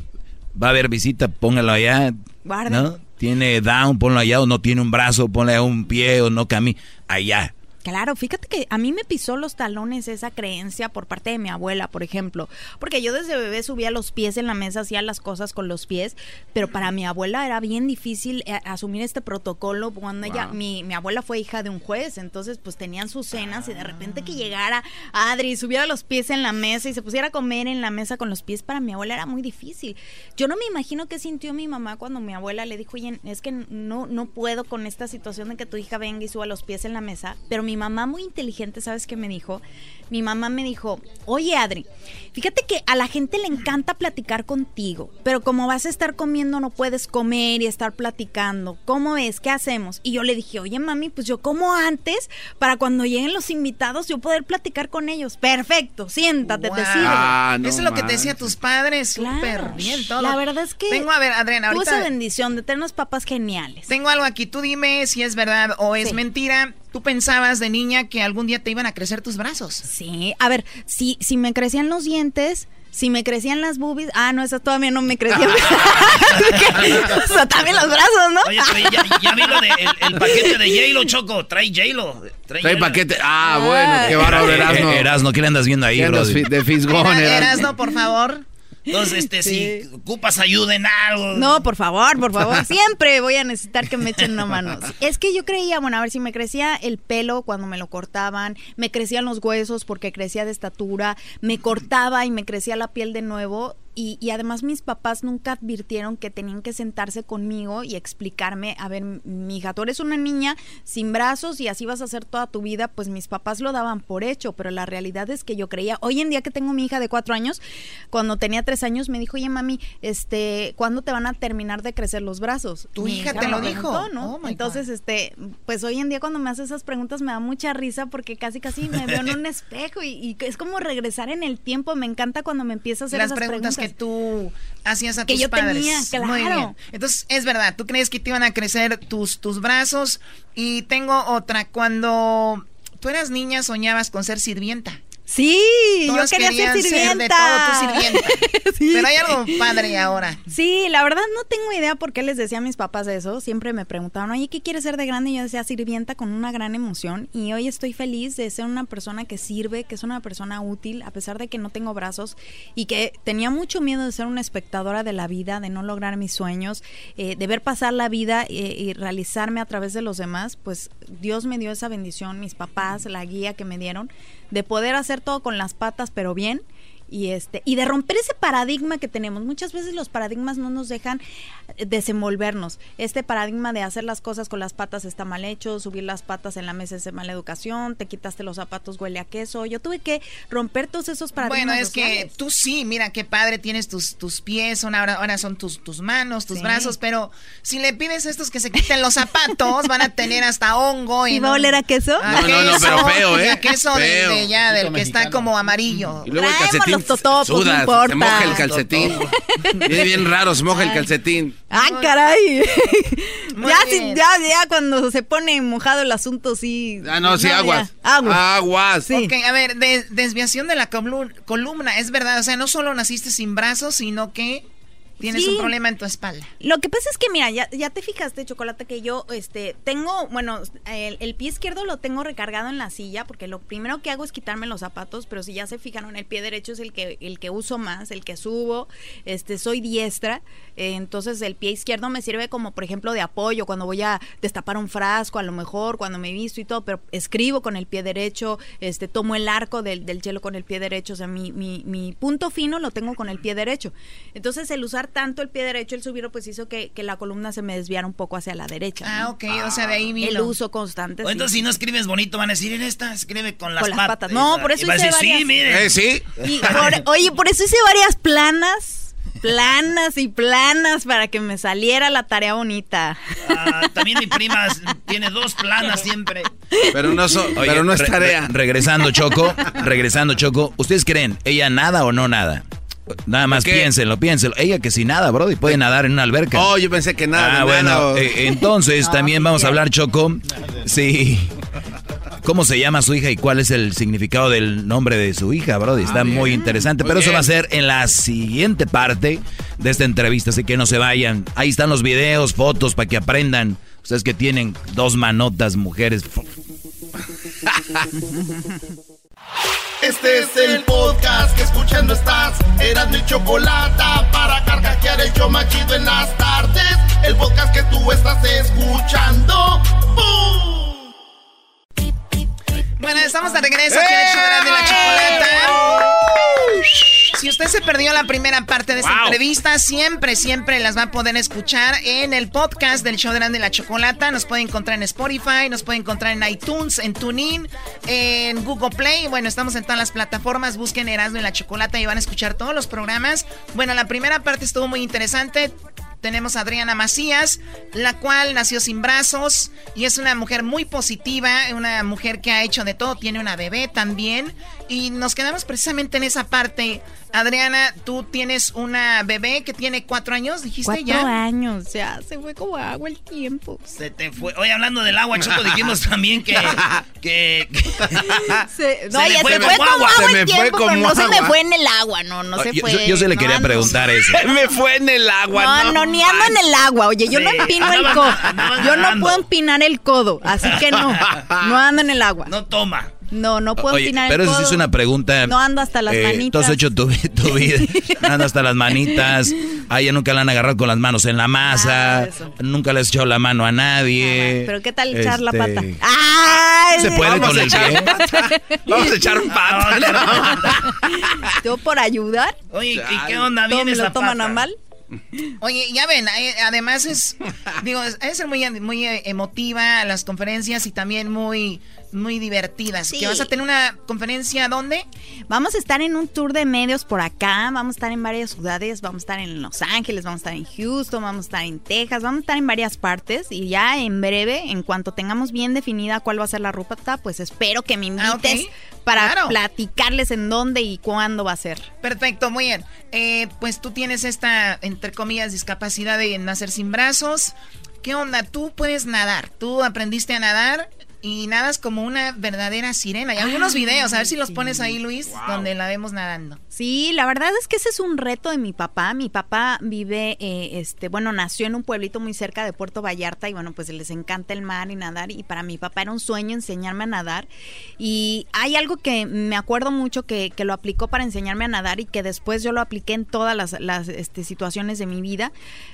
va a haber visita, póngalo allá. ¿no? Tiene down, ponlo allá, o no tiene un brazo, ponle un pie, o no camina, allá. Claro, fíjate que a mí me pisó los talones esa creencia por parte de mi abuela, por ejemplo, porque yo desde bebé subía los pies en la mesa, hacía las cosas con los pies, pero para mi abuela era bien difícil eh, asumir este protocolo cuando ella, mi, mi, abuela fue hija de un juez, entonces pues tenían sus cenas y de repente que llegara Adri, subiera los pies en la mesa y se pusiera a comer en la mesa con los pies, para mi abuela era muy difícil. Yo no me imagino qué sintió mi mamá cuando mi abuela le dijo, oye, es que no, no puedo con esta situación de que tu hija venga y suba los pies en la mesa, pero mi mi mamá muy inteligente, ¿sabes qué me dijo? Mi mamá me dijo, oye Adri, fíjate que a la gente le encanta platicar contigo, pero como vas a estar comiendo no puedes comer y estar platicando. ¿Cómo es? ¿Qué hacemos? Y yo le dije, oye mami, pues yo como antes para cuando lleguen los invitados yo poder platicar con ellos. Perfecto, siéntate, te sirve. Ah, Eso es lo que te decía tus padres, súper bien todo. La verdad es que... Tengo, a ver, Adriana, ahorita... bendición de tener unos papás geniales. Tengo algo aquí, tú dime si es verdad o es mentira. Tú pensabas de niña que algún día te iban a crecer tus brazos. Sí, a ver, si, si me crecían los dientes, si me crecían las boobies, ah, no, esas todavía no me crecían. [laughs] [laughs] o sea, también los brazos, ¿no? Oye, pero ya, ya vi lo de el, paquete de J-Lo, Choco. Trae J-Lo. Trae, paquete. Ah, bueno, qué bárbaro, Erasno. Erasno, ¿qué le andas viendo ahí, bro? De Fisgón, Erasno, por favor. Entonces, este, si ocupas ayuda en algo. No, por favor, por favor. Siempre voy a necesitar que me echen una mano. Es que yo creía, bueno, a ver si me crecía el pelo cuando me lo cortaban, me crecían los huesos porque crecía de estatura, me cortaba y me crecía la piel de nuevo. Y, además mis papás nunca advirtieron que tenían que sentarse conmigo y explicarme, a ver, mi hija, tú eres una niña sin brazos y así vas a hacer toda tu vida, pues mis papás lo daban por hecho, pero la realidad es que yo creía, hoy en día que tengo mi hija de cuatro años, cuando tenía tres años me dijo, oye mami, este, ¿cuándo te van a terminar de crecer los brazos? Tu hija, te lo dijo, ¿no? Oh Entonces, este, pues hoy en día cuando me hace esas preguntas me da mucha risa porque casi casi me veo en un [laughs] espejo y, es como regresar en el tiempo, me encanta cuando me empieza a hacer esas preguntas que tú hacías a que tus yo padres. Tenía, claro. Entonces, es verdad, tú crees que te iban a crecer tus, tus brazos. Y tengo otra, cuando tú eras niña soñabas con ser sirvienta. Sí, yo quería ser sirvienta. [laughs] Pero hay algo padre ahora. Sí, la verdad no tengo idea por qué les decía a mis papás eso. Siempre me preguntaban, oye, ¿qué quieres ser de grande? Y yo decía sirvienta con una gran emoción. Y hoy estoy feliz de ser una persona que sirve, que es una persona útil, a pesar de que no tengo brazos y que tenía mucho miedo de ser una espectadora de la vida, de no lograr mis sueños, eh, de ver pasar la vida eh, y realizarme a través de los demás. Pues Dios me dio esa bendición, mis papás, la guía que me dieron de poder hacer todo con las patas, pero bien, y este y de romper ese paradigma que tenemos. Muchas veces los paradigmas no nos dejan desenvolvernos. Este paradigma de hacer las cosas con las patas está mal hecho, subir las patas en la mesa es mala educación, te quitaste los zapatos huele a queso. Yo tuve que romper todos esos paradigmas. Bueno, es que tú sí, mira qué padre tienes tus tus pies, son ahora, ahora son tus tus manos, tus brazos, pero si le pides a estos que se quiten los zapatos, van a tener hasta hongo [laughs] y, va a oler a queso. no, no, no, pero feo, ¿eh? queso de, ya del que está como amarillo. Y luego el totopos, no importa. Se moja el calcetín. [laughs] Viene bien raro, se moja el calcetín. ¡Ah, caray! [laughs] ya, ya, ya cuando se pone mojado el asunto, sí. Ah, no, sí, aguas. Aguas. Aguas. Sí. Ok, a ver, desviación de la columna, es verdad. O sea, no solo naciste sin brazos, sino que Tienes un problema en tu espalda. Lo que pasa es que, mira, ya, ya te fijaste, Chocolate, que yo este, tengo, bueno, el, pie izquierdo lo tengo recargado en la silla, porque lo primero que hago es quitarme los zapatos, pero si ya se fijaron, el pie derecho es el que, el que uso más, el que subo, este, soy diestra, eh, entonces el pie izquierdo me sirve como, por ejemplo, de apoyo cuando voy a destapar un frasco, a lo mejor, cuando me visto y todo, pero escribo con el pie derecho, este, tomo el arco del, del hielo con el pie derecho, o sea, mi, mi, mi punto fino lo tengo con el pie derecho. Entonces, el usar tanto el pie derecho, el subirlo, pues hizo que, la columna se me desviara un poco hacia la derecha. Ah, ok, o sea, de ahí vino. El uso constante. O entonces, si no escribes bonito, van a decir, en esta escribe con las, patas. No, por eso hice varias... Sí, mire. Eh, sí. [laughs] oye, por eso hice varias planas planas y planas para que me saliera la tarea bonita. Ah, también mi prima tiene dos planas siempre. Pero no, pero no es tarea. regresando, Choco, regresando, Choco, ¿ustedes creen, ella nada o no nada? Nada más piénsenlo, piénsenlo. Ella que si nada, bro, y puede nadar en una alberca. Oh, yo pensé que nada. Ah, bueno, eh, [laughs] entonces también vamos a hablar, Choco. Sí. cómo se llama su hija y cuál es el significado del nombre de su hija, Brody. Está muy interesante. pero eso va a ser en la siguiente parte de esta entrevista, así que no se vayan. Ahí están los videos, fotos para que aprendan. Ustedes que tienen dos manotas, mujeres. [laughs] Este es el podcast que escuchando estás. Eran mi chocolate para carcajear el yo machido en las tardes. El podcast que tú estás escuchando. ¡Bum! Bueno, estamos de regreso aquí en el show de la chocolata. Si usted se perdió la primera parte de esta entrevista, siempre, siempre las va a poder escuchar en el podcast del show de Grande la Chocolata. Nos puede encontrar en Spotify, nos puede encontrar en iTunes, en TuneIn, en Google Play. Bueno, estamos en todas las plataformas. Busquen Erasmo y la Chocolata y van a escuchar todos los programas. Bueno, la primera parte estuvo muy interesante tenemos a Adriana Macías, la cual nació sin brazos y es una mujer muy positiva, una mujer que ha hecho de todo, tiene una bebé también. Y nos quedamos precisamente en esa parte Adriana, tú tienes una bebé que tiene cuatro años, dijiste ya. Cuatro años, ya, se fue como agua el tiempo. Se te fue. Hoy hablando del agua, Choco, [laughs] dijimos también que. que, [laughs] se, no, se, fue, como agua, el tiempo, pero no [laughs] se me fue en el agua, no, no se fue. Yo, se le quería preguntar eso. Se me fue en el agua, no. No, ni ando en el agua, oye, yo no empino el codo. Yo no puedo empinar el codo, así que no, no ando en el agua. No toma. No, no puedo Oye, empinar Pero eso sí es una pregunta. No ando hasta las manitas. Eh, tú has hecho tu, [laughs] vida. ando hasta las manitas. A ella nunca la han agarrado con las manos en la masa. Ah, nunca le has echado la mano a nadie. Ah, pero ¿qué tal echar la pata? Este, ¡Ay! ¿Se puede con el pie? [laughs] Vamos a echar pata. ¿Tú [laughs] por ayudar? Oye, ¿y qué onda? ¿Vienes lo toman a mal? Oye, ya ven, además es, digo, es ser muy, muy emotiva las conferencias y también muy muy divertidas. ¿Que vas a tener una conferencia dónde? Vamos a estar en un tour de medios por acá, vamos a estar en varias ciudades, vamos a estar en Los Ángeles, vamos a estar en Houston, vamos a estar en Texas, vamos a estar en varias partes y ya en breve, en cuanto tengamos bien definida cuál va a ser la ruta, pues espero que me ah, invites para platicarles en dónde y cuándo va a ser. Perfecto, muy bien. Eh, pues tú tienes esta, entre comillas, discapacidad de nacer sin brazos. ¿Qué onda? Tú puedes nadar. Tú aprendiste a nadar y nadas como una verdadera sirena. Y hay unos videos, a ver si los pones ahí, Luis, donde la vemos nadando. Sí, la verdad es que ese es un reto de mi papá. Mi papá vive, eh, este, bueno, nació en un pueblito muy cerca de Puerto Vallarta y bueno, pues les encanta el mar y nadar. Y para mi papá era un sueño enseñarme a nadar. Y hay algo que me acuerdo mucho que, que lo aplicó para enseñarme a nadar y que después yo lo apliqué en todas las, las este, situaciones de mi vida.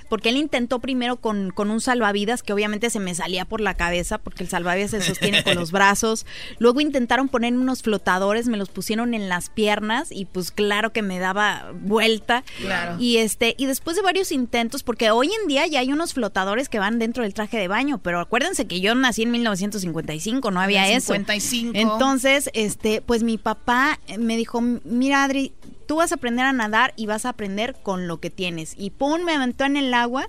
Porque él intentó primero con, con un salvavidas que obviamente se me salía por la cabeza porque el salvavidas [laughs] es tiene con los brazos. Luego intentaron poner unos flotadores, me los pusieron en las piernas y pues claro que me daba vuelta. Claro. Y este, y después de varios intentos, porque hoy en día ya hay unos flotadores que van dentro del traje de baño, pero acuérdense que yo nací en 1955, no había eso. 55. Entonces, este, pues mi papá me dijo, mira Adri, tú vas a aprender a nadar y vas a aprender con lo que tienes. Y pum, me aventó en el agua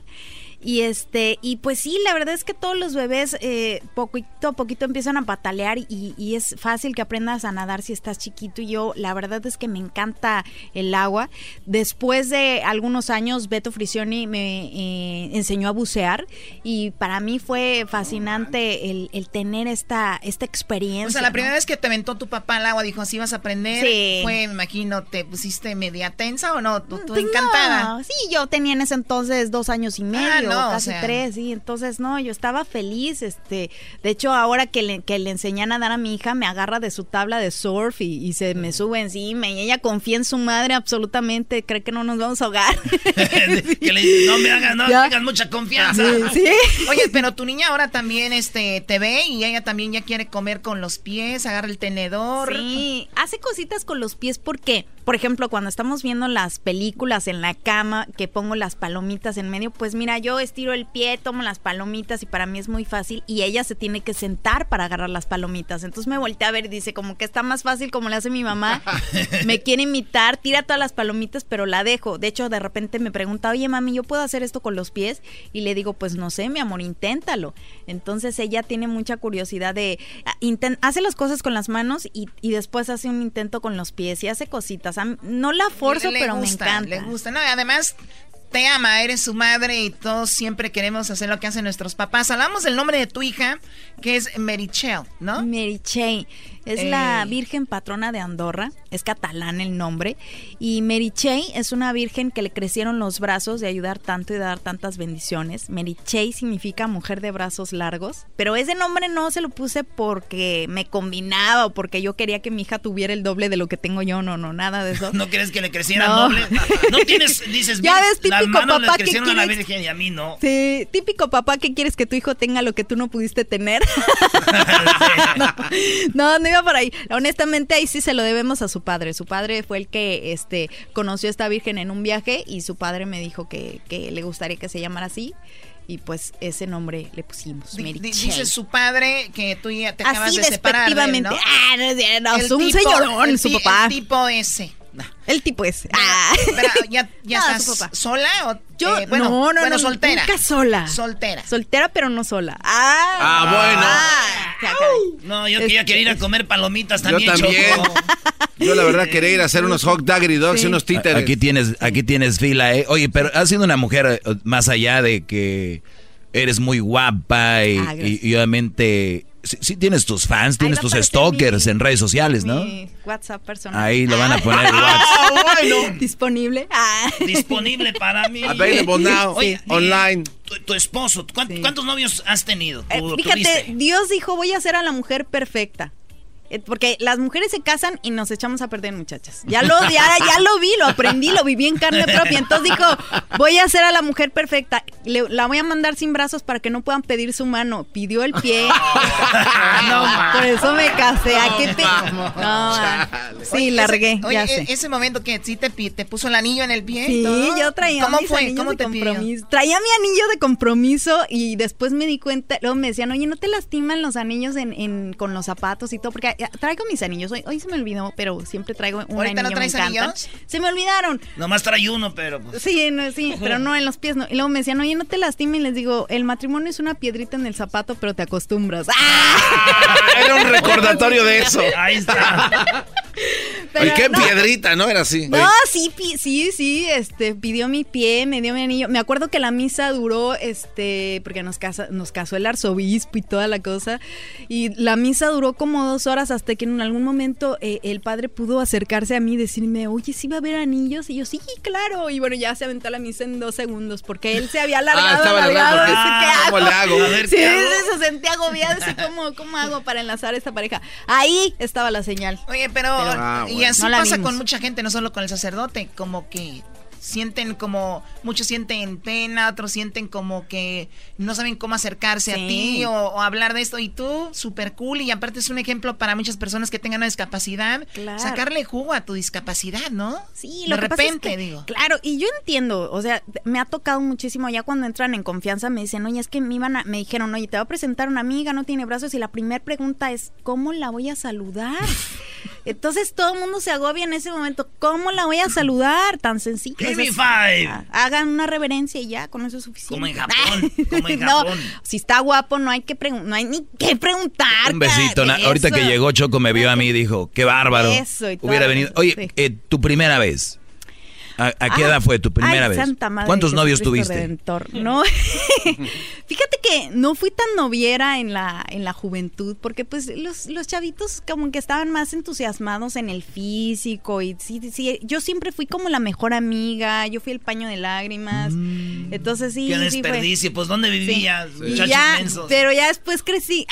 y este, y pues sí, la verdad es que todos los bebés eh, poquito a poquito empiezan a patalear y, y, es fácil que aprendas a nadar si estás chiquito. Y yo, la verdad es que me encanta el agua. Después de algunos años, Beto Frisioni me eh, enseñó a bucear y para mí fue fascinante el, el, tener esta, esta experiencia. O sea, la primera vez que te aventó tu papá al agua, dijo, así vas a aprender. Sí. Fue, me imagino, ¿te pusiste media tensa o no? ¿Tú, pues encantada? sí, yo tenía en ese entonces dos años y medio casi tres, sí. Entonces, no, yo estaba feliz. Este, de hecho, ahora que le, que le enseñé a nadar a mi hija, me agarra de su tabla de surf y, se me sube encima. Y ella confía en su madre absolutamente, cree que no nos vamos a ahogar. [laughs] que le dice, no me hagas, no [laughs] tengas mucha confianza. Sí, [laughs] Oye, pero tu niña ahora también este, te ve y ella también ya quiere comer con los pies, agarra el tenedor. Sí, hace cositas con los pies porque, por ejemplo, cuando estamos viendo las películas en la cama, que pongo las palomitas en medio, pues mira, yo estiro el pie, tomo las palomitas y para mí es muy fácil y ella se tiene que sentar para agarrar las palomitas. Entonces me volteé a ver y dice como que está más fácil como le hace mi mamá. [laughs] me quiere imitar, tira todas las palomitas, pero la dejo. De hecho, de repente me pregunta, oye mami, ¿yo puedo hacer esto con los pies? Y le digo, pues no sé, mi amor, inténtalo. Entonces ella tiene mucha curiosidad de, ah, hace las cosas con las manos y, después hace un intento con los pies y hace cositas. No la forzo, pero me encanta. Le gusta, no, además te ama, eres su madre y todos siempre queremos hacer lo que hacen nuestros papás. Hablamos del nombre de tu hija, que es Merichel, ¿no? Merichel. Es la Virgen patrona de Andorra, es catalán el nombre. Y Merichey es una virgen que le crecieron los brazos de ayudar tanto y dar tantas bendiciones. Merichey significa mujer de brazos largos, pero ese nombre no se lo puse porque me combinaba o porque yo quería que mi hija tuviera el doble de lo que tengo yo, no, no, nada de eso. [laughs] ¿No quieres que le creciera el doble? No [laughs] tienes, dices, ya ves, típico papá que quieres... a la Virgen y a mí no. Sí, típico papá que quieres que tu hijo tenga lo que tú no pudiste tener. [laughs] no, no, por ahí. Honestamente, ahí sí se lo debemos a su padre. Su padre fue el que este, conoció a esta virgen en un viaje y su padre me dijo que, que le gustaría que se llamara así y pues ese nombre le pusimos. dice su padre que tú ya te acabas de separar. ¿no? Ah, no, es un señorón, su papá. El tipo ese. El tipo ese. Ah. Pero ya, ya [laughs] estás sola o yo eh, bueno, no, no, bueno, soltera. Nunca sola. Soltera. Soltera, pero no sola. Ah, ah bueno. no, yo quería, quería ir a comer palomitas también. Yo también. [laughs] Yo la verdad quería ir a hacer unos hot daggery dogs y unos títeres. Aquí tienes, aquí tienes fila, eh. Oye, pero has sido una mujer eh, más allá de que eres muy guapa y, ah, y obviamente Sí, tienes tus fans, tienes tus stalkers en redes sociales, ¿no? Mi WhatsApp personal. Ahí lo van a poner [laughs] ah, bueno. Disponible. Ah. Disponible para mí. Available now. online. Tu, esposo, ¿cuántos, novios has tenido? Eh, fíjate, Dios dijo, voy a ser a la mujer perfecta. Eh, porque las mujeres se casan y nos echamos a perder, muchachas. Ya lo, ya, ya lo vi, lo aprendí, lo viví en carne propia. Entonces dijo, voy a hacer a la mujer perfecta. la voy a mandar sin brazos para que no puedan pedir su mano. Pidió el pie. [laughs] no, por eso me casé. ¿A qué No, sí, largué. Oye, e, ese momento que sí te, te puso el anillo en el pie. Sí, yo traía ¿Cómo fue? ¿Cómo te compromiso. Traía mi anillo de compromiso y después me di cuenta, luego me decían, oye, ¿no te lastiman los anillos en, en, con los zapatos y todo? Porque traigo mis anillos. Hoy, hoy se me olvidó, pero siempre traigo un ¿Ahorita no traes anillos? Se me olvidaron. Nomás trae uno, pero. Pues. Sí, sí, pero no en los pies. No. Y luego me decían, oye, no te lastimes. Y les digo, el matrimonio es una piedrita en el zapato, pero te acostumbras. [laughs] ¡Ah! Era un recordatorio de eso. [laughs] Ahí está. Pero qué piedrita, ¿no? Era así. No, sí, sí, sí, este, pidió mi pie, me dio mi anillo. Me acuerdo que la misa duró, este, porque nos, casa, nos casó el arzobispo y toda la cosa. Y la misa duró como dos horas hasta que en algún momento eh, el padre pudo acercarse a mí y decirme, oye, ¿sí va a haber anillos? Y yo, sí, claro. Y bueno, ya se aventó la misa en dos segundos porque él se había alargado. Ah, estaba alargado. Ah, ¿Cómo le hago? A ver, sí, se sentía agobiado. ¿cómo, ¿Cómo hago para enlazar esta pareja? Ahí estaba la señal. Oye, pero, ah, y así pasa con mucha gente, no solo con el sacerdote, como que sienten como, muchos sienten pena, otros sienten como que no saben cómo acercarse a ti o, hablar de esto. Y tú, súper cool, y aparte es un ejemplo para muchas personas que tengan una discapacidad, sacarle jugo a tu discapacidad, ¿no? Sí, lo de repente, digo. Claro, y yo entiendo, o sea, me ha tocado muchísimo, ya cuando entran en confianza me dicen, oye, es que me, iban me dijeron, oye, te voy a presentar una amiga, no tiene brazos, y la primera pregunta es, ¿cómo la voy a saludar? [laughs] Entonces todo el mundo se agobia en ese momento. ¿Cómo la voy a saludar? Tan sencillo. Hagan una reverencia y ya, con eso es suficiente. Como en Japón. [laughs] Como en Japón. no, si está guapo, no hay que no hay ni que preguntar. Un besito. Ahorita que llegó Choco me vio a mí y dijo, qué bárbaro. Eso y Hubiera venido. Oye, eh, tu primera vez. ¿A, qué edad fue tu primera vez? ¿Cuántos novios tuviste? No, [laughs] fíjate que no fui tan noviera en la, en la juventud, porque pues los, los chavitos como que estaban más entusiasmados en el físico y sí, sí, yo siempre fui como la mejor amiga, yo fui el paño de lágrimas, mm. entonces sí. Qué desperdicio, pues ¿dónde vivías? Ya, pero ya después crecí.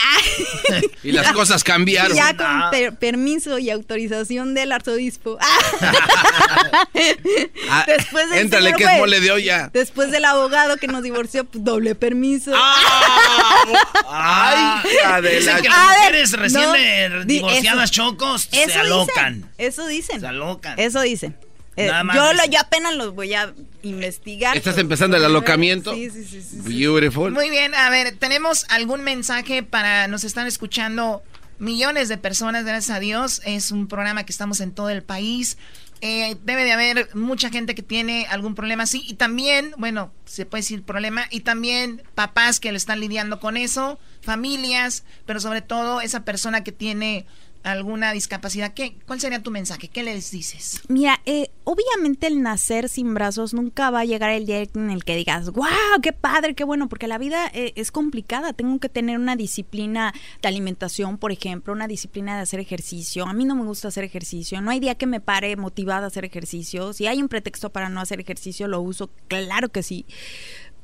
[laughs] y las cosas cambiaron. ya con ah. permiso y autorización del arzobispo. Ah, [laughs] [laughs] después del Éntrale, que es mole de olla. Después del abogado que nos divorció, pues, doble permiso. Ah, ay, Adela. que las mujeres recién divorciadas chocos se alocan. eso dicen. Se alocan. Eso dicen. Eh, yo, lo, yo apenas los voy a investigar. ¿Estás empezando el alocamiento? Sí, sí, sí, sí, Beautiful. Muy bien, a ver, tenemos algún mensaje para, nos están escuchando millones de personas, gracias a Dios. Es un programa que estamos en todo el país. Eh, debe de haber mucha gente que tiene algún problema así. Y también, bueno, se puede decir problema, y también papás que le están lidiando con eso, familias, pero sobre todo esa persona que tiene alguna discapacidad, ¿qué, ¿cuál sería tu mensaje? ¿Qué les dices? Mira, eh, obviamente el nacer sin brazos nunca va a llegar el día en el que digas, wow, qué padre, qué bueno, porque la vida eh, es complicada. Tengo que tener una disciplina de alimentación, por ejemplo, una disciplina de hacer ejercicio. A mí no me gusta hacer ejercicio. No hay día que me pare motivada a hacer ejercicio. Si hay un pretexto para no hacer ejercicio, lo uso, claro que sí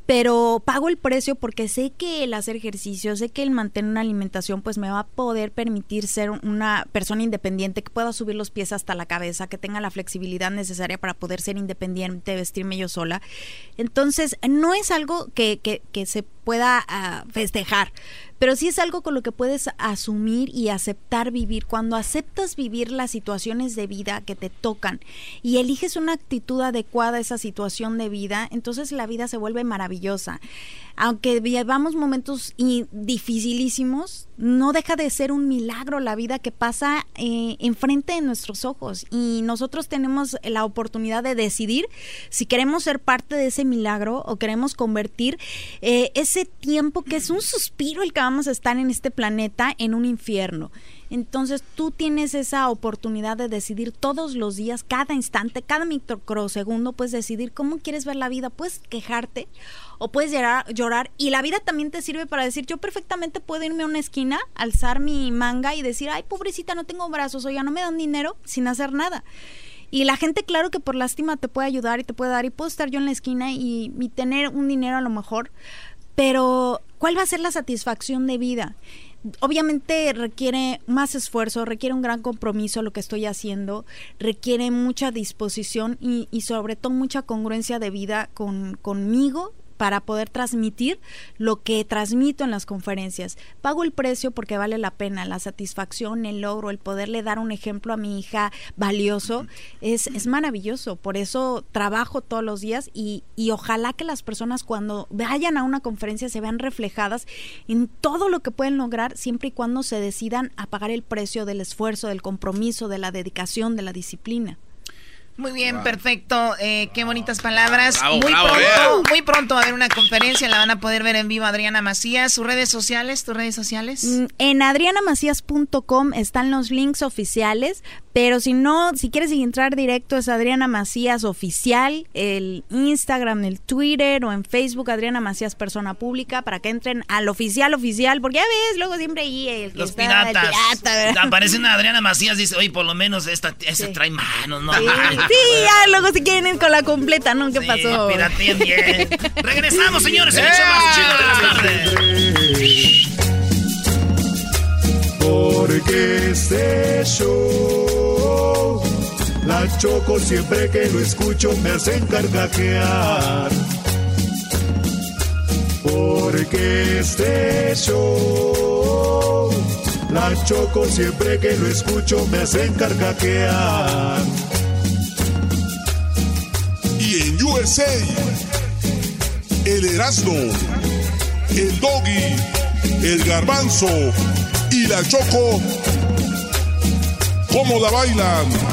pero pago el precio porque sé que el hacer ejercicio, sé que el mantener una alimentación pues me va a poder permitir ser una persona independiente, que pueda subir los pies hasta la cabeza, que tenga la flexibilidad necesaria para poder ser independiente, vestirme yo sola. Entonces, no es algo que, que, que se pueda uh, festejar, pero sí es algo con lo que puedes asumir y aceptar vivir. Cuando aceptas vivir las situaciones de vida que te tocan y eliges una actitud adecuada a esa situación de vida, entonces la vida se vuelve maravillosa aunque vivamos momentos dificilísimos, no deja de ser un milagro la vida que pasa eh, enfrente de nuestros ojos. Y nosotros tenemos la oportunidad de decidir si queremos ser parte de ese milagro o queremos convertir eh, ese tiempo que es un suspiro el que vamos a estar en este planeta en un infierno. Entonces tú tienes esa oportunidad de decidir todos los días, cada instante, cada microsegundo, puedes decidir cómo quieres ver la vida, puedes quejarte o puedes llorar, llorar y la vida también te sirve para decir, yo perfectamente puedo irme a una esquina, alzar mi manga y decir, ay, pobrecita, no tengo brazos o ya no me dan dinero sin hacer nada. Y la gente, claro que por lástima te puede ayudar y te puede dar y puedo estar yo en la esquina y, y tener un dinero a lo mejor, pero ¿cuál va a ser la satisfacción de vida? obviamente requiere más esfuerzo, requiere un gran compromiso lo que estoy haciendo, requiere mucha disposición y, y sobre todo mucha congruencia de vida con, conmigo para poder transmitir lo que transmito en las conferencias. Pago el precio porque vale la pena, la satisfacción, el logro, el poderle dar un ejemplo a mi hija valioso es, es maravilloso. Por eso trabajo todos los días y, y ojalá que las personas cuando vayan a una conferencia se vean reflejadas en todo lo que pueden lograr siempre y cuando se decidan a pagar el precio del esfuerzo, del compromiso, de la dedicación, de la disciplina. Muy bien, perfecto. Eh, qué bonitas palabras. muy pronto, muy pronto va a haber una conferencia, la van a poder ver en vivo Adriana Macías. ¿Sus redes sociales? ¿Tus redes sociales? Mm, en adrianamacías.com están los links oficiales, pero si no, si quieres entrar directo es Adriana Macías Oficial, el Instagram, el Twitter o en Facebook Adriana Macías Persona Pública para que entren al oficial oficial, porque ya ves, luego siempre ahí el que Los piratas. Aparece una Adriana Macías, dice, oye, por lo menos esta, esa trae manos, ¿no? Sí, ya, luego si quieren ir con la completa, ¿no? ¿Qué sí, pasó? bien. Regresamos, señores, el hecho más chido de la tarde. Porque este show, la choco siempre que lo escucho me hacen carcajear. Porque este show, la choco siempre que lo escucho me hacen carcajear. Y en USA, el Erasmo, el Doggy, el Garbanzo y la Choco, ¿cómo la bailan?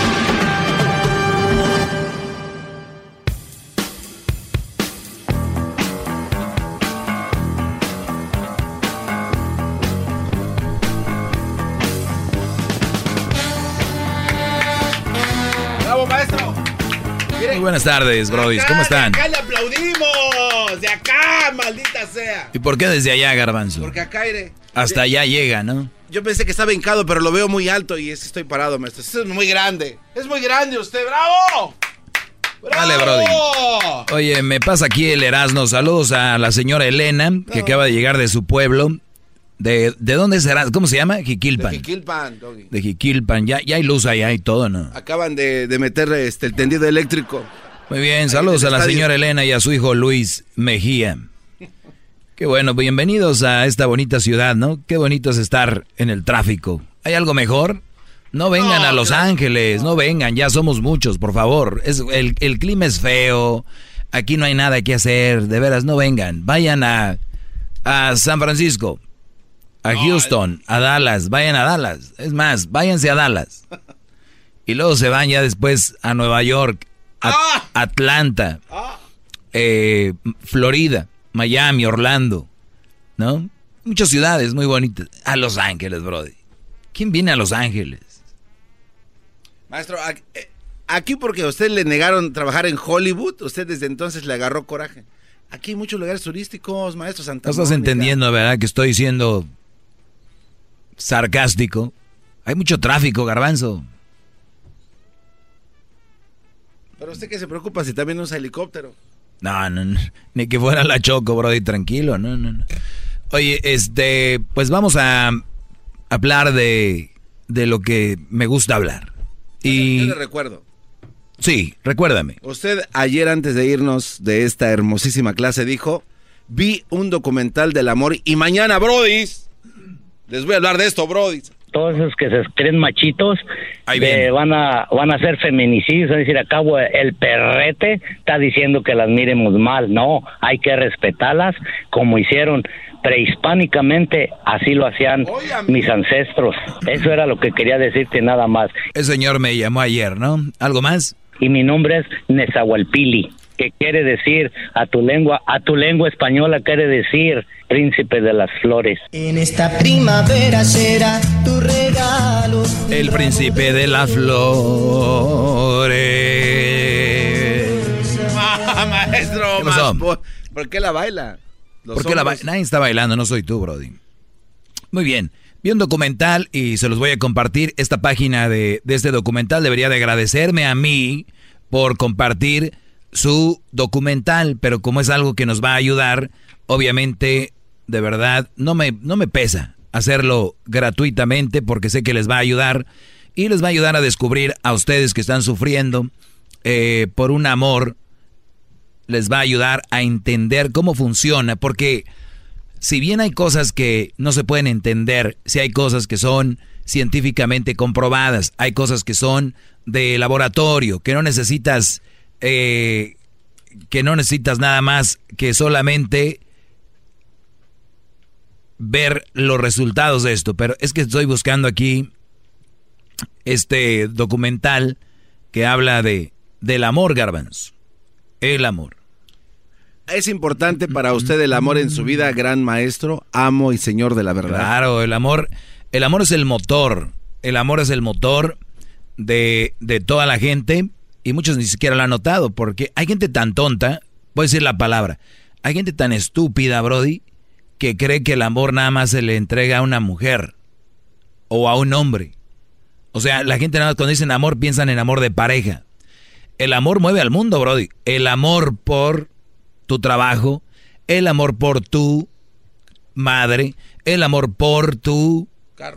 buenas tardes, Brody. ¿Cómo están? De acá le aplaudimos. De acá, maldita sea. ¿Y por qué desde allá, Garbanzo? Porque acá aire. Hasta allá llega, ¿no? Yo pensé que estaba hincado, pero lo veo muy alto y es que estoy parado, maestro. Esto es muy grande. Es muy grande usted, bravo. Dale, Brody. Oye, me pasa aquí el Erasmo. Saludos a la señora Elena, que acaba de llegar de su pueblo. ¿De, de dónde será? ¿Cómo se llama? Jiquilpan. De Jiquilpan, Doggy. De Jiquilpan. Ya, ya hay luz allá y todo, ¿no? Acaban de, de meter este, el tendido eléctrico. Muy bien, saludos a la señora Elena y a su hijo Luis Mejía. Qué bueno, bienvenidos a esta bonita ciudad, ¿no? Qué bonito es estar en el tráfico. ¿Hay algo mejor? No vengan a Los Ángeles, no vengan, ya somos muchos, por favor. Es, el, el clima es feo, aquí no hay nada que hacer, de veras, no vengan. Vayan a, a San Francisco, a Houston, a Dallas, vayan a Dallas. Es más, váyanse a Dallas. Y luego se van ya después a Nueva York, a Ah. Atlanta, eh, Florida, Miami, Orlando, ¿no? Muchas ciudades muy bonitas. A Los Ángeles, Brody. ¿Quién viene a Los Ángeles? Maestro, eh, aquí porque a usted le negaron trabajar en Hollywood, usted desde entonces le agarró coraje. Aquí hay muchos lugares turísticos, maestro Santa No estás Mónica. entendiendo, ¿verdad? Que estoy siendo sarcástico. Hay mucho tráfico, garbanzo. Pero usted que se preocupa si también usa helicóptero. No, no, no. Ni que fuera la choco, Brody, tranquilo. No, no, no. Oye, este, pues vamos a hablar de, de lo que me gusta hablar. Yo Y le recuerdo. sí, recuérdame. Usted ayer antes de irnos de esta hermosísima clase dijo, vi un documental del amor y mañana, brodis, les voy a hablar de esto, brodis. todos esos que se creen machitos Ahí de- viene. van a van a ser feminicidios, es decir, acabo el perrete está diciendo que las miremos mal, no, hay que respetarlas como hicieron prehispánicamente, así lo hacían mis ancestros. Eso era lo que quería decirte nada más. El señor me llamó ayer, ¿no? ¿Algo más? Y mi nombre es Nezahualpili, que quiere decir a tu lengua, a tu lengua española quiere decir príncipe de las flores. En esta primavera será tu regalo. El príncipe de las flores. [laughs] Maestro, ¿Qué pasó? más po- ¿por qué la baila? Los ¿Por qué la ba- hombres- Nadie está bailando, no soy tú, Brody. Muy bien. Vi un documental y se los voy a compartir. Esta página de, de este documental debería de agradecerme a mí por compartir su documental, pero como es algo que nos va a ayudar, obviamente, de verdad, no me, no me pesa hacerlo gratuitamente porque sé que les va a ayudar y les va a ayudar a descubrir a ustedes que están sufriendo eh, por un amor les va a ayudar a entender cómo funciona, porque si bien hay cosas que no se pueden entender, si hay cosas que son científicamente comprobadas, hay cosas que son de laboratorio, que no necesitas, eh, que no necesitas nada más que solamente ver los resultados de esto. Pero es que estoy buscando aquí este documental que habla de del amor, Garbanzo. El amor. ¿Es importante para usted el amor en su vida, gran maestro, amo y señor de la verdad? Claro, el amor, el amor es el motor. El amor es el motor de, de toda la gente y muchos ni siquiera lo han notado porque hay gente tan tonta, voy a decir la palabra, hay gente tan estúpida, Brody, que cree que el amor nada más se le entrega a una mujer o a un hombre. O sea, la gente nada más cuando dicen amor piensan en amor de pareja. El amor mueve al mundo, Brody. El amor por tu trabajo, el amor por tu madre, el amor por tu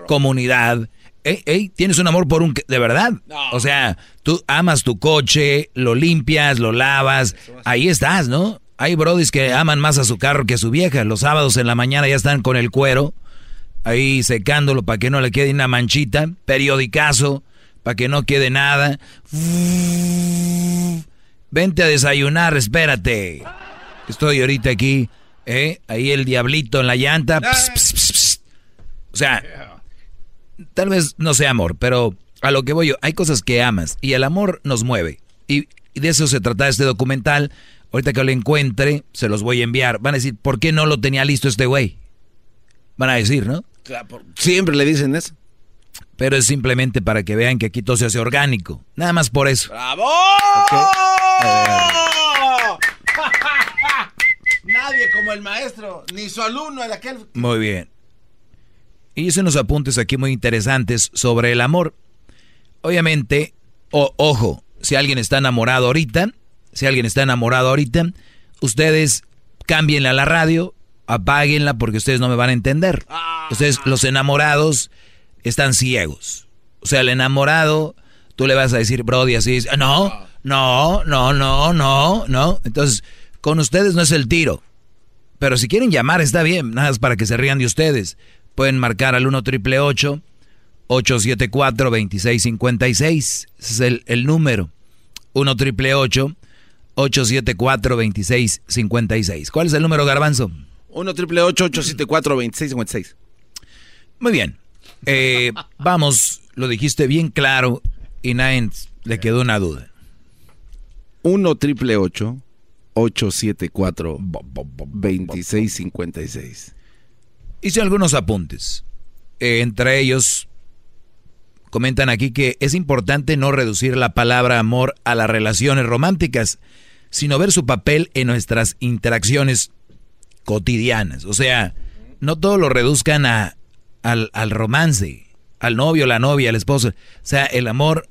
comunidad. Ey, ey, tienes un amor por un... De verdad. O sea, tú amas tu coche, lo limpias, lo lavas. Ahí estás, ¿no? Hay brodis que aman más a su carro que a su vieja. Los sábados en la mañana ya están con el cuero, ahí secándolo para que no le quede una manchita. Periodicazo, para que no quede nada. Vente a desayunar, espérate. Estoy ahorita aquí, ¿eh? Ahí el diablito en la llanta. Pss, pss, pss, pss. O sea, tal vez no sea amor, pero a lo que voy yo, hay cosas que amas y el amor nos mueve. Y, y de eso se trata este documental. Ahorita que lo encuentre, se los voy a enviar. Van a decir, ¿por qué no lo tenía listo este güey? Van a decir, ¿no? Siempre le dicen eso. Pero es simplemente para que vean que aquí todo se hace orgánico. Nada más por eso. ¡Bravo! [laughs] Nadie como el maestro, ni su alumno, el aquel. Muy bien. Y hice unos apuntes aquí muy interesantes sobre el amor. Obviamente, o- ojo, si alguien está enamorado ahorita, si alguien está enamorado ahorita, ustedes cámbienla a la radio, apáguenla porque ustedes no me van a entender. Ustedes, los enamorados, están ciegos. O sea, el enamorado, tú le vas a decir, Brody, así es. No, no, no, no, no, no. Entonces, con ustedes no es el tiro. Pero si quieren llamar, está bien, nada más para que se rían de ustedes. Pueden marcar al 1 triple 874-2656. Ese es el, el número. 1 triple 874-2656. ¿Cuál es el número, Garbanzo? 1 triple 874-2656. Muy bien. Eh, vamos, lo dijiste bien claro y nadie le quedó una duda. 1 triple 874 2656. Hice algunos apuntes. Eh, entre ellos, comentan aquí que es importante no reducir la palabra amor a las relaciones románticas, sino ver su papel en nuestras interacciones cotidianas. O sea, no todo lo reduzcan a, al, al romance, al novio, la novia, al esposo. O sea, el amor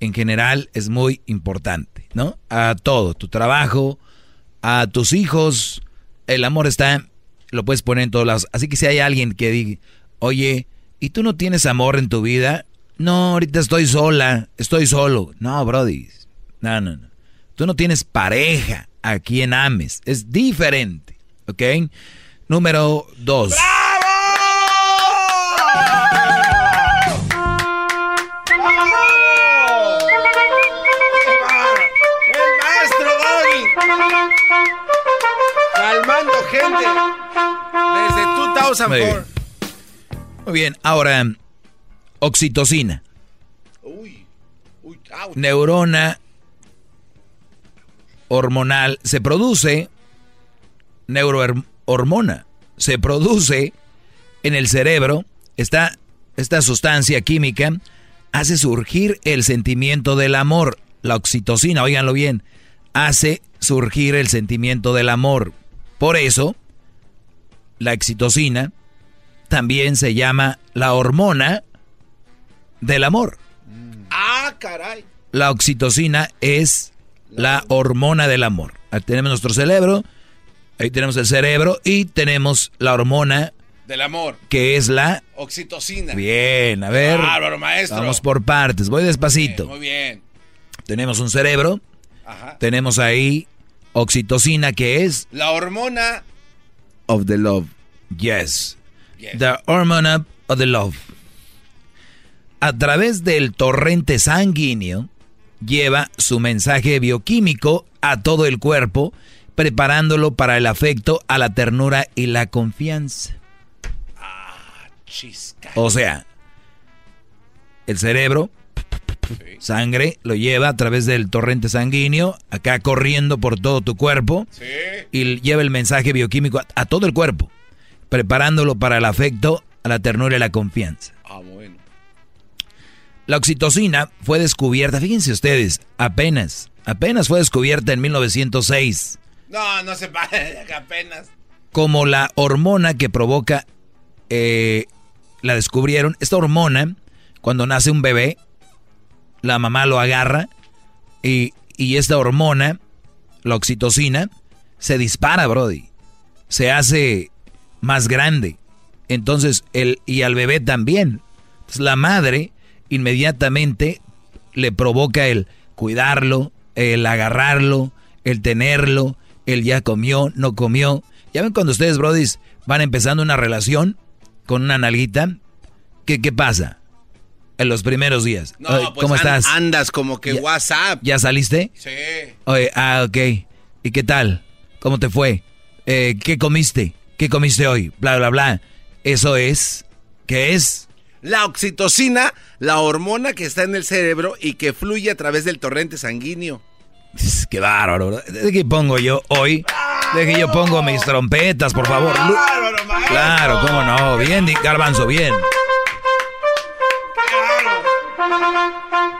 en general es muy importante, ¿no? A todo, tu trabajo, a tus hijos, el amor está, lo puedes poner en todos lados. Así que si hay alguien que diga, oye, ¿y tú no tienes amor en tu vida? No, ahorita estoy sola, estoy solo. No, Brody, no, no, no. Tú no tienes pareja a quien ames, es diferente, ¿ok? Número dos. Calmando gente. Desde 2004. Muy bien, ahora, oxitocina. Neurona hormonal se produce, neurohormona, se produce en el cerebro, esta, esta sustancia química hace surgir el sentimiento del amor, la oxitocina, oíganlo bien, hace surgir el sentimiento del amor. Por eso, la oxitocina también se llama la hormona del amor. Ah, caray. La oxitocina es la hormona del amor. Ahí tenemos nuestro cerebro, ahí tenemos el cerebro y tenemos la hormona del amor. Que es la oxitocina. Bien, a ver. Bárbaro, maestro. Vamos por partes, voy despacito. muy bien. Tenemos un cerebro. Ajá. Tenemos ahí oxitocina que es la hormona of the love. Yes. The hormone of the love. A través del torrente sanguíneo lleva su mensaje bioquímico a todo el cuerpo, preparándolo para el afecto, a la ternura y la confianza. O sea, el cerebro, sangre, lo lleva a través del torrente sanguíneo, acá corriendo por todo tu cuerpo, y lleva el mensaje bioquímico a, a todo el cuerpo, preparándolo para el afecto, la ternura y la confianza. Ah, bueno. La oxitocina fue descubierta, fíjense ustedes, apenas, apenas fue descubierta en 1906 No, no se parece [laughs] apenas. como la hormona que provoca, eh, la descubrieron, esta hormona, cuando nace un bebé, la mamá lo agarra y, y esta hormona, la oxitocina, se dispara, Brody. Se hace más grande. Entonces, el, y al bebé también. Entonces, la madre inmediatamente le provoca el cuidarlo, el agarrarlo, el tenerlo, el ya comió, no comió. Ya ven cuando ustedes, brodis, van empezando una relación con una nalguita, ¿qué, qué pasa? En los primeros días. No, Oye, pues ¿Cómo estás? Andas como que Ya- WhatsApp. ¿Ya saliste? Sí. Oye, ah, ok. ¿Y qué tal? ¿Cómo te fue? Eh, ¿Qué comiste? ¿Qué comiste hoy? Bla, bla, bla. Eso es... ¿Qué es? La oxitocina, la hormona que está en el cerebro y que fluye a través del torrente sanguíneo. Qué bárbaro. ¿verdad? ¿De qué pongo yo hoy? De que yo pongo mis trompetas, por favor. Claro, cómo no. Bien, Garbanzo, bien.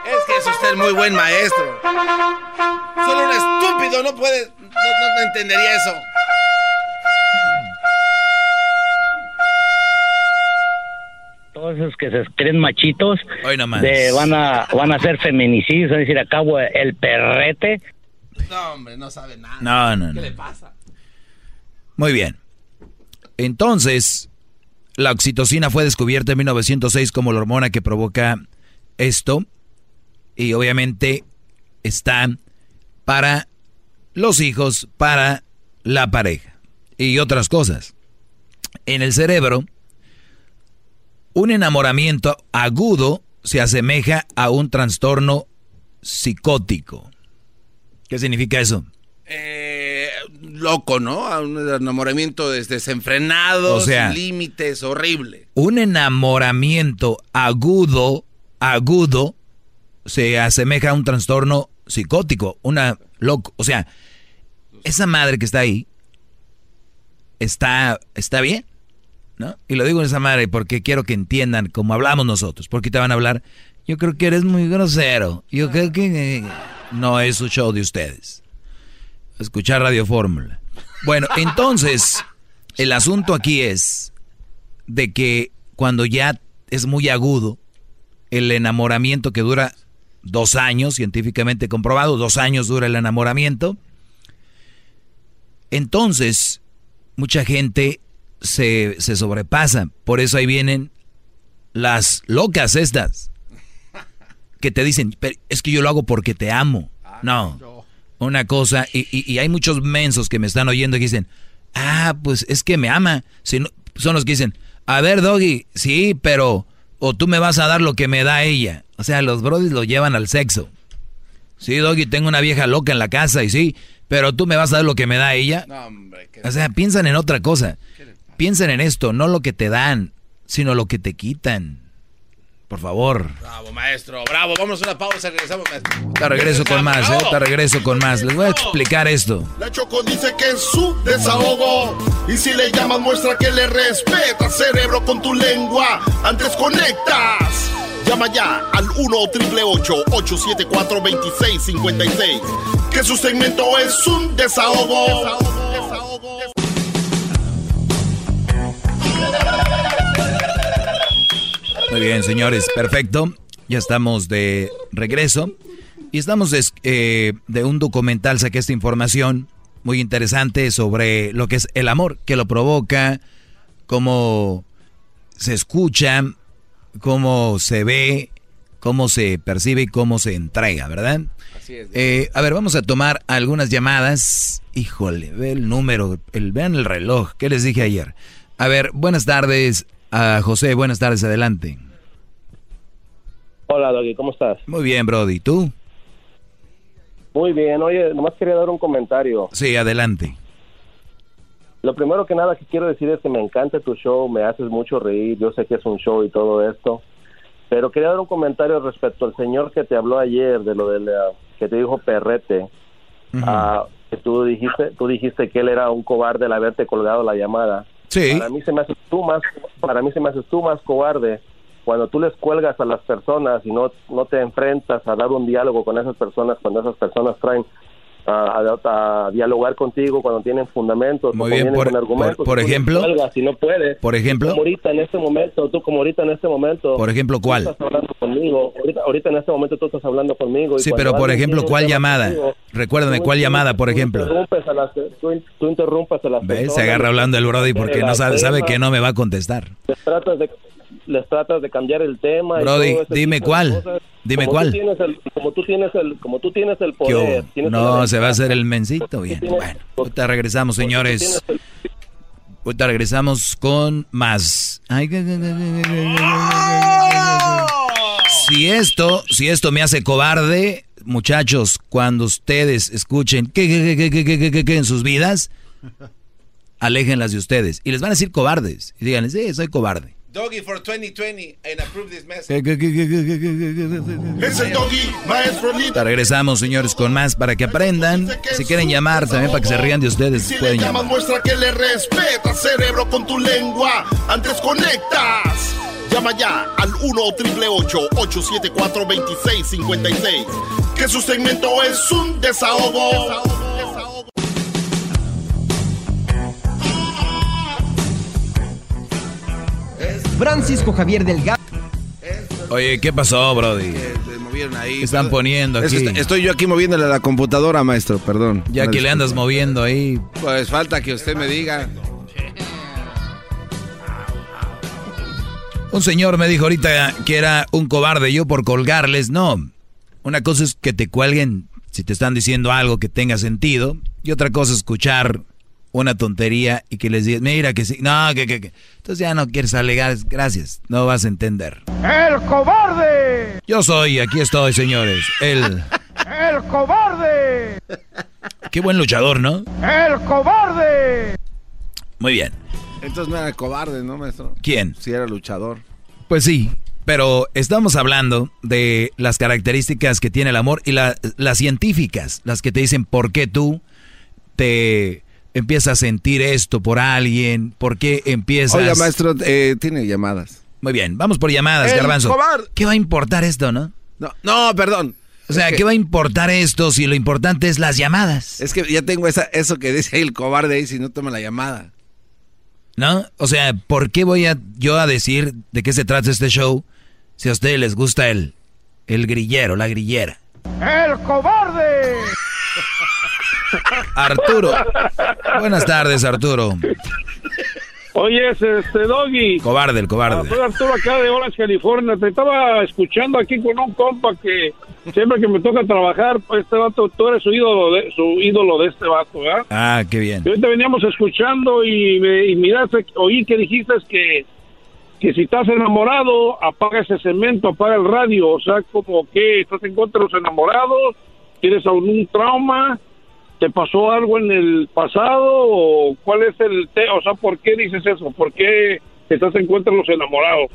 Es que es usted muy buen maestro. Solo un estúpido no puede, no, no- no entendería eso. Esos que se creen machitos Hoy nomás. de, van a van a ser feminicidios, es decir, acabo el perrete. No, hombre, no sabe nada. No, no, ¿Qué no. le pasa? Muy bien. Entonces, la oxitocina fue descubierta en 1906 como la hormona que provoca esto. Y obviamente está para los hijos, para la pareja y otras cosas. En el cerebro Un enamoramiento agudo se asemeja a un trastorno psicótico. ¿Qué significa eso? Eh, loco, ¿no? A un enamoramiento desenfrenado, sin límites, horrible. Un enamoramiento agudo, agudo, se asemeja a un trastorno psicótico, una loco, o sea, esa madre que está ahí está está bien, Y lo digo en esa madre porque quiero que entiendan cómo hablamos nosotros, porque te van a hablar, yo creo que eres muy grosero, yo creo que no es un show de ustedes. Escuchar Radio Fórmula. Bueno, entonces, el asunto aquí es de que cuando ya es muy agudo, el enamoramiento que dura dos años, científicamente comprobado, dos años dura el enamoramiento. Entonces, mucha gente se, se sobrepasa. Por eso ahí vienen las locas estas. Que te dicen, es que yo lo hago porque te amo. No. Una cosa, y, y, hay muchos mensos que me están oyendo y dicen, ah, pues es que me ama. Si son los que dicen, a ver, Doggy, sí, pero o tú me vas a dar lo que me da ella. O sea, los brodis lo llevan al sexo. Sí, Doggy, tengo una vieja loca en la casa y sí, pero tú me vas a dar lo que me da ella. o sea, piensan en otra cosa. Piensan en esto, no lo que te dan, sino lo que te quitan. Por favor. Bravo, maestro. Bravo. Vamos a una pausa. Regresamos, maestro. Te regreso con más, ¿eh? Te regreso con más. Les voy a explicar esto. La Choco dice que es su desahogo. Y si le llamas, muestra que le respeta, cerebro, con tu lengua. Antes conectas. Llama ya al 1-888-874-2656. Que su segmento es un desahogo. desahogo, desahogo. Muy bien, señores, perfecto. Ya estamos de regreso. Y estamos eh, de, un documental, saqué esta información muy interesante sobre lo que es el amor, que lo provoca, cómo se escucha, cómo se ve, cómo se percibe y cómo se entrega, ¿verdad? Así es. Eh, a ver, vamos a tomar algunas llamadas. Híjole, ve el número, el, vean el reloj, ¿qué les dije ayer? A ver, buenas tardes a José, buenas tardes, adelante. Hola, Doggy, ¿cómo estás? Muy bien, Brody. ¿Tú? Muy bien. Oye, nomás quería dar un comentario. Sí, adelante. Lo primero que nada que quiero decir es que me encanta tu show, me haces mucho reír, yo sé que es un show y todo esto, pero quería dar un comentario respecto al señor que te habló ayer de lo del que te dijo perrete, ah, que tú dijiste, tú dijiste que él era un cobarde al haberte colgado la llamada. Para mí se me hace tú más, para mí se me hace tú más cobarde. Cuando tú les cuelgas a las personas y no, no te enfrentas a dar un diálogo con esas personas, cuando esas personas traen a, dialogar contigo, cuando tienen fundamentos, Muy bien, por, argumentos, por, ejemplo, si no puedes, por ejemplo, como ahorita en este momento, tú como ahorita en este momento, por ejemplo, ¿cuál? Estás hablando conmigo, ahorita, en este momento tú estás hablando conmigo. sí, pero por ejemplo, ¿cuál llamada? Recuérdame, ¿cuál llamada, por ejemplo? Interrumpes a las, tú, interrumpas a las ¿Ves? Se agarra hablando el Brody porque no sabe, sabe que no me va a contestar. tratas de les tratas de cambiar el tema. Brody, dime cuál. Dime cuál. como tú tienes el, como tú tienes el poder. no, se va a hacer el mencito. Bien, bueno. Ahorita regresamos, señores. Ahorita regresamos con más. Si esto, si esto me hace cobarde, muchachos, cuando ustedes escuchen que, que, que, en sus vidas, aléjenlas de ustedes. Y les van a decir cobardes. Y díganles, sí, soy cobarde. Doggy for 2020 and approve this message. Es el Doggy, maestro Te regresamos, señores, con más para que aprendan. Si quieren llamar también para que se rían de ustedes, si pueden le llamas, muestra que le respeta, cerebro, con tu lengua. Antes conectas. Llama ya al 1-888-874-2656. Que su segmento es un desahogo. desahogo. Francisco Javier Delgado. Oye, ¿qué pasó, Brody? ahí. están poniendo aquí? estoy yo aquí moviéndole a la computadora, maestro, perdón. Ya que le andas moviendo ahí. Pues falta que usted me diga. Un señor me dijo ahorita que era un cobarde yo por colgarles. No. Una cosa es que te cuelguen si te están diciendo algo que tenga sentido. Y otra cosa es escuchar una tontería y que les digas, mira que sí, no, que, que, que. Entonces ya no quieres alegar, gracias, no vas a entender. ¡El cobarde! Yo soy, aquí estoy, señores, el... [laughs] ¡El cobarde! Qué buen luchador, ¿no? ¡El cobarde! Muy bien. Entonces no era cobarde, ¿no, maestro? ¿Quién? Sí, era luchador. Pues sí, pero estamos hablando de las características que tiene el amor y las científicas, las que te dicen por qué tú te empiezas a sentir esto por alguien, por qué empiezas... Oiga, maestro, eh, tiene llamadas. Muy bien, vamos por llamadas, Garbanzo. ¿Qué va a importar esto, no? No, no, perdón. O sea, ¿qué va a importar esto si lo importante es las llamadas? Es que ya tengo esa, eso que dice ahí el cobarde ahí si no toma la llamada. ¿No? O sea, ¿por qué voy a yo a decir de qué se trata este show si a ustedes les gusta el, el grillero, la grillera? ¡El cobarde! [laughs] Arturo. Buenas tardes, Arturo. Oye, este Doggy. Cobarde, el cobarde. soy Arturo acá de Orange, California. Te estaba escuchando aquí con un compa que siempre que me toca trabajar, pues este vato, tú eres su ídolo de, su ídolo de este vato, ¿verdad? Ah, qué bien. Y ahorita veníamos escuchando y, me, y miraste, oí que dijiste que, que si estás enamorado, apaga ese cemento, apaga el radio. O sea, como que estás en contra de los enamorados, tienes algún trauma, te pasó algo en el pasado o cuál es el te o sea, ¿por qué dices eso? ¿Por qué estás en contra de los enamorados?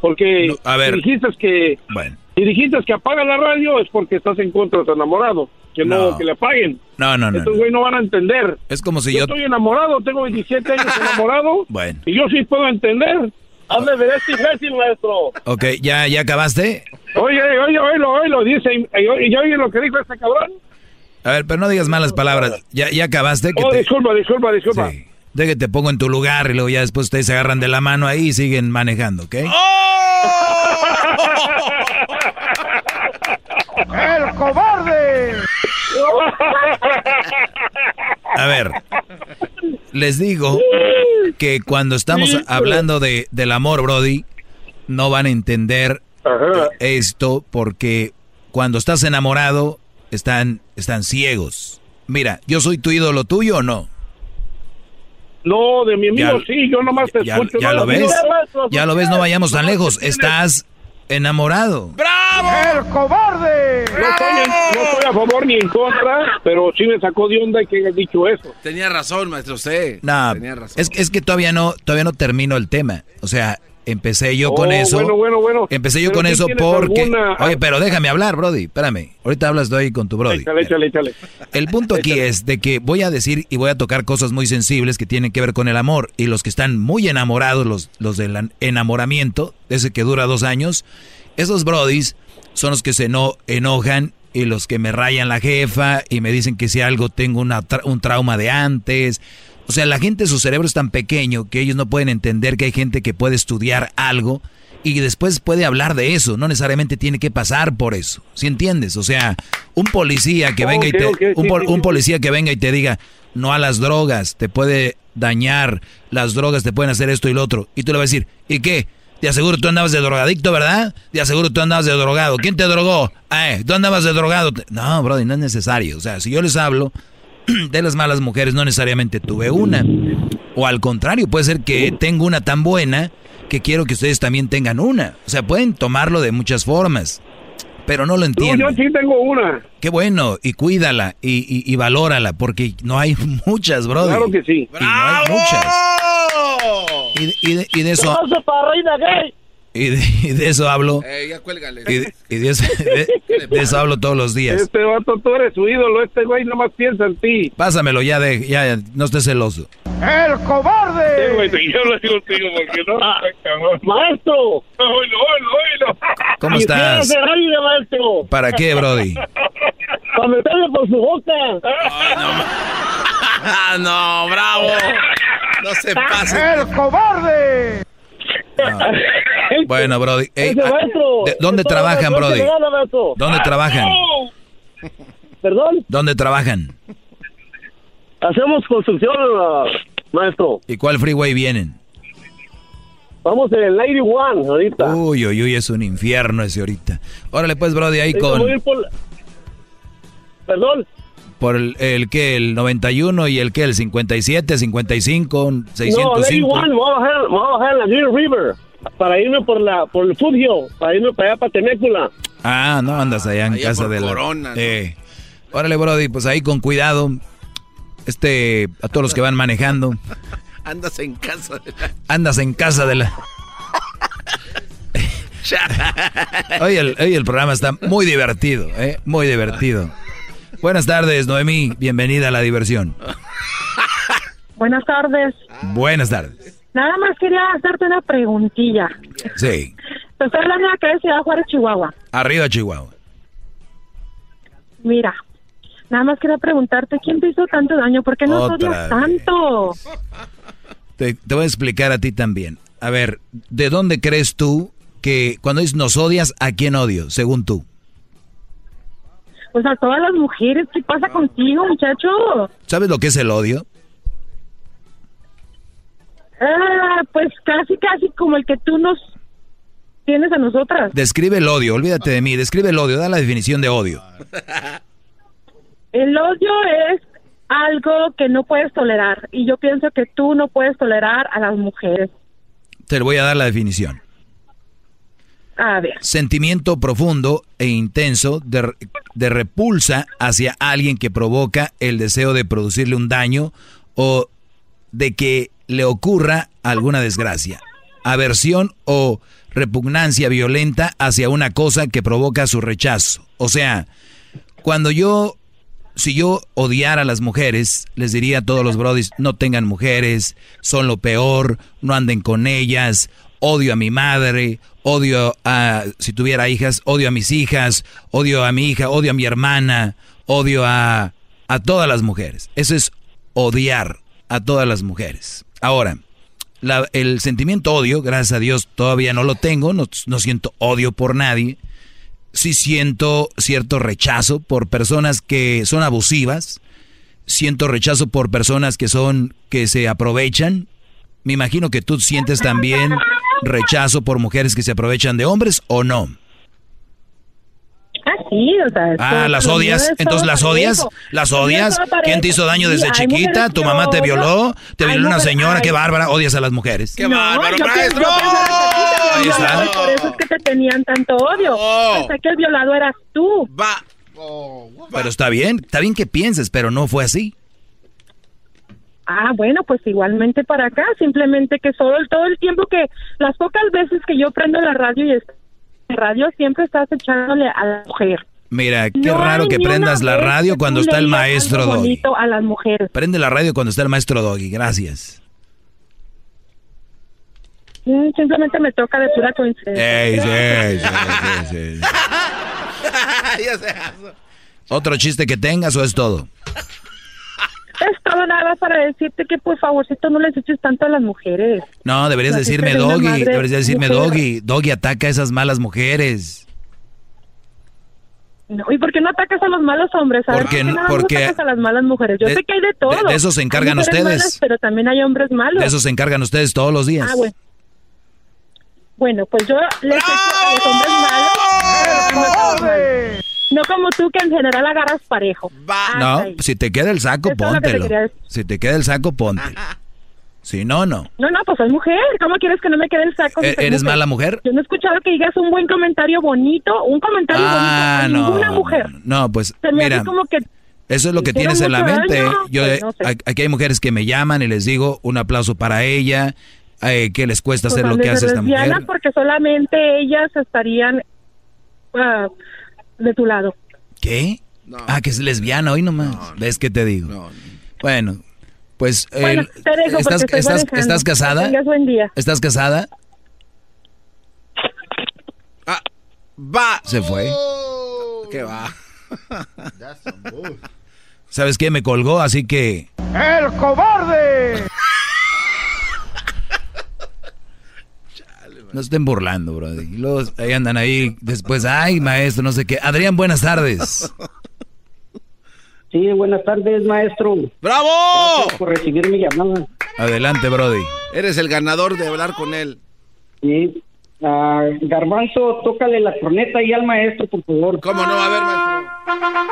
Porque a ver. dijiste que Bueno. si dijiste que apaga la radio es porque estás en contra de los enamorados, que no, No. que le apaguen. No, no, no. Estos no. güey no van a entender. Es como si yo yo... estoy enamorado, tengo 27 años [laughs] enamorado Bueno. y yo sí puedo entender. Hazme ver este imbécil, maestro. Ok, ¿ya, ya acabaste? Oye, oye, oye, oye, lo dice, y, y oye lo que dijo este cabrón. A ver, pero no digas malas palabras. ¿Ya, ya acabaste? Que Oh, te... disculpa, disculpa, disculpa. Sí. De que te pongo en tu lugar y luego ya después ustedes se agarran de la mano ahí y siguen manejando, ¿ok? [laughs] ¡El cobarde! A ver, les digo que cuando estamos hablando de, del amor, Brody, no van a entender esto porque cuando estás enamorado están, están ciegos. Mira, ¿yo soy tu ídolo tuyo o no? No, de mi amigo Ya- sí, yo nomás te Ya, escucho. ya no, lo ves, ya lo ves, no vayamos tan lejos. Estás enamorado. ¡El cobarde! No estoy, en- no estoy a favor ni en contra, pero sí me sacó de onda que hayas dicho eso. Tenía razón, maestro, usted. No, Tenía razón. es, es que todavía no, todavía no termino el tema. O sea, empecé yo Oh, con eso. bueno, bueno, bueno. Empecé yo con eso porque. alguna- Oye, pero déjame hablar, Brody. Espérame. Ahorita hablas ahí con tu Brody. Échale, échale, échale. El punto aquí es de que voy a decir y voy a tocar cosas muy sensibles que tienen que ver con el amor. Y los que están muy enamorados, los, los del enamoramiento, ese que dura dos años, esos brodis son los que se eno- enojan y los que me rayan la jefa y me dicen que si algo tengo una tra- un trauma de antes. O sea, la gente, su cerebro es tan pequeño que ellos no pueden entender que hay gente que puede estudiar algo y después puede hablar de eso. No necesariamente tiene que pasar por eso. ¿Sí entiendes? O sea, un policía que venga y te, un, sí, pol- sí, un sí. policía que venga y te diga no a las drogas, te puede dañar, las drogas te pueden hacer esto y lo otro. Y tú le vas a decir, ¿y qué? De aseguro tú andabas de drogadicto, ¿verdad? De aseguro tú andabas de drogado. ¿Quién te drogó? Ah, eh, tú andabas de drogado. No, brother, no es necesario. O sea, si yo les hablo [clears throat] de las malas mujeres, no necesariamente tuve una. O al contrario, puede ser que tengo una tan buena que quiero que ustedes también tengan una. O sea, pueden tomarlo de muchas formas. Pero no lo No, entiendo. yo sí tengo una. Qué bueno, y cuídala y, y, y valórala, porque no hay [laughs] muchas, brother. Claro que sí. Y no hay muchas. Y, de- y de, y de eso, ¡Aplauso para Reina Gay! Y de, [laughs] y de eso hablo. Eh, ya cuélgale. Y de, y de eso, de- [laughs] de eso hablo todos los días. Este vato, tú eres su ídolo. Este güey nomás piensa en ti. Pásamelo ya de, ya, ya, no estés celoso. ¡El Sí, cobarde! güey, yo lo digo contigo porque no. Ah. ¡Maestro! Oílo, oílo, oílo. ¿Cómo ¡Quisiera estás? aire, maestro! ¿Para qué, Brody? ¡Para meterle por su boca! [laughs] Ah, no, bravo. No se pase. ¡El cobarde! [laughs] Bueno, Brody. ey, ah, maestro. ¿de- ¿Dónde trabajan, suerte Brody? ¿Dónde trabajan? ¿Perdón? ¿Dónde trabajan? Hacemos construcción, ah, maestro. ¿Y cuál freeway vienen? Vamos en el 91 ahorita. Uy, uy, uy, es un infierno ese ahorita. Órale, pues, Brody, ahí con... por Perdón. Por el, el que el 91 y el que el 57, 55, 605. No, Lady One, voy a bajar, voy a bajar en la Deer River para irme por la por el Fugio, para irme para allá para Temécula. Ah, no andas allá en casa de la. Corona, ¿no? Eh, órale, Brody, pues ahí con cuidado. Este, a todos los que van manejando, [laughs] Andas en casa de la... andas en casa de la. [laughs] Hoy el, hoy el programa está muy divertido, ¿eh? Muy divertido. Buenas tardes, Noemí. Bienvenida a la diversión. Buenas tardes. Buenas tardes. Nada más quería hacerte una preguntilla. Sí. Te estoy hablando de acá de Ciudad Juárez, Chihuahua. Arriba, Chihuahua. Mira, nada más quería preguntarte quién te hizo tanto daño, ¿por qué no Otra odias tanto? Te, te voy a explicar a ti también. A ver, ¿de dónde crees tú que cuando dices nos odias, a quién odio, según tú? Pues a todas las mujeres, ¿qué pasa contigo, muchacho? ¿Sabes lo que es el odio? Ah, pues casi, casi como el que tú nos tienes a nosotras. Describe el odio, olvídate de mí, describe el odio, da la definición de odio. El odio es algo que no puedes tolerar y yo pienso que tú no puedes tolerar a las mujeres. Te voy a dar la definición. Sentimiento profundo e intenso de, de repulsa hacia alguien que provoca el deseo de producirle un daño o de que le ocurra alguna desgracia. Aversión o repugnancia violenta hacia una cosa que provoca su rechazo. O sea, cuando yo, si yo odiara a las mujeres, les diría a todos los brodis, no tengan mujeres, son lo peor, no anden con ellas, odio a mi madre, odio a, si tuviera hijas, odio a mis hijas, odio a mi hija, odio a mi hermana, odio a, a todas las mujeres. Eso es odiar a todas las mujeres. Ahora, el sentimiento odio, gracias a Dios, todavía no lo tengo, no, no siento odio por nadie. Sí siento cierto rechazo por personas que son abusivas, siento rechazo por personas que son, que se aprovechan. Me imagino que tú sientes también rechazo por mujeres que se aprovechan de hombres o no. ah, sí, o sea... Ah, las odias, es entonces las odias, las odias. ¿Quién te hizo daño desde chiquita? ¿Tu mamá te violó? ¿Te violó una señora? ay. ¡Qué bárbara! Odias a las mujeres. No, yo pienso- yo pienso que Ahí te está. Por eso es que te tenían tanto odio. Pensé que el violado eras tú. Va. Pero está bien, está bien que pienses, pero no fue así. Ah, bueno, pues igualmente para acá, simplemente que todo el, todo el tiempo que, las pocas veces que yo prendo la radio y es, radio siempre estás echándole a la mujer. Mira, qué No raro que prendas la radio cuando está el maestro Doggy. a las mujeres. Prende la radio cuando está el maestro Doggy, gracias. Mm, Simplemente me toca de pura coincidencia. [laughs] Sí, sí, [laughs] sí, ¿Otro chiste que tengas o es todo? Es todo nada para decirte que por favorcito no les eches tanto a las mujeres. No, deberías decirme Doggy, deberías decirme mujer. Doggy. Doggy ataca a esas malas mujeres. No, ¿Y por qué no atacas a los malos hombres? Porque ¿por qué no- porque- atacas a las malas mujeres? Yo de- sé que hay de todo. de- de eso se encargan ustedes. malas, pero también hay hombres malos. De eso se encargan ustedes todos los días. Ah, bueno. Bueno, pues yo les echo a los hombres malos. No como tú que en general agarras parejo. Hasta No, ahí. si te queda el saco, Eso te póntelo. Si te queda el saco, póntelo. Si no, no. No, no, pues soy mujer. ¿Cómo quieres que no me quede el saco? si ¿E- soy ¿Eres mala mujer? Yo no he escuchado que digas un buen comentario bonito, un comentario Ah, bonito a no. ninguna mujer. No, pues Se me mira, hace como que eso es lo que tienes en la mente. daño, Yo, pues, no sé. a- aquí hay mujeres que me llaman y les digo un aplauso para ella, eh, que les cuesta pues, hacer lo que hace esta mujer. porque solamente ellas estarían ah, de tu lado. ¿Qué? Ah, que es lesbiana hoy nomás. ¿Ves qué te digo? Bueno, pues Bueno, el- te dejo ¿estás, estoy estás. ¿estás casada? Que tengas buen día. ¿Estás casada? Va. Se fue. ¿Qué va? ¿Sabes qué? Me colgó, así que... ¡El cobarde! No estén burlando, bro. Y luego ahí andan ahí después, ay, maestro, no sé qué. Adrián, buenas tardes. Sí, buenas tardes, maestro. ¡Bravo! Gracias por recibir mi llamada. Adelante, Brody. Eres el ganador de hablar con él. Sí. Ah, Garbanzo, tócale la corneta y al maestro, por favor. ¿Cómo no? A ver, maestro.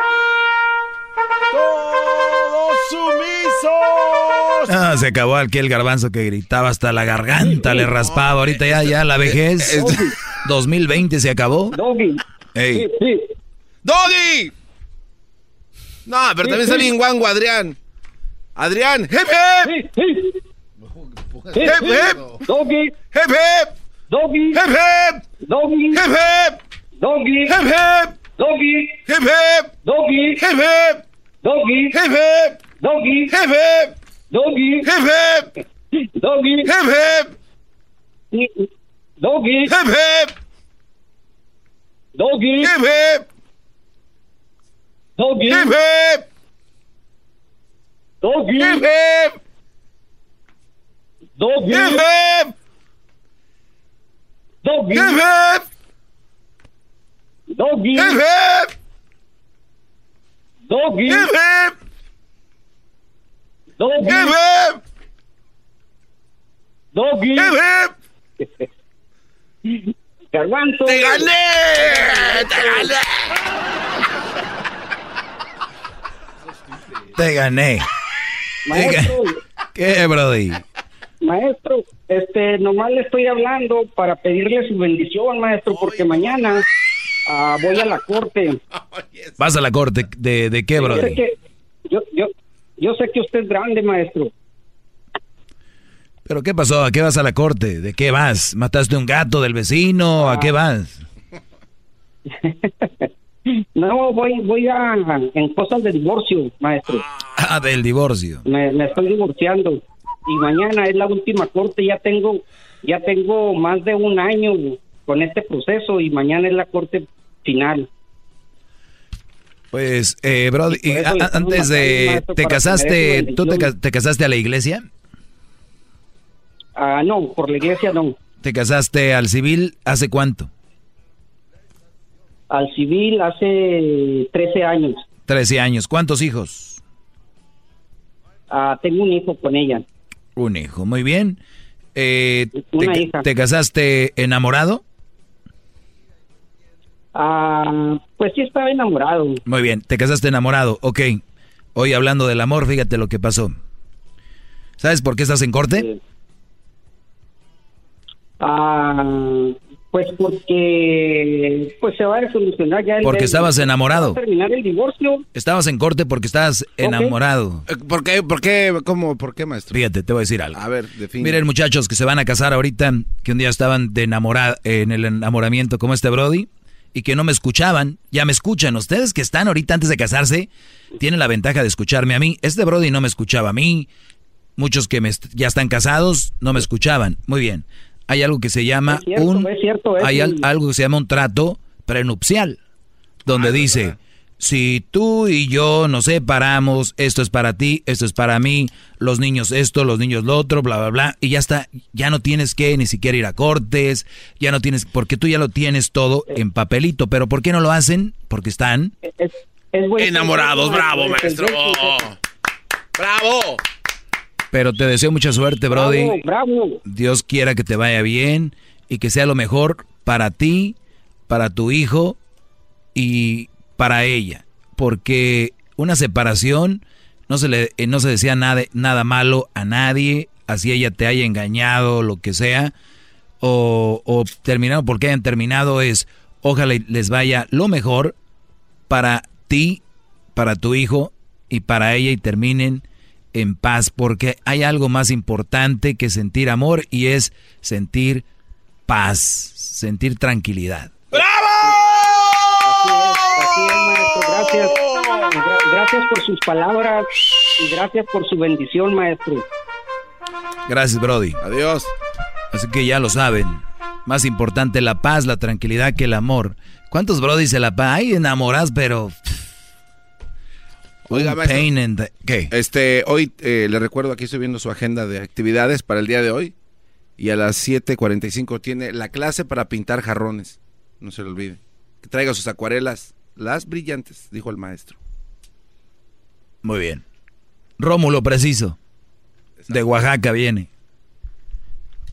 ¡Todos sumisos! Ah, se acabó aquí el garbanzo que gritaba hasta la garganta, le raspaba. Ahorita ya, ya la vejez. 2020 se acabó. Doggy. Ey. ¡Doggy! No, pero Sí, también sí. está bien guango, Adrián. Adrián, hip hip. Hip hip. Doggy. Hip hip. Doggy. Hip hip. Doggy. Hip hip. Doggy. Hip hip. Doggy. Hip hip. Doggy. Hip hip. Doggy. Hip hip. Doggy. Hip hip. Doggy. Hip hip. Doggy. Hip hip. Doggy. Hip hip. Doggy. Hip hip. Doggy. Hip hip. Doggy. Hip hip. Doggy. Hip hip. Doggy. Hip hip. Doggy. Hip hip. Doggy. Hip hip. Doggy. Hip hip. Doggy. Hip hip. Garbanzo. ¡Te gané! ¡Te gané! Te gané. Maestro, ¿Qué, Brody? maestro, este, nomás le estoy hablando para pedirle su bendición, maestro, porque mañana ah, voy a la corte. ¿Vas a la corte de, de qué, que, yo, yo, yo sé que usted es grande, maestro. ¿Pero qué pasó? ¿A qué vas a la corte? ¿De qué vas? ¿Mataste un gato del vecino? ¿A qué vas? [laughs] No, voy, voy a en cosas de divorcio, maestro. Ah, del divorcio. Me, me estoy divorciando y mañana es la última corte. Ya tengo, ya tengo más de un año con este proceso y mañana es la corte final. Pues, eh, Brody, antes de... ¿Te casaste? ¿Tú te, te casaste a la iglesia? Ah, no, por la iglesia no. ¿Te casaste al civil hace cuánto? Al civil hace 13 años. 13 años. ¿Cuántos hijos? Ah, tengo un hijo con ella. Un hijo, muy bien. Eh, Una te, hija. ¿Te casaste enamorado? Ah, pues sí estaba enamorado. Muy bien, te casaste enamorado, ok. Hoy hablando del amor, fíjate lo que pasó. ¿Sabes por qué estás en corte? Ah, pues porque pues se va a solucionar ya el Porque el- estabas enamorado. terminar el divorcio. Estabas en corte porque estabas enamorado. Eh, ¿Por qué? ¿Por qué? ¿Cómo? ¿Por qué, maestro? Fíjate, te voy a decir algo. A ver, define. Miren, muchachos que se van a casar ahorita, que un día estaban de enamorada, en el enamoramiento como este Brody, y que no me escuchaban, ya me escuchan. Ustedes que están ahorita antes de casarse, tienen la ventaja de escucharme a mí. Este Brody no me escuchaba a mí. Muchos que me est- ya están casados no me escuchaban. Muy bien. Hay algo que se llama Es cierto, un es cierto, es hay algo que se llama un trato prenupcial, donde dice, si tú y yo nos separamos, esto es para ti, esto es para mí, los niños esto, los niños lo otro, bla, bla, bla, y ya está, ya no tienes que ni siquiera ir a cortes, ya no tienes, porque tú ya lo tienes todo en papelito, pero ¿por qué no lo hacen? Porque están Es, es buen Enamorados, bravo, maestro. ¡Bravo! Pero te deseo mucha suerte, Brody. Bravo, bravo. Dios quiera que te vaya bien y que sea lo mejor para ti, para tu hijo y para ella. Porque una separación no se le eh, no se decía nada, nada malo a nadie, así ella te haya engañado, lo que sea, o, o terminado porque hayan terminado es ojalá les vaya lo mejor para ti, para tu hijo y para ella y terminen en paz, porque hay algo más importante que sentir amor y es sentir paz, sentir tranquilidad. Así es, así es, maestro. Gracias. Gra- Gracias por sus palabras y gracias por su bendición, maestro. Gracias, Brody. Adiós. Así que ya lo saben. Más importante la paz, la tranquilidad que el amor. ¿Cuántos Brody se la paz? Ay, enamoras, pero... Oiga, pain in the- ¿Qué? Este, hoy eh, le recuerdo aquí estoy viendo su agenda de actividades para el día de hoy. Y a las 7.45 tiene la clase para pintar jarrones. No se le olvide. Que traiga sus acuarelas, las brillantes, dijo el maestro. Muy bien. Rómulo Preciso. De Oaxaca viene.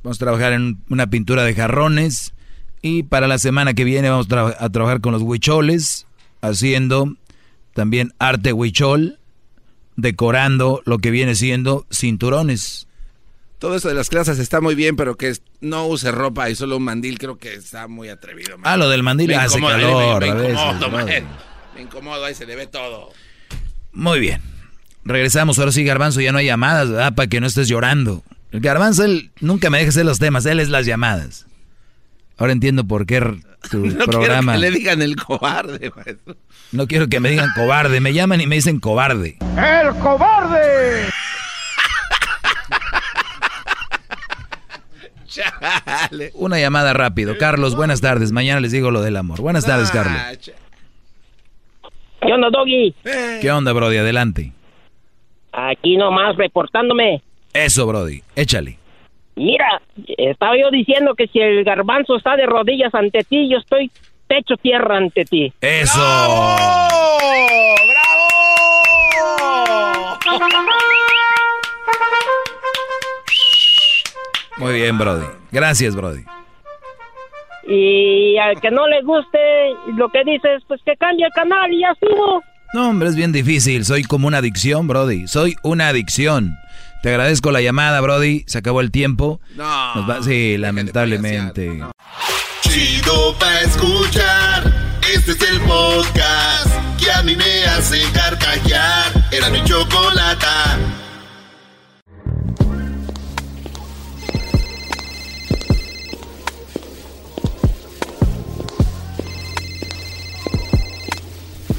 Vamos a trabajar en una pintura de jarrones. Y para la semana que viene vamos a, tra- a trabajar con los huicholes. Haciendo también arte huichol. decorando lo que viene siendo cinturones. Todo eso de las clases está muy bien, pero que no use ropa y solo un mandil creo que está muy atrevido. Ah, lo del mandil Me hace incomoda, calor. me- veces, incomodo, man. Me incomodo, ahí se le ve todo. Muy bien. Regresamos, ahora sí, Garbanzo, ya no hay llamadas, ¿verdad? Para que no estés llorando. El Garbanzo, él nunca me deja hacer los temas, él es las llamadas. Ahora entiendo por qué tu [laughs] No programa... quiero que le digan el cobarde, maestro. No quiero que me digan cobarde, me llaman y me dicen cobarde. ¡El cobarde! Chale. Una llamada rápido. Carlos, buenas tardes. Mañana les digo lo del amor. Buenas tardes, Carlos. ¿Qué onda, Doggy? ¿Qué onda, Brody? Adelante. Aquí nomás reportándome. Eso, Brody. Échale. Mira, estaba yo diciendo que si el garbanzo está de rodillas ante ti, yo estoy techo tierra ante ti. Eso. [laughs] Muy bien, Brody. Gracias, Brody. Y al que no le guste lo que dices, pues que cambie el canal y ya estuvo. No, hombre, es bien difícil. Soy como una adicción, Brody. Soy una adicción. Te agradezco la llamada, Brody. Se acabó el tiempo. No. Nos va- Sí, lamentablemente. Chido pa' escuchar. Este es el podcast que a mí me hace carcajear. Era mi chocolata.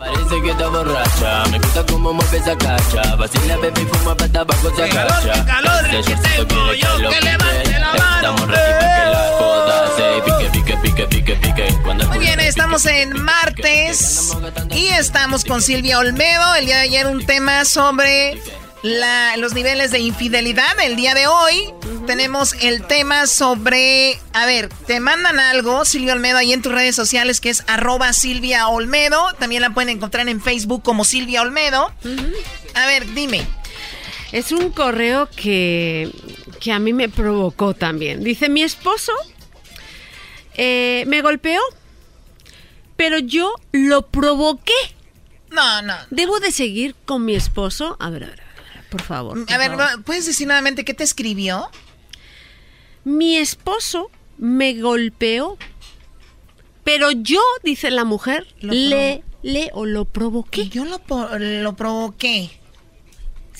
Parece que está borracha, me gusta cómo mueve esa cacha. Vacila, bebé, fuma para tabaco se agacha. Ese shortcito quiere que lo quite. Estamos ready pa' que la joda se pique, pique, pique, pique, pique. Cuando Muy bien, estamos en martes y estamos con Silvia Olmedo. El día de ayer un tema sobre la- los niveles de infidelidad. El día de hoy tenemos el tema sobre, a ver, te mandan algo, Silvia Olmedo, ahí en tus redes sociales que es arroba Silvia Olmedo. También la pueden encontrar en Facebook como Silvia Olmedo. A ver, dime. Es un correo que, que a mí me provocó también. Dice, mi esposo eh, me golpeó, pero yo lo provoqué. No, no. ¿Debo de seguir con mi esposo? A ver, a ver, a ver, por favor. por A ver, favor. ¿puedes decir nuevamente qué te escribió? Mi esposo me golpeó, pero yo, dice la mujer, Lo le, le o lo provoqué. Yo lo, lo provoqué.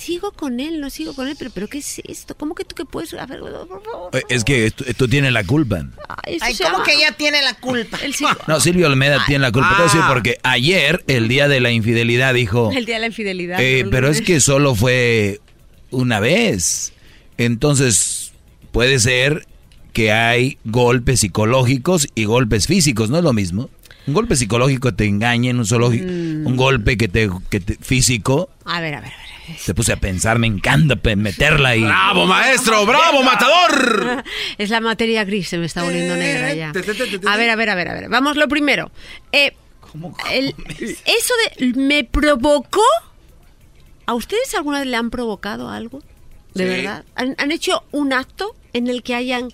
Sigo con él, no sigo con él, pero, pero ¿qué es esto? ¿Cómo que tú que puedes? A ver, por favor. Eh, Es que tú, tú tienes la culpa. Ay, esto Ay, ¿cómo llama- que ella tiene la culpa? No, Silvio Olmeda tiene la culpa. Decir ah. porque ayer, el día de la infidelidad, dijo... el día de la infidelidad. Eh, pero es que solo fue una vez. Entonces, puede ser que hay golpes psicológicos y golpes físicos, ¿no es lo mismo? Un golpe psicológico te engaña, un, zoológico, Mm. un golpe que te, que te- físico, A ver, a ver, a ver. [laughs] se puse a pensar, me encanta meterla ahí. ¡Bravo, maestro! ¡Bravo, matador! [laughs] Es la materia gris, se me está volviendo negra ya. A ver, a ver, a ver, a ver. Vamos, lo primero. Eh, el- eso de me provocó. ¿A ustedes alguna vez le han provocado algo? ¿De Sí. verdad? ¿Han, han hecho un acto en el que hayan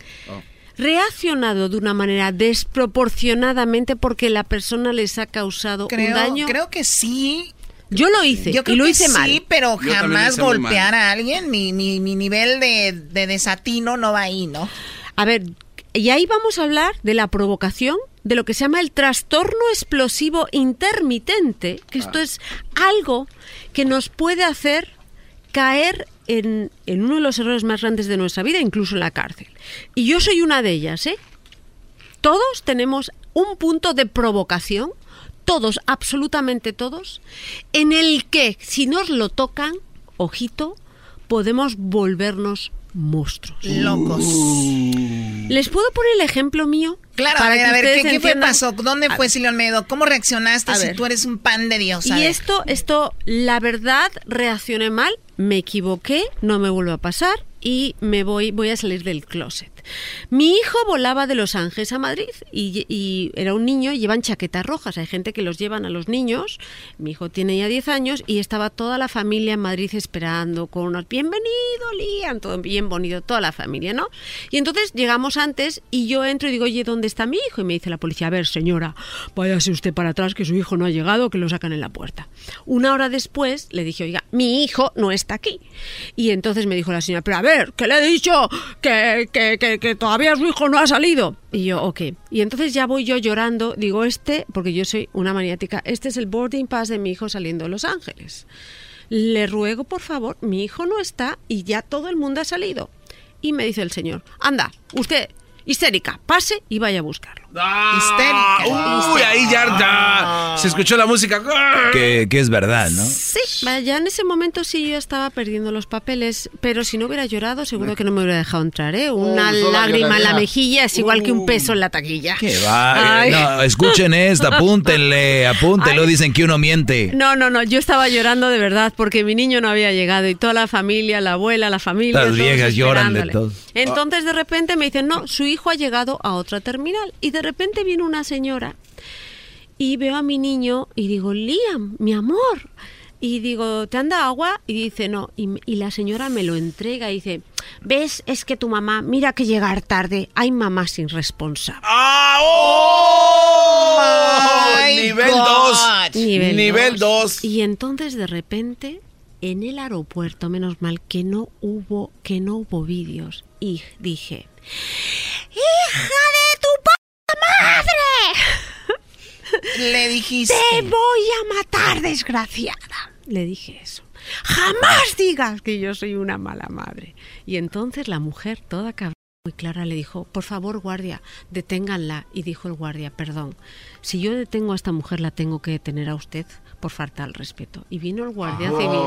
reaccionado de una manera desproporcionadamente porque la persona les ha causado Creo, un daño? creo que sí. Yo lo hice Yo creo y lo que hice sí, mal. pero Yo también lo jamás golpear a alguien. Mi, mi, mi nivel de, de desatino no va ahí, ¿no? A ver, y ahí vamos a hablar de la provocación, de lo que se llama el trastorno explosivo intermitente, que esto es algo que nos puede hacer caer en, en uno de los errores más grandes de nuestra vida, incluso en la cárcel. Y yo soy una de ellas, ¿eh? Todos tenemos un punto de provocación, todos, absolutamente todos, en el que si nos lo tocan, ojito, podemos volvernos monstruos. Locos. ¿Les puedo poner el ejemplo mío? Claro, a Para ver, que a ver, ¿qué, qué fue pasó? ¿Dónde A fue ver. Silvio Almedo? ¿Cómo reaccionaste A si ver. tú eres un pan de Dios? A Y ver. esto, esto, la verdad, reaccioné mal, me equivoqué, no me vuelve a pasar y me voy, voy a salir del closet. Mi hijo volaba de Los Ángeles a Madrid y, y era un niño, llevan chaquetas rojas. Hay gente que los llevan a los niños. Mi hijo tiene ya 10 años y estaba toda la familia en Madrid esperando con unos bienvenido, Lian, todo bien bonito, toda la familia, ¿no? Y entonces llegamos antes y yo entro y digo, oye, ¿dónde está mi hijo? Y me dice la policía, a ver, señora, váyase usted para atrás que su hijo no ha llegado, que lo sacan en la puerta. Una hora después le dije, oiga, mi hijo no está aquí. Y entonces me dijo la señora, pero a ver, que le he dicho que, que, que, que todavía su hijo no ha salido. Y yo, ok. Y entonces ya voy yo llorando, digo, este, porque yo soy una maniática, este es el boarding pass de mi hijo saliendo de Los Ángeles. Le ruego, por favor, mi hijo no está y ya todo el mundo ha salido. Y me dice el señor, anda, usted, histérica, pase y vaya a buscarlo. Histérica. Uy, ahí ya, ya se escuchó la música. Que, que es verdad, ¿no? Sí, ya en ese momento sí yo estaba perdiendo los papeles, pero si no hubiera llorado seguro que no me hubiera dejado entrar, ¿eh? Una solo lágrima en la mejilla es igual que un peso en la taquilla. Que va, Ay. eh, no, escuchen esto, apúntenle, [laughs] apúntenlo, dicen que uno miente. No, no, no, yo estaba llorando de verdad porque mi niño no había llegado y toda la familia, la abuela, la familia. Las viejas lloran de todo. Entonces de repente me dicen, no, su hijo ha llegado a otra terminal. Y de repente viene una señora y veo a mi niño y digo, Liam, mi amor. Y digo, ¿te anda agua? Y dice, no. Y, la señora me lo entrega y dice, ¿ves? Es que tu mamá, mira que llegar tarde. Hay mamás irresponsables. ¡Ah! ¡Oh! Nivel 2. Nivel Nivel dos. 2. Y entonces de repente en el aeropuerto, menos mal que no hubo que no hubo vídeos y dije, "Hija de tu puta madre." Le dijiste. Te voy a matar, desgraciada. Le dije eso. Jamás digas que yo soy una mala madre. Y entonces la mujer, toda cabrón, muy clara, le dijo, por favor, guardia, deténganla. Y dijo el guardia, perdón, si yo detengo a esta mujer, la tengo que detener a usted por falta al respeto. Y vino el guardia civil.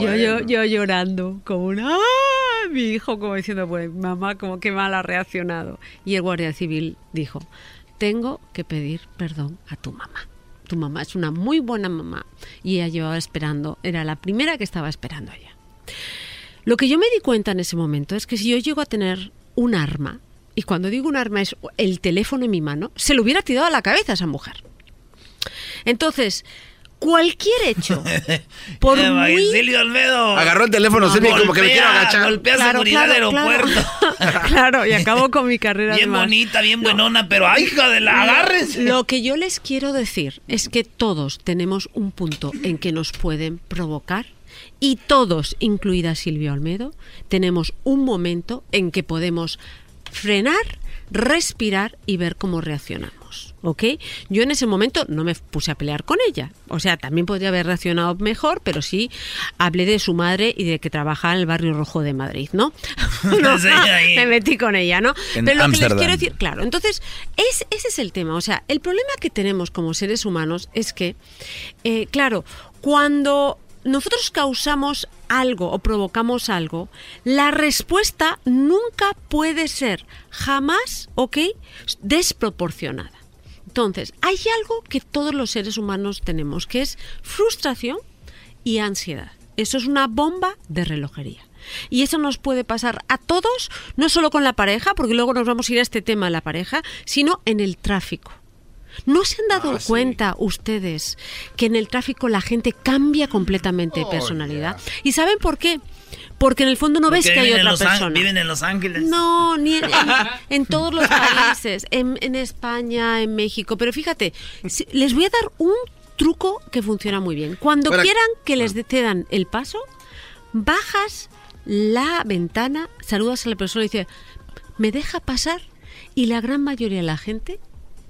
Yo, yo, yo llorando, como una... [laughs] Mi hijo como diciendo, pues mamá, como que mal ha reaccionado. Y el guardia civil dijo, tengo que pedir perdón a tu mamá. Tu mamá es una muy buena mamá y ella llevaba esperando, era la primera que estaba esperando allá. Lo que yo me di cuenta en ese momento es que si yo llego a tener un arma, y cuando digo un arma es el teléfono en mi mano, se lo hubiera tirado a la cabeza a esa mujer. Entonces, cualquier hecho, [laughs] por Eh, muy... Silvio Olmedo. Agarró el teléfono, Silvio, como que me quiero agachar. Golpea Claro, seguridad claro, claro. aeropuerto. [laughs] claro, y acabo con mi carrera Bien además. bonita, bien buenona, pero ¡ay, hija de la agárrense! Lo que yo les quiero decir es que todos tenemos un punto en que nos pueden provocar y todos, incluida Silvia Olmedo, tenemos un momento en que podemos frenar, respirar y ver cómo reaccionamos. ¿Ok? Yo en ese momento no me puse a pelear con ella. O sea, también podría haber reaccionado mejor, pero sí hablé de su madre y de que trabajaba en el barrio rojo de Madrid, ¿no? [laughs] [laughs] No, Sí, ahí. me metí con ella, ¿no? En pero lo que les quiero decir, claro, entonces es, ese es el tema. O sea, el problema que tenemos como seres humanos es que, eh, claro, cuando nosotros causamos algo o provocamos algo, la respuesta nunca puede ser jamás, ¿ok? Desproporcionada. Entonces, hay algo que todos los seres humanos tenemos, que es frustración y ansiedad. Eso es una bomba de relojería. Y eso nos puede pasar a todos, no solo con la pareja, porque luego nos vamos a ir a este tema de la pareja, sino en el tráfico. ¿No se han dado cuenta ustedes que en el tráfico la gente cambia completamente de personalidad? ¿Y saben por qué? Porque en el fondo no ves que hay otra persona. Viven en Los Ángeles. No, ni en, en- [laughs] en todos los países, en, en España, en México. Pero fíjate, si- les voy a dar un truco que funciona muy bien. Cuando quieran que les de- te dan el paso, bajas la ventana, saludas a la persona y dices, ¿me deja pasar? Y la gran mayoría de la gente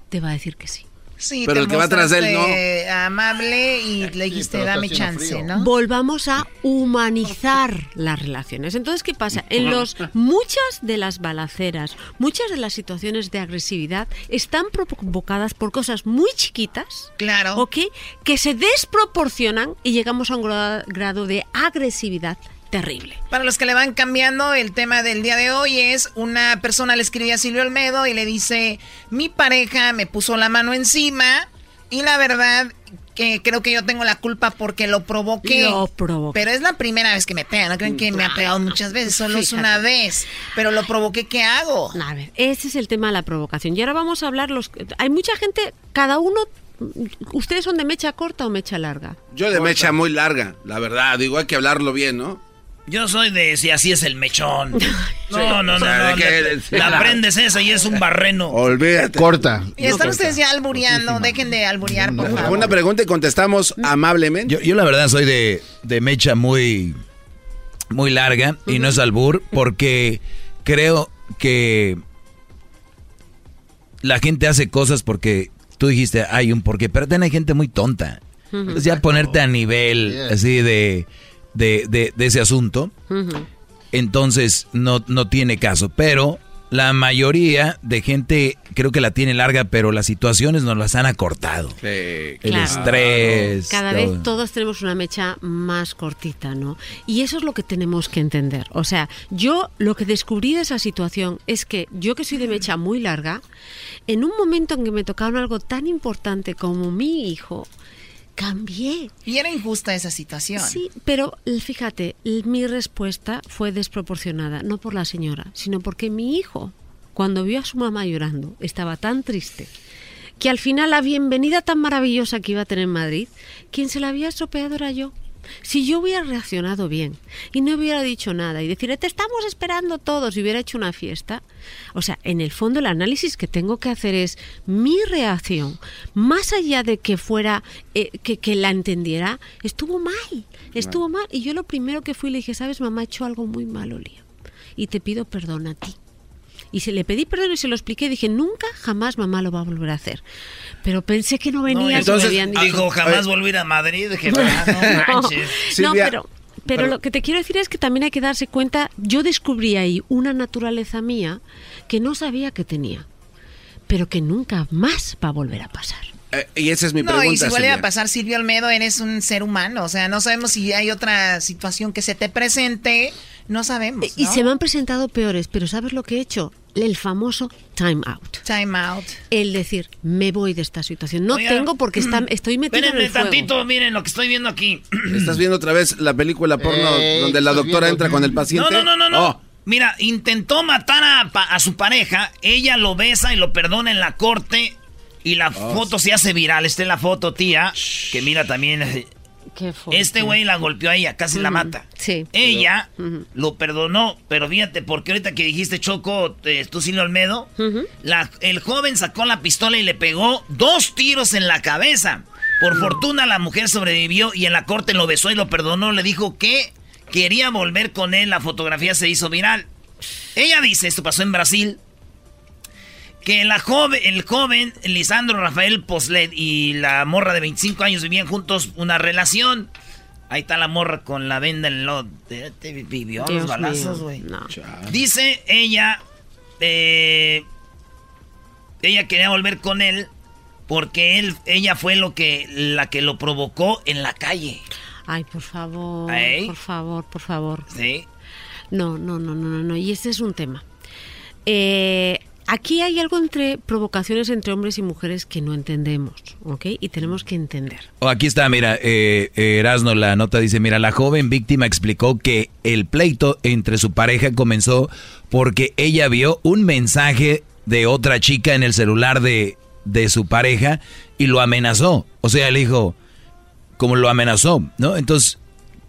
te va a decir que sí. Sí, Pero te el que va atrás de él, no. amable y le dijiste, dame chance, frío. ¿no? Volvamos a humanizar las relaciones. Entonces, ¿qué pasa? En los muchas de las balaceras, muchas de las situaciones de agresividad están provocadas por cosas muy chiquitas, Claro. ¿ok? Que se desproporcionan y llegamos a un gra- grado de agresividad terrible. Para los que le van cambiando, el tema del día de hoy es una persona le escribe a Silvio Olmedo y le dice, mi pareja me puso la mano encima y la verdad que creo que yo tengo la culpa porque lo provoqué. Lo provoqué. Pero es la primera vez que me pegan. No creen que me ha pegado muchas veces, solo es una vez. Pero lo provoqué, ¿qué hago? A ver, ese es el tema de la provocación. Y ahora vamos a hablar los... Hay mucha gente, cada uno... ¿Ustedes son de mecha corta o mecha larga? Yo de mecha muy larga, la verdad. Digo, hay que hablarlo bien, ¿no? Yo soy de si así es el mechón. [laughs] No, no, no, no. La [laughs] prendes esa y es un barreno. Olvídate. Corta. Y están ustedes ya albureando. Dejen de alburear, por favor. Una pregunta y contestamos amablemente. Yo, yo la verdad soy de, de mecha muy, muy larga y no es albur porque creo que la gente hace cosas porque tú dijiste hay un porqué, pero también hay gente muy tonta. Entonces ya ponerte a nivel así de, de, de- de ese asunto, entonces no, no tiene caso. Pero la mayoría de gente creo que la tiene larga, pero las situaciones nos las han acortado. El Claro. estrés. Cada todo. vez todos tenemos una mecha más cortita, ¿no? Y eso es lo que tenemos que entender. O sea, yo lo que descubrí de esa situación es que yo que soy de mecha muy larga, en un momento en que me tocaron algo tan importante como mi hijo, cambié. Y era injusta esa situación. Sí, pero fíjate, mi respuesta fue desproporcionada, no por la señora, sino porque mi hijo, cuando vio a su mamá llorando, estaba tan triste que al final la bienvenida tan maravillosa que iba a tener en Madrid, quien se la había estropeado era yo. Si yo hubiera reaccionado bien y no hubiera dicho nada y decir, te estamos esperando todos y hubiera hecho una fiesta, o sea, en el fondo el análisis que tengo que hacer es mi reacción, más allá de que fuera, eh, que, que la entendiera, estuvo mal, estuvo mal. Y yo lo primero que fui le dije, sabes, mamá, he hecho algo muy malo, Lía, y te pido perdón a ti. Y se le pedí perdón y se lo expliqué. Dije, nunca, jamás mamá lo va a volver a hacer. Pero pensé que no venía. entonces dijo, jamás volví a ir a Madrid. Dije, "Ah, no [laughs] manches. No, pero, pero lo que te quiero decir es que también hay que darse cuenta, yo descubrí ahí una naturaleza mía que no sabía que tenía, pero que nunca más va a volver a pasar. Eh, y esa es mi no, pregunta. y si vuelve Silvia. a pasar Silvio Olmedo, eres un ser humano. O sea, no sabemos si hay otra situación que se te presente. No sabemos. Y ¿no? se me han presentado peores, pero ¿sabes lo que he hecho? El famoso time out. Time out. El decir, me voy de esta situación. No Oiga, tengo porque está, estoy metido en el fuego. tantito, miren lo que estoy viendo aquí. [clears throat] ¿Estás viendo otra vez la película porno Ey, donde la doctora viendo- entra con el paciente? No, no, no, no, no. Oh, Mira, intentó matar a, a su pareja, ella lo besa y lo perdona en la corte y la foto se hace viral. Esta es la foto, tía, que mira también. Qué. Este güey la golpeó a ella, casi la mata. Sí. Ella lo perdonó, pero fíjate, porque ahorita que dijiste Choco, eh, tú Silvio Olmedo, la- el joven sacó la pistola y le pegó dos tiros en la cabeza. Por fortuna la mujer sobrevivió y en la corte lo besó y lo perdonó. Le dijo que quería volver con él. La fotografía se hizo viral. Ella dice, esto pasó en Brasil, que la joven, el joven Lisandro Rafael Poslet y la morra de 25 años vivían juntos una relación. Ahí está la morra con la venda en. Te vivió Dios los balazos, mío, güey. no. Dice ella, eh, ella quería volver con él porque él, ella fue lo que, la que lo provocó en la calle. Ay, por favor, ¿Ey? por favor, por favor. ¿Sí? No, no, no, no, no, no. Y este es un tema. Eh, aquí hay algo entre provocaciones entre hombres y mujeres que no entendemos, ¿ok? Y tenemos que entender. Oh, aquí está, mira, eh, eh, Erasno, la nota dice, mira, la joven víctima explicó que el pleito entre su pareja comenzó porque ella vio un mensaje de otra chica en el celular de, de su pareja y lo amenazó. O sea, le dijo, como lo amenazó, ¿no? Entonces,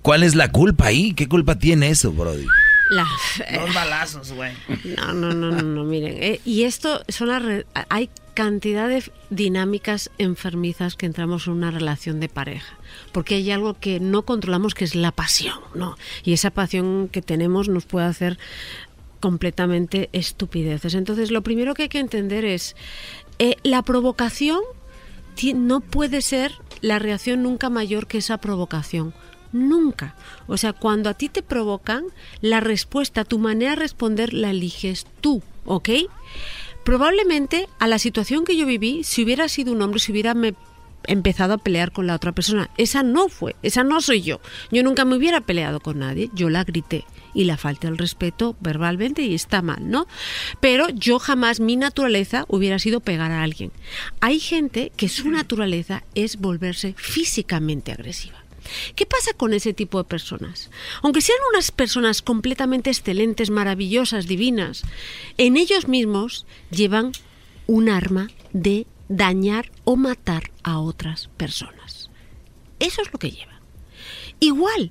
¿cuál es la culpa ahí? ¿Qué culpa tiene eso, Brody? La, Dos balazos, güey. No, no, no, no, no, miren. eh, y esto son las hay cantidad de dinámicas enfermizas que entramos en una relación de pareja, porque hay algo que no controlamos que es la pasión, ¿no? Y esa pasión que tenemos nos puede hacer completamente estupideces. Entonces, lo primero que hay que entender es eh, la provocación no puede ser la reacción nunca mayor que esa provocación. Nunca. O sea, cuando a ti te provocan, la respuesta, tu manera de responder la eliges tú, ¿ok? Probablemente a la situación que yo viví, si hubiera sido un hombre, si hubiera me empezado a pelear con la otra persona. Esa no fue, esa no soy yo. Yo nunca me hubiera peleado con nadie, yo la grité y la falta el respeto verbalmente y está mal, ¿no? Pero yo jamás mi naturaleza hubiera sido pegar a alguien. Hay gente que su naturaleza es volverse físicamente agresiva. ¿Qué pasa con ese tipo de personas? Aunque sean unas personas completamente excelentes, maravillosas, divinas, en ellos mismos llevan un arma de dañar o matar a otras personas. Eso es lo que llevan. Igual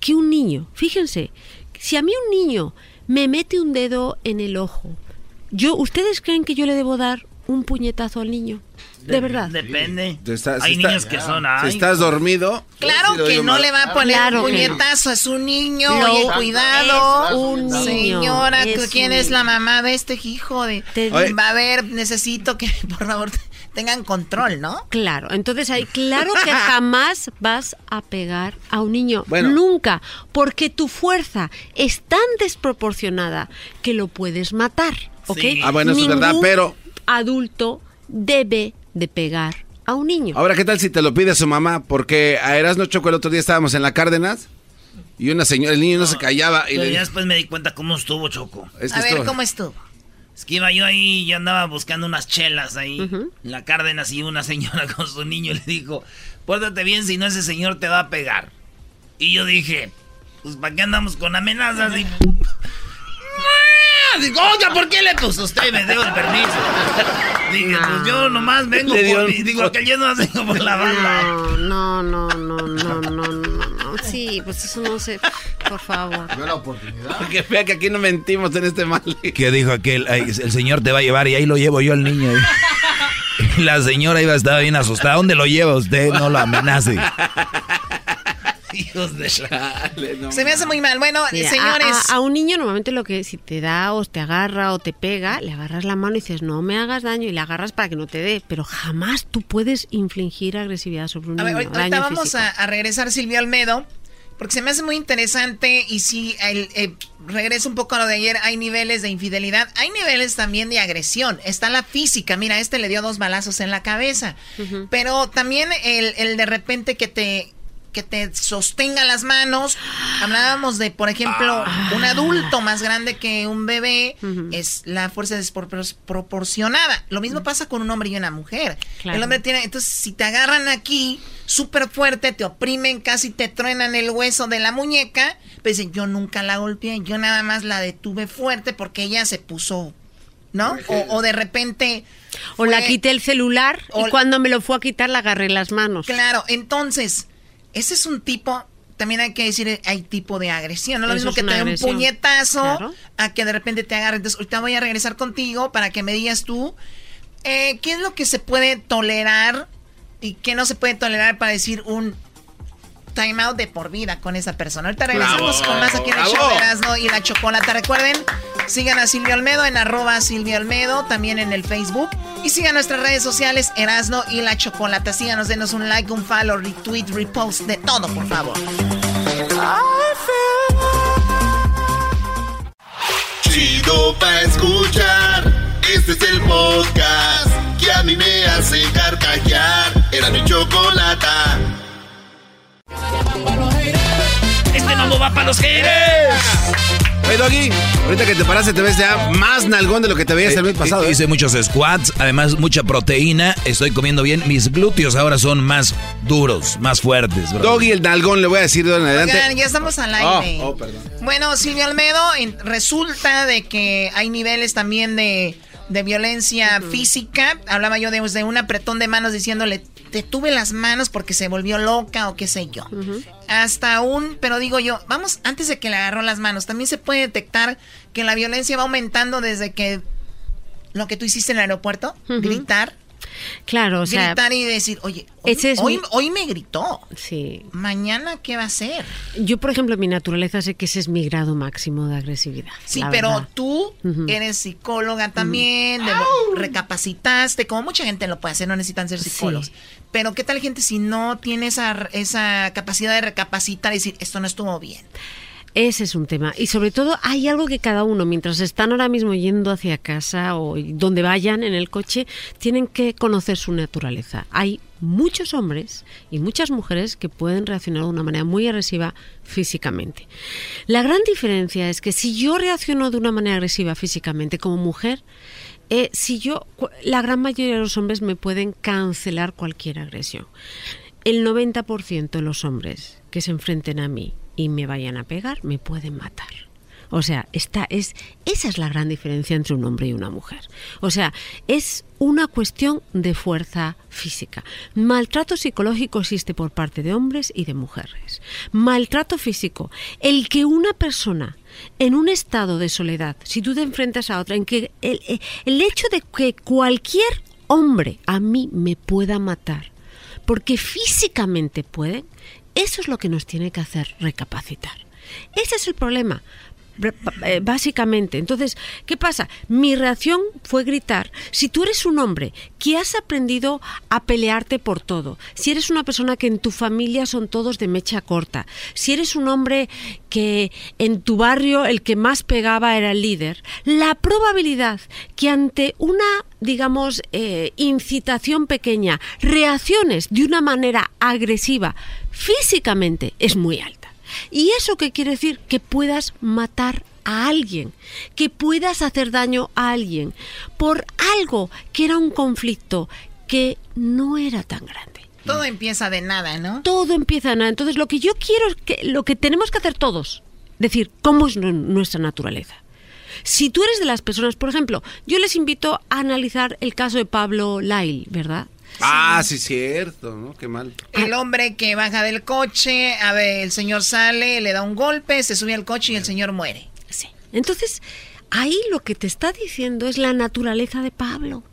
que un niño, fíjense, si a mí un niño me mete un dedo en el ojo, yo, ¿ustedes creen que yo le debo dar un puñetazo al niño? De, verdad. Depende. Estás- Hay si está- niños que son. Si estás dormido. Claro que no mal. le va a poner Claro un que no. puñetazo, es un niño, oye, cuidado. es un niño, Señora, es ¿quién un- es la mamá de este hijo? De, Oye. Va a ver, necesito que [laughs] por favor tengan control, ¿no? Claro, entonces hay claro que jamás vas a pegar a un niño, Bueno. nunca, porque tu fuerza es tan desproporcionada que lo puedes matar, ¿ok? Sí. Ah, bueno, eso es verdad, pero- adulto debe de pegar a un niño. Ahora, ¿qué tal si te lo pide su mamá? Porque a Erasno Choco el otro día estábamos en la Cárdenas y una señora, el niño no se callaba y Pero le ya después me di cuenta cómo estuvo Choco. Es que A ver, ¿cómo estuvo? Es que iba yo ahí y andaba buscando unas chelas ahí. En la Cárdenas y una señora [laughs] con su niño le dijo, pórtate bien si no ese señor te va a pegar. Y yo dije, pues ¿para qué andamos con amenazas? Y... Digo, oiga, ¿por qué le puso usted? Me dio el permiso. Dije, pues yo nomás vengo por un- mi... Digo, que yo no vengo por la banda. No, no, no, no, no, no, no, no. Sí, pues eso no sé, por favor. la oportunidad. Porque vea que aquí no mentimos en este mal. Que dijo aquel, "Ay, el señor te va a llevar y ahí lo llevo yo al niño. Y [laughs] la señora iba a estar bien asustada. ¿Dónde lo lleva usted? No lo amenace. Hijos de... [laughs] Se me hace muy mal. Bueno, Mira, señores. A, a- a un niño normalmente lo que si te da o te agarra o te pega, le agarras la mano y dices no me hagas daño y le agarras para que no te dé, pero jamás tú puedes infligir agresividad sobre un A ver, niño. ahorita ahorita daño vamos a, a regresar Silvio Almedo, porque se me hace muy interesante y si el, eh, regreso un poco a lo de ayer, hay niveles de infidelidad, hay niveles también de agresión, está la física, mira, este le dio dos balazos en la cabeza, pero también el, el de repente que te que te sostenga las manos. Hablábamos de, por ejemplo, Ah. un adulto más grande que un bebé, es la fuerza desproporcionada. Lo mismo pasa con un hombre y una mujer. Claro. El hombre tiene, entonces si te agarran aquí súper fuerte, te oprimen, casi te truenan el hueso de la muñeca, pues dicen, yo nunca la golpeé, yo nada más la detuve fuerte porque ella se puso, ¿no? O, o de repente... O la quité el celular o- y cuando me lo fue a quitar la agarré las manos. Claro, entonces, ese es un tipo, también hay que decir, hay tipo de agresión. No lo Eso mismo que te dé un puñetazo Claro. a que de repente te agarre. Entonces, ahorita voy a regresar contigo para que me digas tú, eh, ¿qué es lo que se puede tolerar y qué no se puede tolerar para decir un time out de por vida con esa persona? Ahorita regresamos Bravo, con más aquí en el show de Erasmo y la Chocolata. Recuerden, sigan a Silvio Olmedo en arroba Silvio Olmedo, también en el Facebook. Y sigan nuestras redes sociales, Erasno y la Chocolata. Síganos, denos un like, un follow, retweet, repost, de todo, por favor. Chido pa' escuchar. Este es el podcast que a mí me hace carcajear. Era mi chocolata. Este mambo va para los haters. Oye, Doggy, ahorita que te paraste te ves ya más nalgón de lo que te veías el mes pasado. ¿eh? Hice muchos squats, además mucha proteína. Estoy comiendo bien. Mis glúteos ahora son más duros, más fuertes. bro. Doggy, el nalgón, le voy a decir de adelante. Oigan, ya estamos al Oh, aire. oh, perdón. Bueno, Silvio Almedo, resulta de que hay niveles también de, de violencia física. Hablaba yo de, de un apretón de manos diciéndole, te tuve las manos porque se volvió loca o qué sé yo. Hasta un, pero digo yo, vamos, antes de que le agarró las manos, también se puede detectar que la violencia va aumentando desde que lo que tú hiciste en el aeropuerto, gritar. Claro, o sea, gritar y decir, oye, hoy, es hoy, mi- hoy me gritó. Sí. Mañana, ¿qué va a hacer? yo por ejemplo, en mi naturaleza sé que ese es mi grado máximo de agresividad. Sí, pero verdad. tú eres psicóloga también, de- recapacitaste, como mucha gente lo puede hacer, no necesitan ser psicólogos. Pero ¿qué tal gente si no tiene esa, esa capacidad de recapacitar y decir, esto no estuvo bien? Ese es un tema. Y sobre todo hay algo que cada uno, mientras están ahora mismo yendo hacia casa o donde vayan en el coche, tienen que conocer su naturaleza. Hay muchos hombres y muchas mujeres que pueden reaccionar de una manera muy agresiva físicamente. La gran diferencia es que si yo reacciono de una manera agresiva físicamente como mujer, eh, si yo, la gran mayoría de los hombres me pueden cancelar cualquier agresión. El 90% de los hombres que se enfrenten a mí y me vayan a pegar, me pueden matar. O sea, esta es, esa es la gran diferencia entre un hombre y una mujer. O sea, es una cuestión de fuerza física. Maltrato psicológico existe por parte de hombres y de mujeres. Maltrato físico, el que una persona en un estado de soledad, si tú te enfrentas a otra, en que el, el hecho de que cualquier hombre a mí me pueda matar, porque físicamente pueden, eso es lo que nos tiene que hacer recapacitar. Ese es el problema. Eh, básicamente. Entonces, ¿qué pasa? Mi reacción fue gritar. Si tú eres un hombre que has aprendido a pelearte por todo, si eres una persona que en tu familia son todos de mecha corta, si eres un hombre que en tu barrio el que más pegaba era el líder, la probabilidad que ante una digamos, eh, incitación pequeña, reacciones de una manera agresiva físicamente es muy alta. ¿Y eso qué quiere decir? Que puedas matar a alguien, que puedas hacer daño a alguien por algo que era un conflicto que no era tan grande. Todo empieza de nada, ¿no? Todo empieza de nada. Entonces, lo que yo quiero es que lo que tenemos que hacer todos, decir, ¿cómo es nuestra naturaleza? Si tú eres de las personas, por ejemplo, yo les invito a analizar el caso de Pablo Lyle, ¿verdad? Ah, sí, cierto, ¿no? Qué mal. El hombre que baja del coche, a ver, el señor sale, le da un golpe, se sube al coche y el señor muere. Sí. Entonces, ahí lo que te está diciendo es la naturaleza de Pablo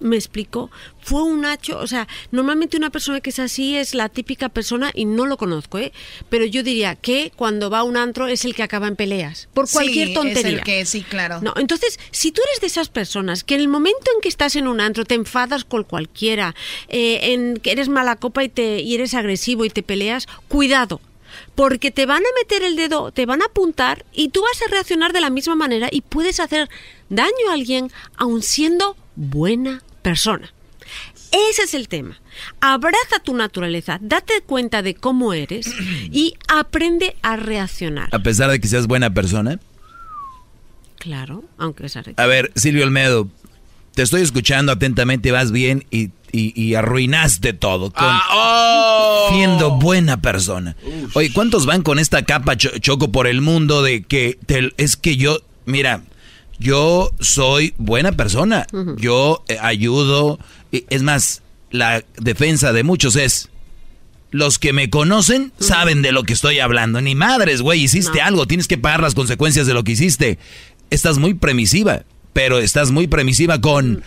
me explicó, fue un hacho, o sea, normalmente una persona que es así es la típica persona y no lo conozco, ¿eh? Pero yo diría que cuando va a un antro es el que acaba en peleas, por cualquier tontería. Es el que, sí, claro. No, entonces, si tú eres de esas personas que en el momento en que estás en un antro te enfadas con cualquiera, eh, en que eres mala copa y, te, y eres agresivo y te peleas, cuidado, porque te van a meter el dedo, te van a apuntar y tú vas a reaccionar de la misma manera y puedes hacer daño a alguien aun siendo buena persona. Ese es el tema. Abraza tu naturaleza, date cuenta de cómo eres y aprende a reaccionar. A pesar de que seas buena persona. Claro, aunque sea. A ver, Silvio Olmedo, te estoy escuchando atentamente, vas bien y, arruinaste todo. Ah, oh. Siendo buena persona. Oye, ¿cuántos van con esta capa choco por el mundo de que es que yo, mira, yo soy buena persona, yo eh, ayudo, es más, la defensa de muchos es, los que me conocen saben de lo que estoy hablando, ni madres, güey, hiciste algo, tienes que pagar las consecuencias de lo que hiciste. Estás muy permisiva, pero estás muy permisiva con,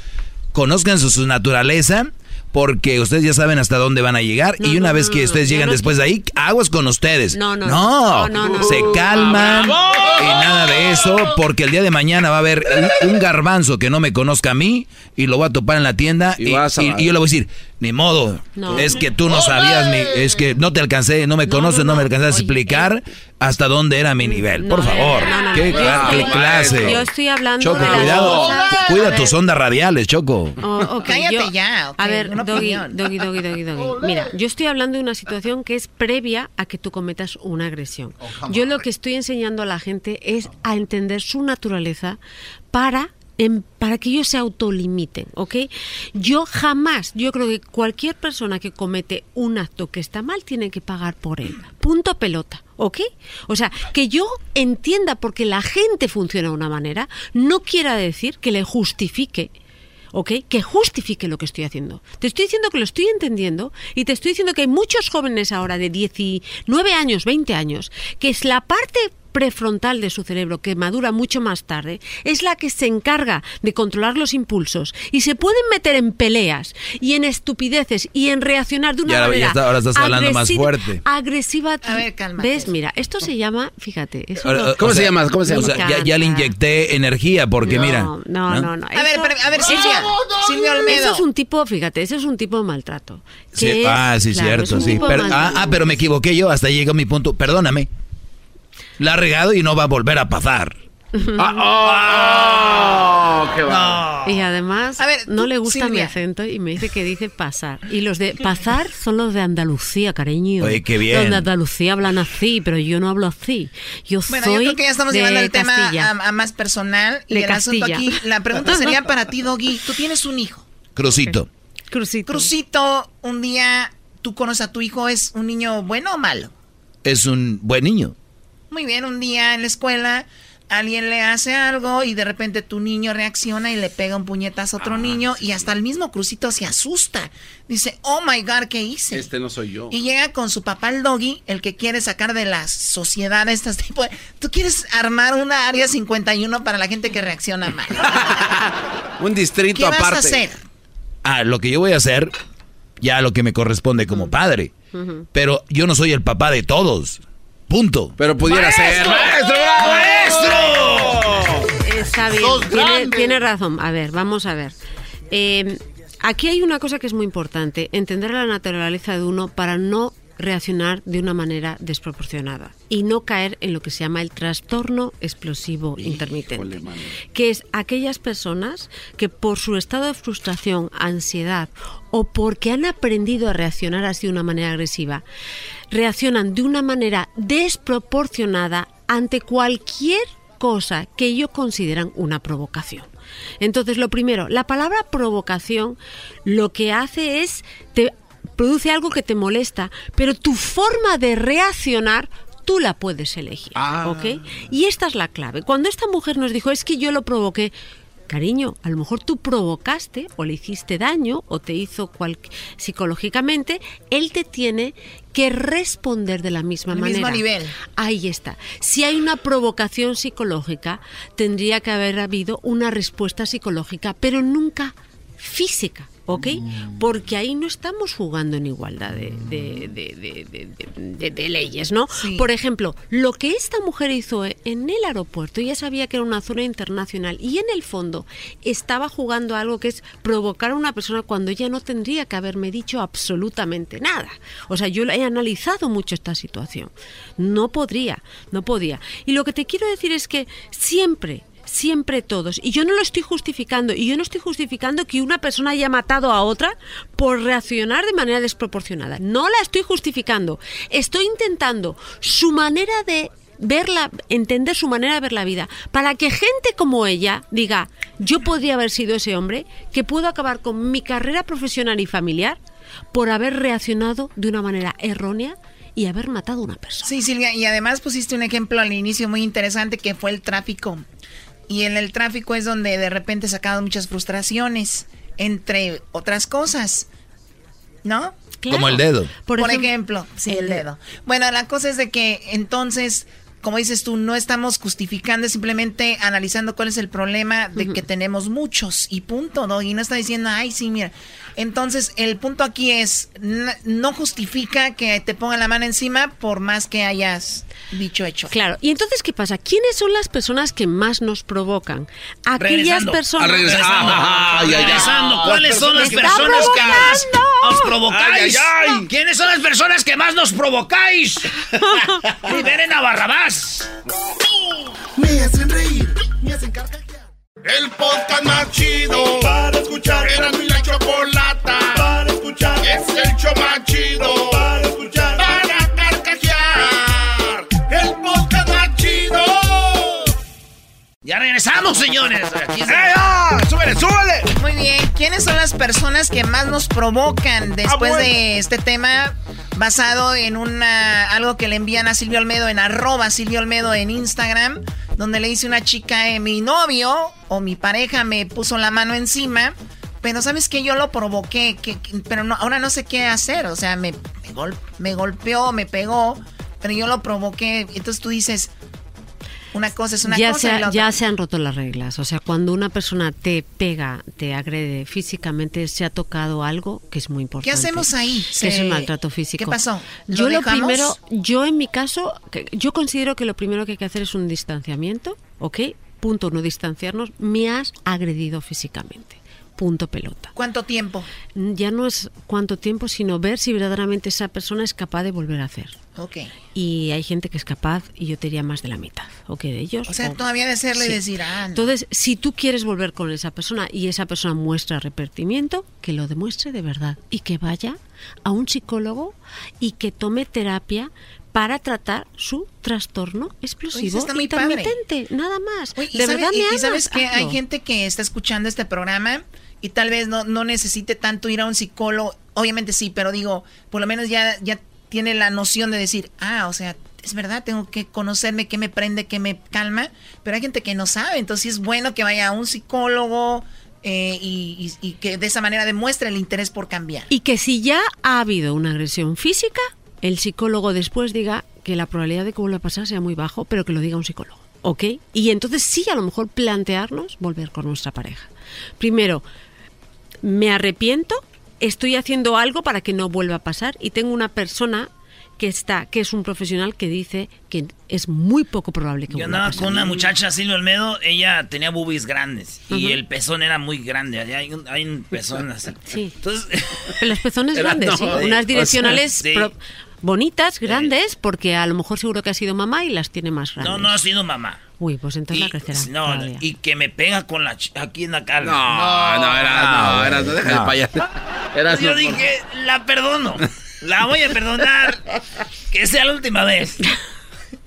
conozcan su naturaleza porque ustedes ya saben hasta dónde van a llegar y una vez que ustedes llegan después de ahí, aguas con ustedes. No, no, no, se calman y nada de eso porque el día de mañana va a haber un, garbanzo que no me conozca a mí y lo voy a topar en la tienda y, y yo le voy a decir, ni modo. Es que tú no sabías, mi, es que no te alcancé, no me conoces, no, me alcanzaste a explicar hasta dónde era mi nivel. Por favor. ¿Qué, clase? Yo estoy hablando Choco, de cuidado. Cuida tus ondas radiales, Choco. Oh, Cállate ya. a ver, doggy, doggy, doggy, doggy, doggy. Mira, yo estoy hablando de una situación que es previa a que tú cometas una agresión. Oh, yo lo que estoy enseñando a la gente es a entender su naturaleza para para que ellos se autolimiten, ¿ok? Yo jamás, yo creo que cualquier persona que comete un acto que está mal tiene que pagar por él. Punto pelota. ¿Ok? O sea, que yo entienda porque la gente funciona de una manera, no quiera decir que le justifique ¿ok? Que justifique lo que estoy haciendo. Te estoy diciendo que lo estoy entendiendo y te estoy diciendo que hay muchos jóvenes ahora de 19 años, 20 años, que es la parte prefrontal de su cerebro, que madura mucho más tarde, es la que se encarga de controlar los impulsos y se pueden meter en peleas y en estupideces y en reaccionar de una manera ahora estás hablando más fuerte. agresiva. A ver, calma. ¿Ves? Mira, esto se llama, fíjate, ¿cómo se llama? ¿Cómo se llama? ya, le inyecté energía porque mira. No, no, no. A ver, a ver, Silvia, Silvia Olmedo. Eso es un tipo, fíjate, eso es un tipo de maltrato. ah, sí, cierto, sí. ah, ah, pero me equivoqué yo, hasta llegó mi punto. Perdóname. La ha regado y no va a volver a pasar. Ah, oh, qué no. Y además no le gusta mi acento y me dice que dice pasar. Y los de pasar son los de Andalucía, cariño. Oye, qué bien. Los de Andalucía hablan así, pero yo no hablo así. Yo Bueno, soy yo creo que ya estamos llevando el tema a, a más personal. Y De el asunto Castilla. aquí, la pregunta sería para ti, Doggy. Tú tienes un hijo. Crucito. Crucito. Crucito, un día tú conoces a tu hijo, ¿es un niño bueno o malo? Es un buen niño. Muy bien, un día en la escuela alguien le hace algo y de repente tu niño reacciona y le pega un puñetazo a Ah, otro niño y hasta el mismo Crucito se asusta. Dice, oh my God, ¿qué hice? Este no soy yo. Y llega con su papá el doggy, el que quiere sacar de la sociedad estas tipo de- Tú quieres armar una área 51 para la gente que reacciona mal. [laughs] Un distrito ¿Qué vas aparte. a hacer? Ah, lo que yo voy a hacer, ya lo que me corresponde como padre. Pero yo no soy el papá de todos. Punto. Pero pudiera ser. ¡Maestro, bravo! Está bien, tiene razón. A ver, vamos a ver. Eh, aquí hay una cosa que es muy importante, entender la naturaleza de uno para no reaccionar de una manera desproporcionada y no caer en lo que se llama el trastorno explosivo intermitente, que es aquellas personas que por su estado de frustración, ansiedad o porque han aprendido a reaccionar así de una manera agresiva, reaccionan de una manera desproporcionada ante cualquier cosa que ellos consideran una provocación. Entonces, lo primero, la palabra provocación lo que hace es te produce algo que te molesta, pero tu forma de reaccionar tú la puedes elegir, ¿ok? Y esta es la clave. Cuando esta mujer nos dijo, es que yo lo provoqué, cariño, a lo mejor tú provocaste o le hiciste daño o te hizo cual psicológicamente, él te tiene que responder de la misma Al manera. mismo nivel. Ahí está. Si hay una provocación psicológica, tendría que haber habido una respuesta psicológica, pero nunca física. ¿Ok? Porque ahí no estamos jugando en igualdad de, leyes, ¿no? Por ejemplo, lo que esta mujer hizo en el aeropuerto, ella sabía que era una zona internacional y en el fondo estaba jugando algo que es provocar a una persona cuando ella no tendría que haberme dicho absolutamente nada. O sea, yo he analizado mucho esta situación. No podría, no podía. Y lo que te quiero decir es que siempre siempre todos. Y yo no lo estoy justificando. Y yo no estoy justificando que una persona haya matado a otra por reaccionar de manera desproporcionada. No la estoy justificando. Estoy intentando su manera de verla, entender su manera de ver la vida, para que gente como ella diga, yo podría haber sido ese hombre que puedo acabar con mi carrera profesional y familiar por haber reaccionado de una manera errónea y haber matado a una persona. Sí, Silvia, y además pusiste un ejemplo al inicio muy interesante que fue el tráfico. Y en el tráfico es donde de repente sacaron muchas frustraciones, entre otras cosas. ¿No? Como el dedo. Por, Por ejemplo, sí, el dedo. Bueno, la cosa es de que entonces, como dices tú, no estamos justificando, es simplemente analizando cuál es el problema de que tenemos muchos y punto, ¿no? Y no está diciendo, ay, sí, mira. Entonces, el punto aquí es, no justifica que te pongan la mano encima por más que hayas dicho hecho. Claro, y entonces, ¿qué pasa? ¿Quiénes son las personas que más nos provocan? Aquellas Regresando. personas... Ah, regresando. Ah. Regresando, ¿cuáles son las ¡Está personas que más provocando! Os provocáis? Ay, ay, ¿Quiénes son las personas que más nos provocáis? [laughs] Liberen a Barrabás. Me hacen reír, me hacen carcajear. El podcast más chido para escuchar. Era mi la chocolata para escuchar. Es el show más chido Ya regresamos, señores. Aquí está. ¡Eh! ¡Súbele, súbele! Muy bien, ¿quiénes son las personas que más nos provocan después Ah, bueno. de este tema basado en una algo que le envían a Silvio Olmedo en arroba Silvio Olmedo en Instagram, donde le dice una chica, eh, mi novio o mi pareja me puso la mano encima, pero sabes que yo lo provoqué, que, que- pero no, ahora no sé qué hacer, o sea, me, me, gol- me golpeó, me pegó, pero yo lo provoqué, entonces tú dices, una cosa es una ya, cosa se, y la otra- ya se han roto las reglas. O sea, cuando una persona te pega, te agrede físicamente, se ha tocado algo que es muy importante. ¿Qué hacemos ahí? Que es Se- un maltrato físico. ¿Qué pasó? ¿Lo Yo lo dejamos? primero, yo en mi caso, yo considero que lo primero que hay que hacer es un distanciamiento, ¿ok? Punto uno, distanciarnos. Me has agredido físicamente. punto pelota. ¿Cuánto tiempo? Ya no es cuánto tiempo, sino ver si verdaderamente esa persona es capaz de volver a hacer. Ok. Y hay gente que es capaz, y yo te diría más de la mitad, o que de ellos. O sea, o- todavía de serle y Sí. decir, ah, no. Entonces, si tú quieres volver con esa persona y esa persona muestra arrepentimiento, que lo demuestre de verdad y que vaya a un psicólogo y que tome terapia para tratar su trastorno Oye, explosivo está muy padre. intermitente, nada más. Oye, ¿y de sabe- verdad y- me y sabes que hay gente que está escuchando este programa y tal vez no, no necesite tanto ir a un psicólogo. Obviamente sí, pero digo, por lo menos ya, ya tiene la noción de decir, ah, o sea, es verdad, tengo que conocerme qué me prende, qué me calma. Pero hay gente que no sabe, entonces es bueno que vaya a un psicólogo eh, y, y- y que de esa manera demuestre el interés por cambiar. Y que si ya ha habido una agresión física, el psicólogo después diga que la probabilidad de que vuelva a pasar sea muy bajo, pero que lo diga un psicólogo. ¿Ok? Y entonces sí, a lo mejor plantearnos volver con nuestra pareja. Primero, me arrepiento, estoy haciendo algo para que no vuelva a pasar y tengo una persona que está, que es un profesional que dice que es muy poco probable que Yo vuelva a andaba con una muchacha, Silvia Olmedo, ella tenía boobies grandes y el pezón era muy grande. Hay un, hay un pezón así. Sí. Entonces, Los pezones [laughs] grandes, no, sí. o sea, Unas direccionales sí. pro- bonitas, grandes, porque a lo mejor seguro que ha sido mamá y las tiene más grandes. no, no ha sido mamá. Uy, pues entonces la crecerá. No, todavía. y que me pega con la ch- aquí en la cara. No, no, era, no, era, no, deja de payaso. Eras Yo no, dije, la perdono. La voy a perdonar. [laughs] Que sea la última vez.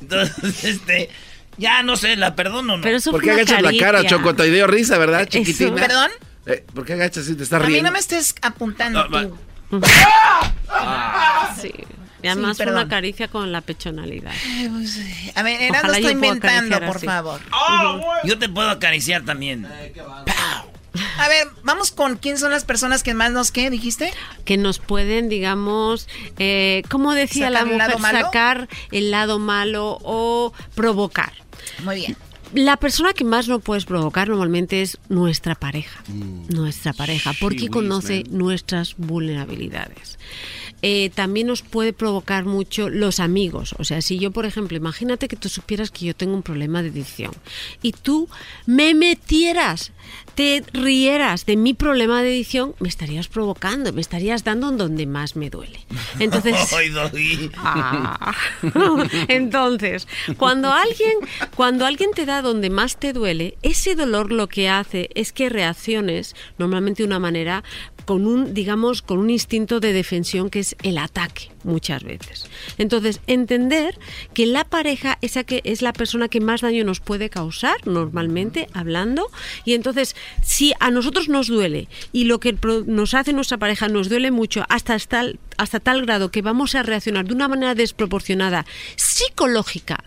Entonces, este, ya no sé, la perdono no. Pero eso ¿Por qué agachas la cara. Choco? Te dio risa, ¿verdad, chiquitina? ¿Perdón? Eh, ¿Por qué agachas así? ¿Te estás A mí riendo? no me estés apuntando tú. Sí. Y además una caricia con la pechonalidad. A ver, Ojalá yo pueda inventando, por así. favor. Yo te puedo acariciar también. A ver, vamos con quién son las personas que más nos, ¿qué dijiste? Que nos pueden, digamos, eh, como decía la ¿Sacar el mujer, lado malo? sacar el lado malo o provocar. Muy bien. La persona que más no puedes provocar normalmente es nuestra pareja. Mm. Nuestra pareja, porque conoce nuestras vulnerabilidades. Eh, también nos puede provocar mucho los amigos. O sea, si yo, por ejemplo, imagínate que tú supieras que yo tengo un problema de adicción y tú me metieras, te rieras de mi problema de adicción, me estarías provocando, me estarías dando en donde más me duele. Entonces. [laughs] Ah. [laughs] Entonces, cuando alguien, cuando alguien te da donde más te duele, ese dolor lo que hace es que reacciones normalmente de una manera con un, digamos, con un instinto de defensión que es el ataque muchas veces. Entonces, entender que la pareja esa que es la persona que más daño nos puede causar normalmente hablando y entonces si a nosotros nos duele y lo que nos hace nuestra pareja nos duele mucho hasta tal hasta tal grado que vamos a reaccionar de una manera desproporcionada psicológica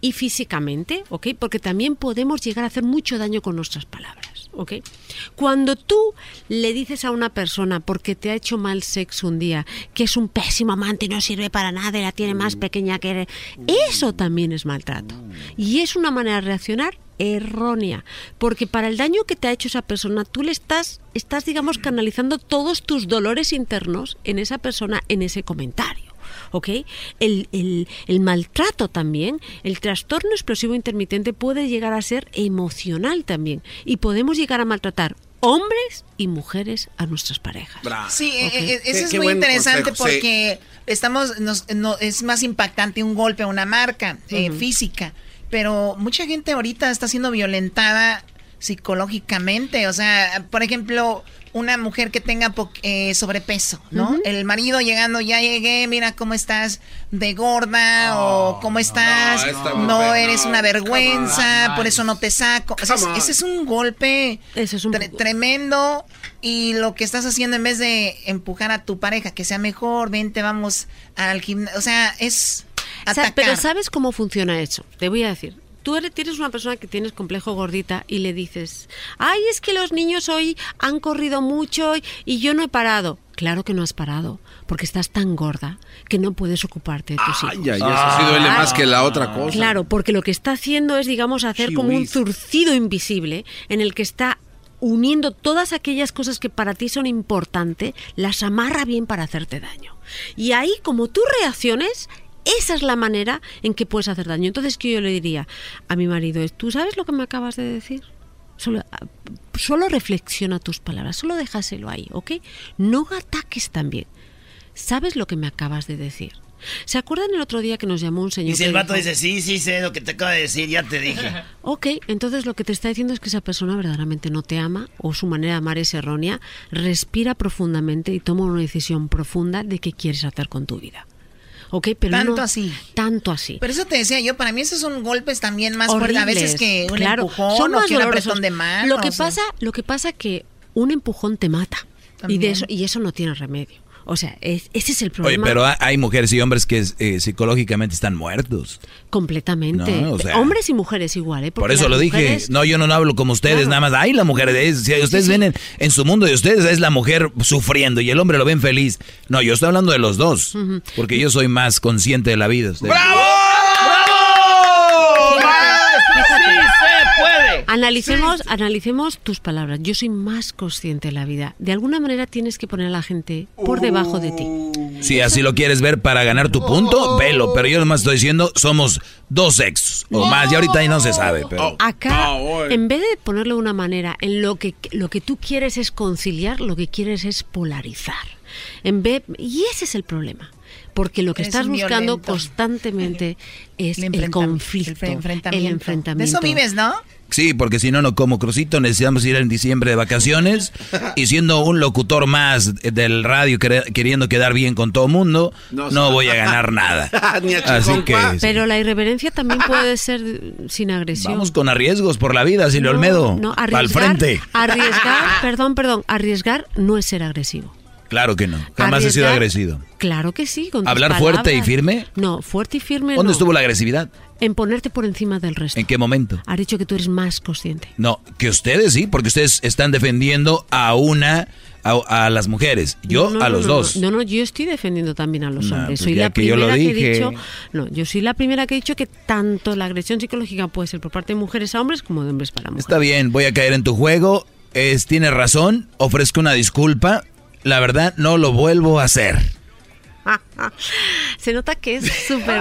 y físicamente. Porque también podemos llegar a hacer mucho daño con nuestras palabras, ¿ok? Cuando tú le dices a una persona porque te ha hecho mal sexo un día, que es un pésimo amante y no sirve para nada y la tiene más pequeña que eres, eso también es maltrato. Y es una manera de reaccionar errónea, porque para el daño que te ha hecho esa persona, tú le estás, estás digamos, canalizando todos tus dolores internos en esa persona, en ese comentario. ¿Ok? El, el- el maltrato también, el trastorno explosivo intermitente puede llegar a ser emocional también y podemos llegar a maltratar hombres y mujeres a nuestras parejas. Sí, eh, Ok. eh, eso es qué muy interesante consejo, sí. porque estamos, nos- no, es más impactante un golpe a una marca eh, física, pero mucha gente ahorita está siendo violentada psicológicamente, o sea, por ejemplo, una mujer que tenga po- eh, sobrepeso, ¿no? El marido llegando, ya llegué, mira cómo estás de gorda o cómo estás, no, eres no, una vergüenza, on, por eso no te saco. O sea, Come on. ese es un golpe tre- tremendo y lo que estás haciendo en vez de empujar a tu pareja que sea mejor, vente, vamos al gimnasio, o sea, es atacar. Pero ¿sabes cómo funciona eso? Te voy a decir. Tú eres, tienes una persona que tienes complejo gordita y le dices, ay, es que los niños hoy han corrido mucho y, yo no he parado. Claro que no has parado, porque estás tan gorda que no puedes ocuparte de tus hijos. Ay, eso sí duele más que la otra cosa. Claro, porque lo que está haciendo es, digamos, hacer como un zurcido invisible en el que está uniendo todas aquellas cosas que para ti son importantes, las amarra bien para hacerte daño. Y ahí, como tú reacciones, esa es la manera en que puedes hacer daño. Entonces, que yo le diría a mi marido ¿tú sabes lo que me acabas de decir? Solo, ah, solo reflexiona tus palabras, solo déjaselo ahí, ¿ok? No ataques también. ¿Sabes lo que me acabas de decir? ¿Se acuerdan el otro día que nos llamó un señor? Y si el vato dice, sí, sí, sé lo que te acaba de decir, ya te dije. [laughs] Ok, entonces lo que te está diciendo es que esa persona verdaderamente no te ama o su manera de amar es errónea. Respira profundamente y toma una decisión profunda de qué quieres hacer con tu vida. Ok, pero Tanto así. Tanto así. Pero eso te decía yo, para mí esos son golpes también más fuertes a veces que un claro, empujón son o más que un apretón de mano. Lo que o sea. pasa, lo que pasa que un empujón te mata y de eso y eso no tiene remedio. O sea, es- ese es el Oye, problema. pero ha- hay mujeres y hombres que eh, psicológicamente están muertos. completamente. No, o sea- Hombres y mujeres igual, ¿eh? Por eso lo dije. mujeres- No, yo no hablo como ustedes, nada más. Ay, la mujer es. Si ustedes ven en, en su mundo de ustedes, es la mujer sufriendo y el hombre lo ven feliz. No, yo estoy hablando de los dos. Porque yo soy más consciente de la vida. Ustedes- Fíjate. Analicemos, analicemos tus palabras. Yo soy más consciente de la vida. De alguna manera tienes que poner a la gente por debajo de ti. Si así lo quieres ver para ganar tu punto, velo. Pero yo nomás estoy diciendo, somos dos sexos o más. Y ahorita ahí no se sabe, pero. Acá, en vez de ponerlo de una manera en lo que lo que tú quieres es conciliar, lo que quieres es polarizar. En vez y ese es el problema. Porque lo que Eres estás buscando violento. constantemente es El el, conflicto, el enfrentamiento. el enfrentamiento. De eso vives, ¿no? Sí, porque si no, no como crucito, necesitamos ir en diciembre de vacaciones y siendo un locutor más del radio quer- queriendo quedar bien con todo mundo, no, voy a ganar [laughs] nada. Ni a Así que. Pero la irreverencia también puede ser sin agresión. vamos con arriesgos por la vida, Silvio Olmedo. No, al arriesgar, frente. Arriesgar, [laughs] perdón, perdón, arriesgar no es ser agresivo. Claro que no, jamás he sido Arriesgar, agresivo. Claro que sí. con tus ¿Hablar fuerte y firme? No, fuerte y firme ¿Dónde no. estuvo la agresividad? En ponerte por encima del resto. ¿En qué momento? Has dicho que tú eres más consciente. No, que ustedes sí, porque ustedes están defendiendo a una, a, a las mujeres, yo No, no, a los no, dos. No, no, yo estoy defendiendo también a los hombres. pues Soy la que yo lo primera que he dicho. No, yo soy la primera que he dicho que tanto la agresión psicológica puede ser por parte de mujeres a hombres como de hombres para mujeres. Está bien, voy a caer en tu juego. Es, tienes razón, ofrezco una disculpa. La verdad, no lo vuelvo a hacer. [laughs] Se nota que es súper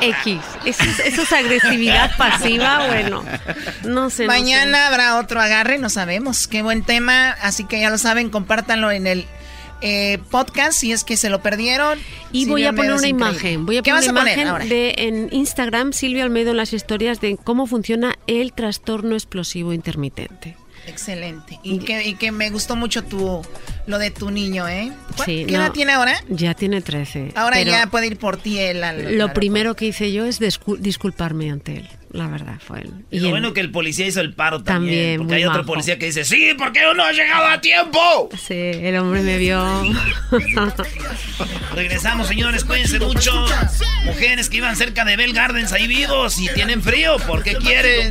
X. Eso es, eso es agresividad pasiva, bueno. No sé. no Mañana habrá otro agarre, no sabemos. Qué buen tema. Así que ya lo saben, compártanlo en el eh, podcast si es que se lo perdieron. Y voy a poner una increíble. imagen. Voy a ¿Qué poner vas a una poner imagen ahora? de en Instagram Silvia Almedo en las historias de cómo funciona el trastorno explosivo intermitente. Excelente. Y que, y que me gustó mucho tu lo de tu niño, ¿eh? ¿Cu- Sí, ¿Qué no, edad tiene ahora? Ya tiene 13. Ahora ya puede ir por ti él al- Lo al- primero que hice yo es discul- disculparme ante él. La verdad fue él. Y lo él- bueno que el policía hizo el paro también. También, porque hay otro majo. policía que dice, sí, porque uno ha llegado a tiempo. Sí, el hombre me vio. [laughs] Regresamos, señores, cuídense mucho. Mujeres que iban cerca de Bell Gardens ahí vivos y tienen frío, ¿por qué quieren?